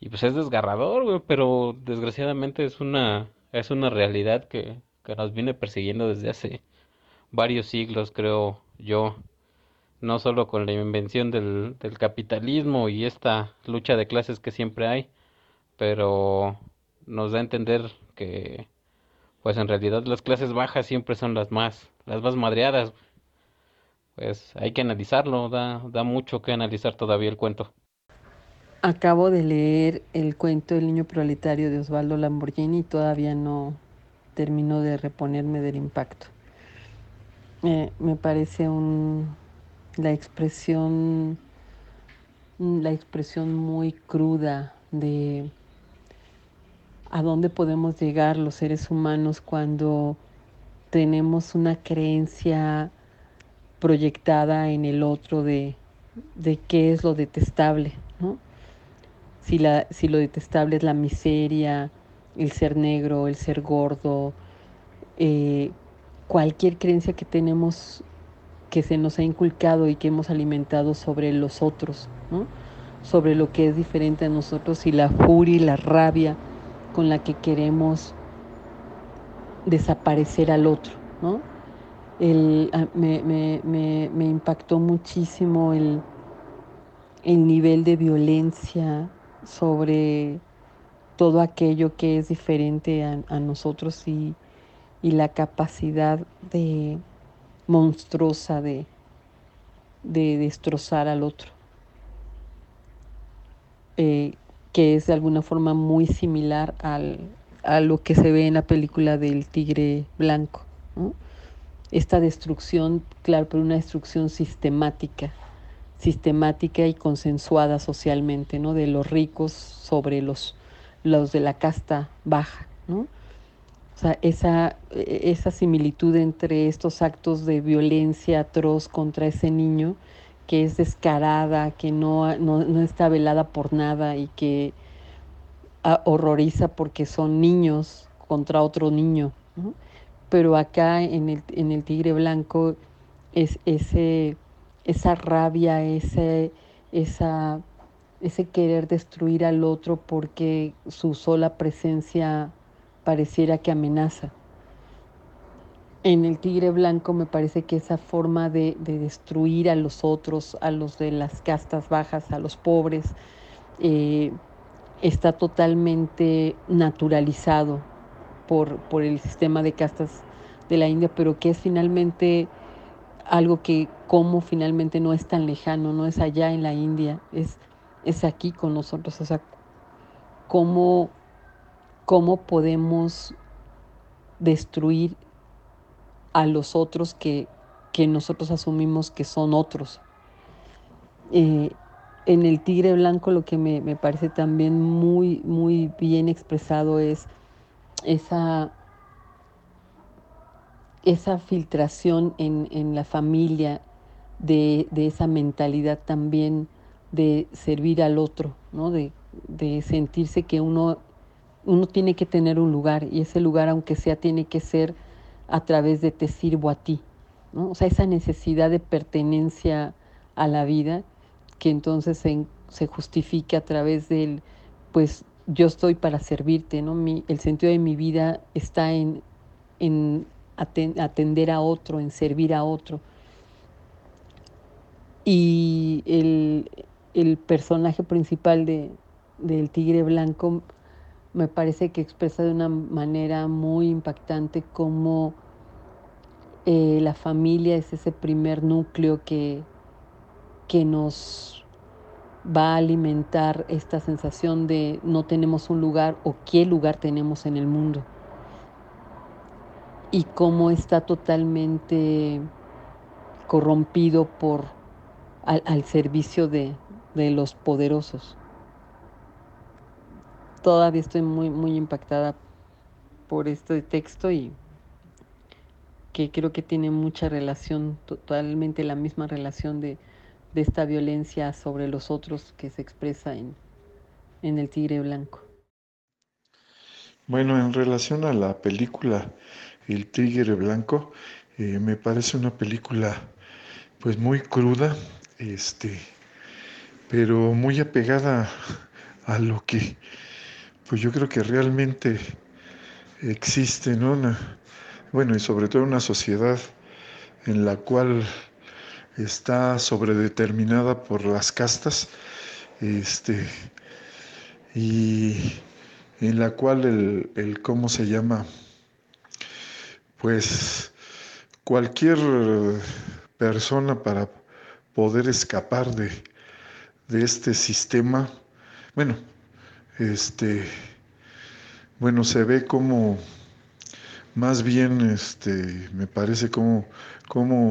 y pues es desgarrador, pero desgraciadamente es una, es una realidad que, que nos viene persiguiendo desde hace varios siglos, creo yo no solo con la invención del, capitalismo y esta lucha de clases que siempre hay, pero nos da a entender que pues en realidad las clases bajas siempre son las más las más madreadas. Pues hay que analizarlo, da, da mucho que analizar todavía el cuento. Acabo de leer el cuento El niño proletario de Osvaldo Lamborghini y todavía no termino de reponerme del impacto. Eh, me parece la expresión, la expresión muy cruda de a dónde podemos llegar los seres humanos cuando tenemos una creencia proyectada en el otro de, de qué es lo detestable, ¿no? Si, la, si lo detestable es la miseria, el ser negro, el ser gordo, eh, cualquier creencia que tenemos que se nos ha inculcado y que hemos alimentado sobre los otros, sobre lo que es diferente a nosotros y la furia y la rabia con la que queremos desaparecer al otro. me, impactó muchísimo el nivel de violencia sobre todo aquello que es diferente a, nosotros y, y la capacidad de monstruosa de, de destrozar al otro, eh, que es de alguna forma muy similar al, a lo que se ve en la película del tigre blanco. Esta destrucción, claro, pero una destrucción sistemática, sistemática y consensuada socialmente, ¿no? De los ricos sobre los, los de la casta baja, ¿no? O sea, esa, esa similitud entre estos actos de violencia atroz contra ese niño que es descarada, que no, no, no está velada por nada y que horroriza porque son niños contra otro niño. Pero acá en el, en el tigre blanco es ese, esa rabia, ese, esa, ese querer destruir al otro porque su sola presencia pareciera que amenaza. En el tigre blanco me parece que esa forma de, de, destruir a los otros, a los de las castas bajas, a los pobres, eh, está totalmente naturalizado por, por el sistema de castas de la India, pero que es finalmente algo que como finalmente no es tan lejano, no es allá en la India, es, es aquí con nosotros, o sea, cómo cómo podemos destruir a los otros que, que nosotros asumimos que son otros. Eh, en el tigre blanco lo que me, me, parece también muy, muy bien expresado es esa, esa filtración en, en la familia de, de, esa mentalidad también de servir al otro, ¿no? de, de sentirse que uno uno tiene que tener un lugar y ese lugar, aunque sea, tiene que ser a través de te sirvo a ti. ¿no? O sea, esa necesidad de pertenencia a la vida que entonces se, se justifica a través del, pues yo estoy para servirte, ¿no? Mi, el sentido de mi vida está en, en atender a otro, en servir a otro. Y el, el personaje principal de, del Tigre Blanco me parece que expresa de una manera muy impactante cómo eh, la familia es ese primer núcleo que, que nos va a alimentar esta sensación de no tenemos un lugar o qué lugar tenemos en el mundo. Y cómo está totalmente corrompido por al, al servicio de, de los poderosos. Todavía estoy muy, muy impactada por este texto y que creo que tiene mucha relación, totalmente la misma relación de, de esta violencia sobre los otros que se expresa en, en El Tigre Blanco. Bueno, en relación a la película El Tigre Blanco, eh, me parece una película pues muy cruda, este, pero muy apegada a lo que pues yo creo que realmente existe, ¿no? Bueno, y sobre todo una sociedad en la cual está sobredeterminada por las castas, este, y en la cual el, el ¿cómo se llama? Pues cualquier persona para poder escapar de, de este sistema, bueno, este, bueno, se ve como más bien, este, me parece como,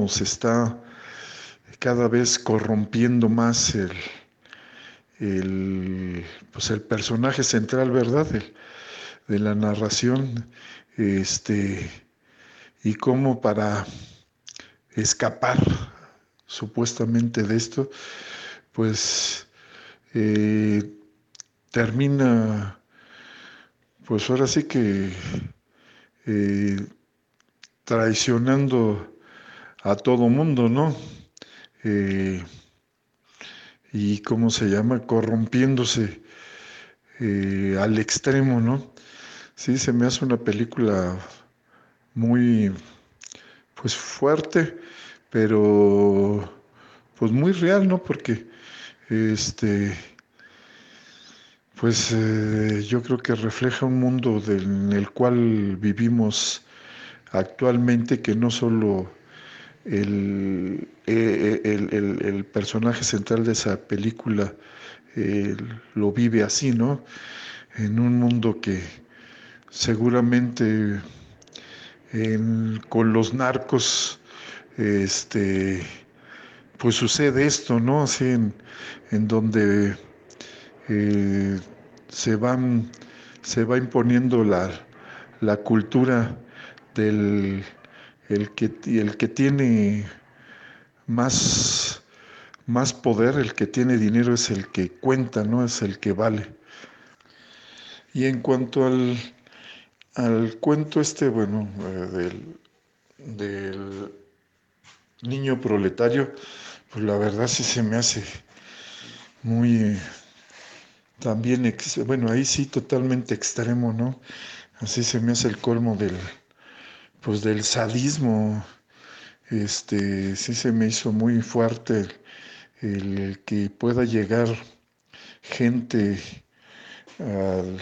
se está cada vez corrompiendo más el, el, pues el personaje central, ¿verdad? De la narración, este, y cómo para escapar supuestamente de esto, pues eh, termina, pues ahora sí que eh, traicionando a todo mundo, ¿no? Eh, y cómo se llama, corrompiéndose al extremo, ¿no? Sí, se me hace una película muy, pues fuerte, pero pues muy real, ¿no? Porque, este, pues eh, yo creo que refleja un mundo en el cual vivimos actualmente que no solo el, eh, el- el- el personaje central de esa película eh, lo vive así, ¿no? En un mundo que seguramente en- con los narcos, este, pues sucede esto, ¿no? Así en, en donde eh, se van, se va imponiendo la, la cultura del el que, el que tiene más, más poder, el que tiene dinero es el que cuenta, ¿no? Es el que vale. Y en cuanto al, al cuento este, bueno, eh, del, del niño proletario, pues la verdad sí se me hace muy, también, bueno, ahí sí totalmente extremo, ¿no? Así se me hace el colmo del, pues del sadismo. Este, sí se me hizo muy fuerte el, el que pueda llegar gente al,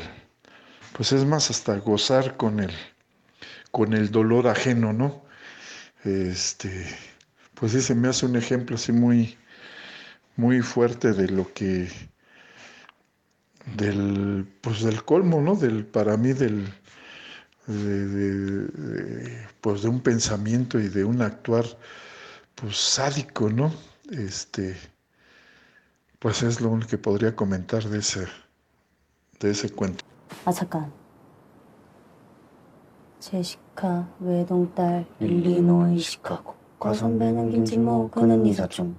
pues es más, hasta gozar con el, con el dolor ajeno, ¿no? Este, pues sí se me hace un ejemplo así muy, muy fuerte de lo que, del, pues del colmo, ¿no? Del, para mí, del, de, de- de, pues de un pensamiento y de un actuar, pues sádico, ¿no? Este, pues es lo único que podría comentar de ese, de ese cuento. 아 잠깐 제시카 외동딸 일리노이 시카고 과선배는 김진모 그는 이사촌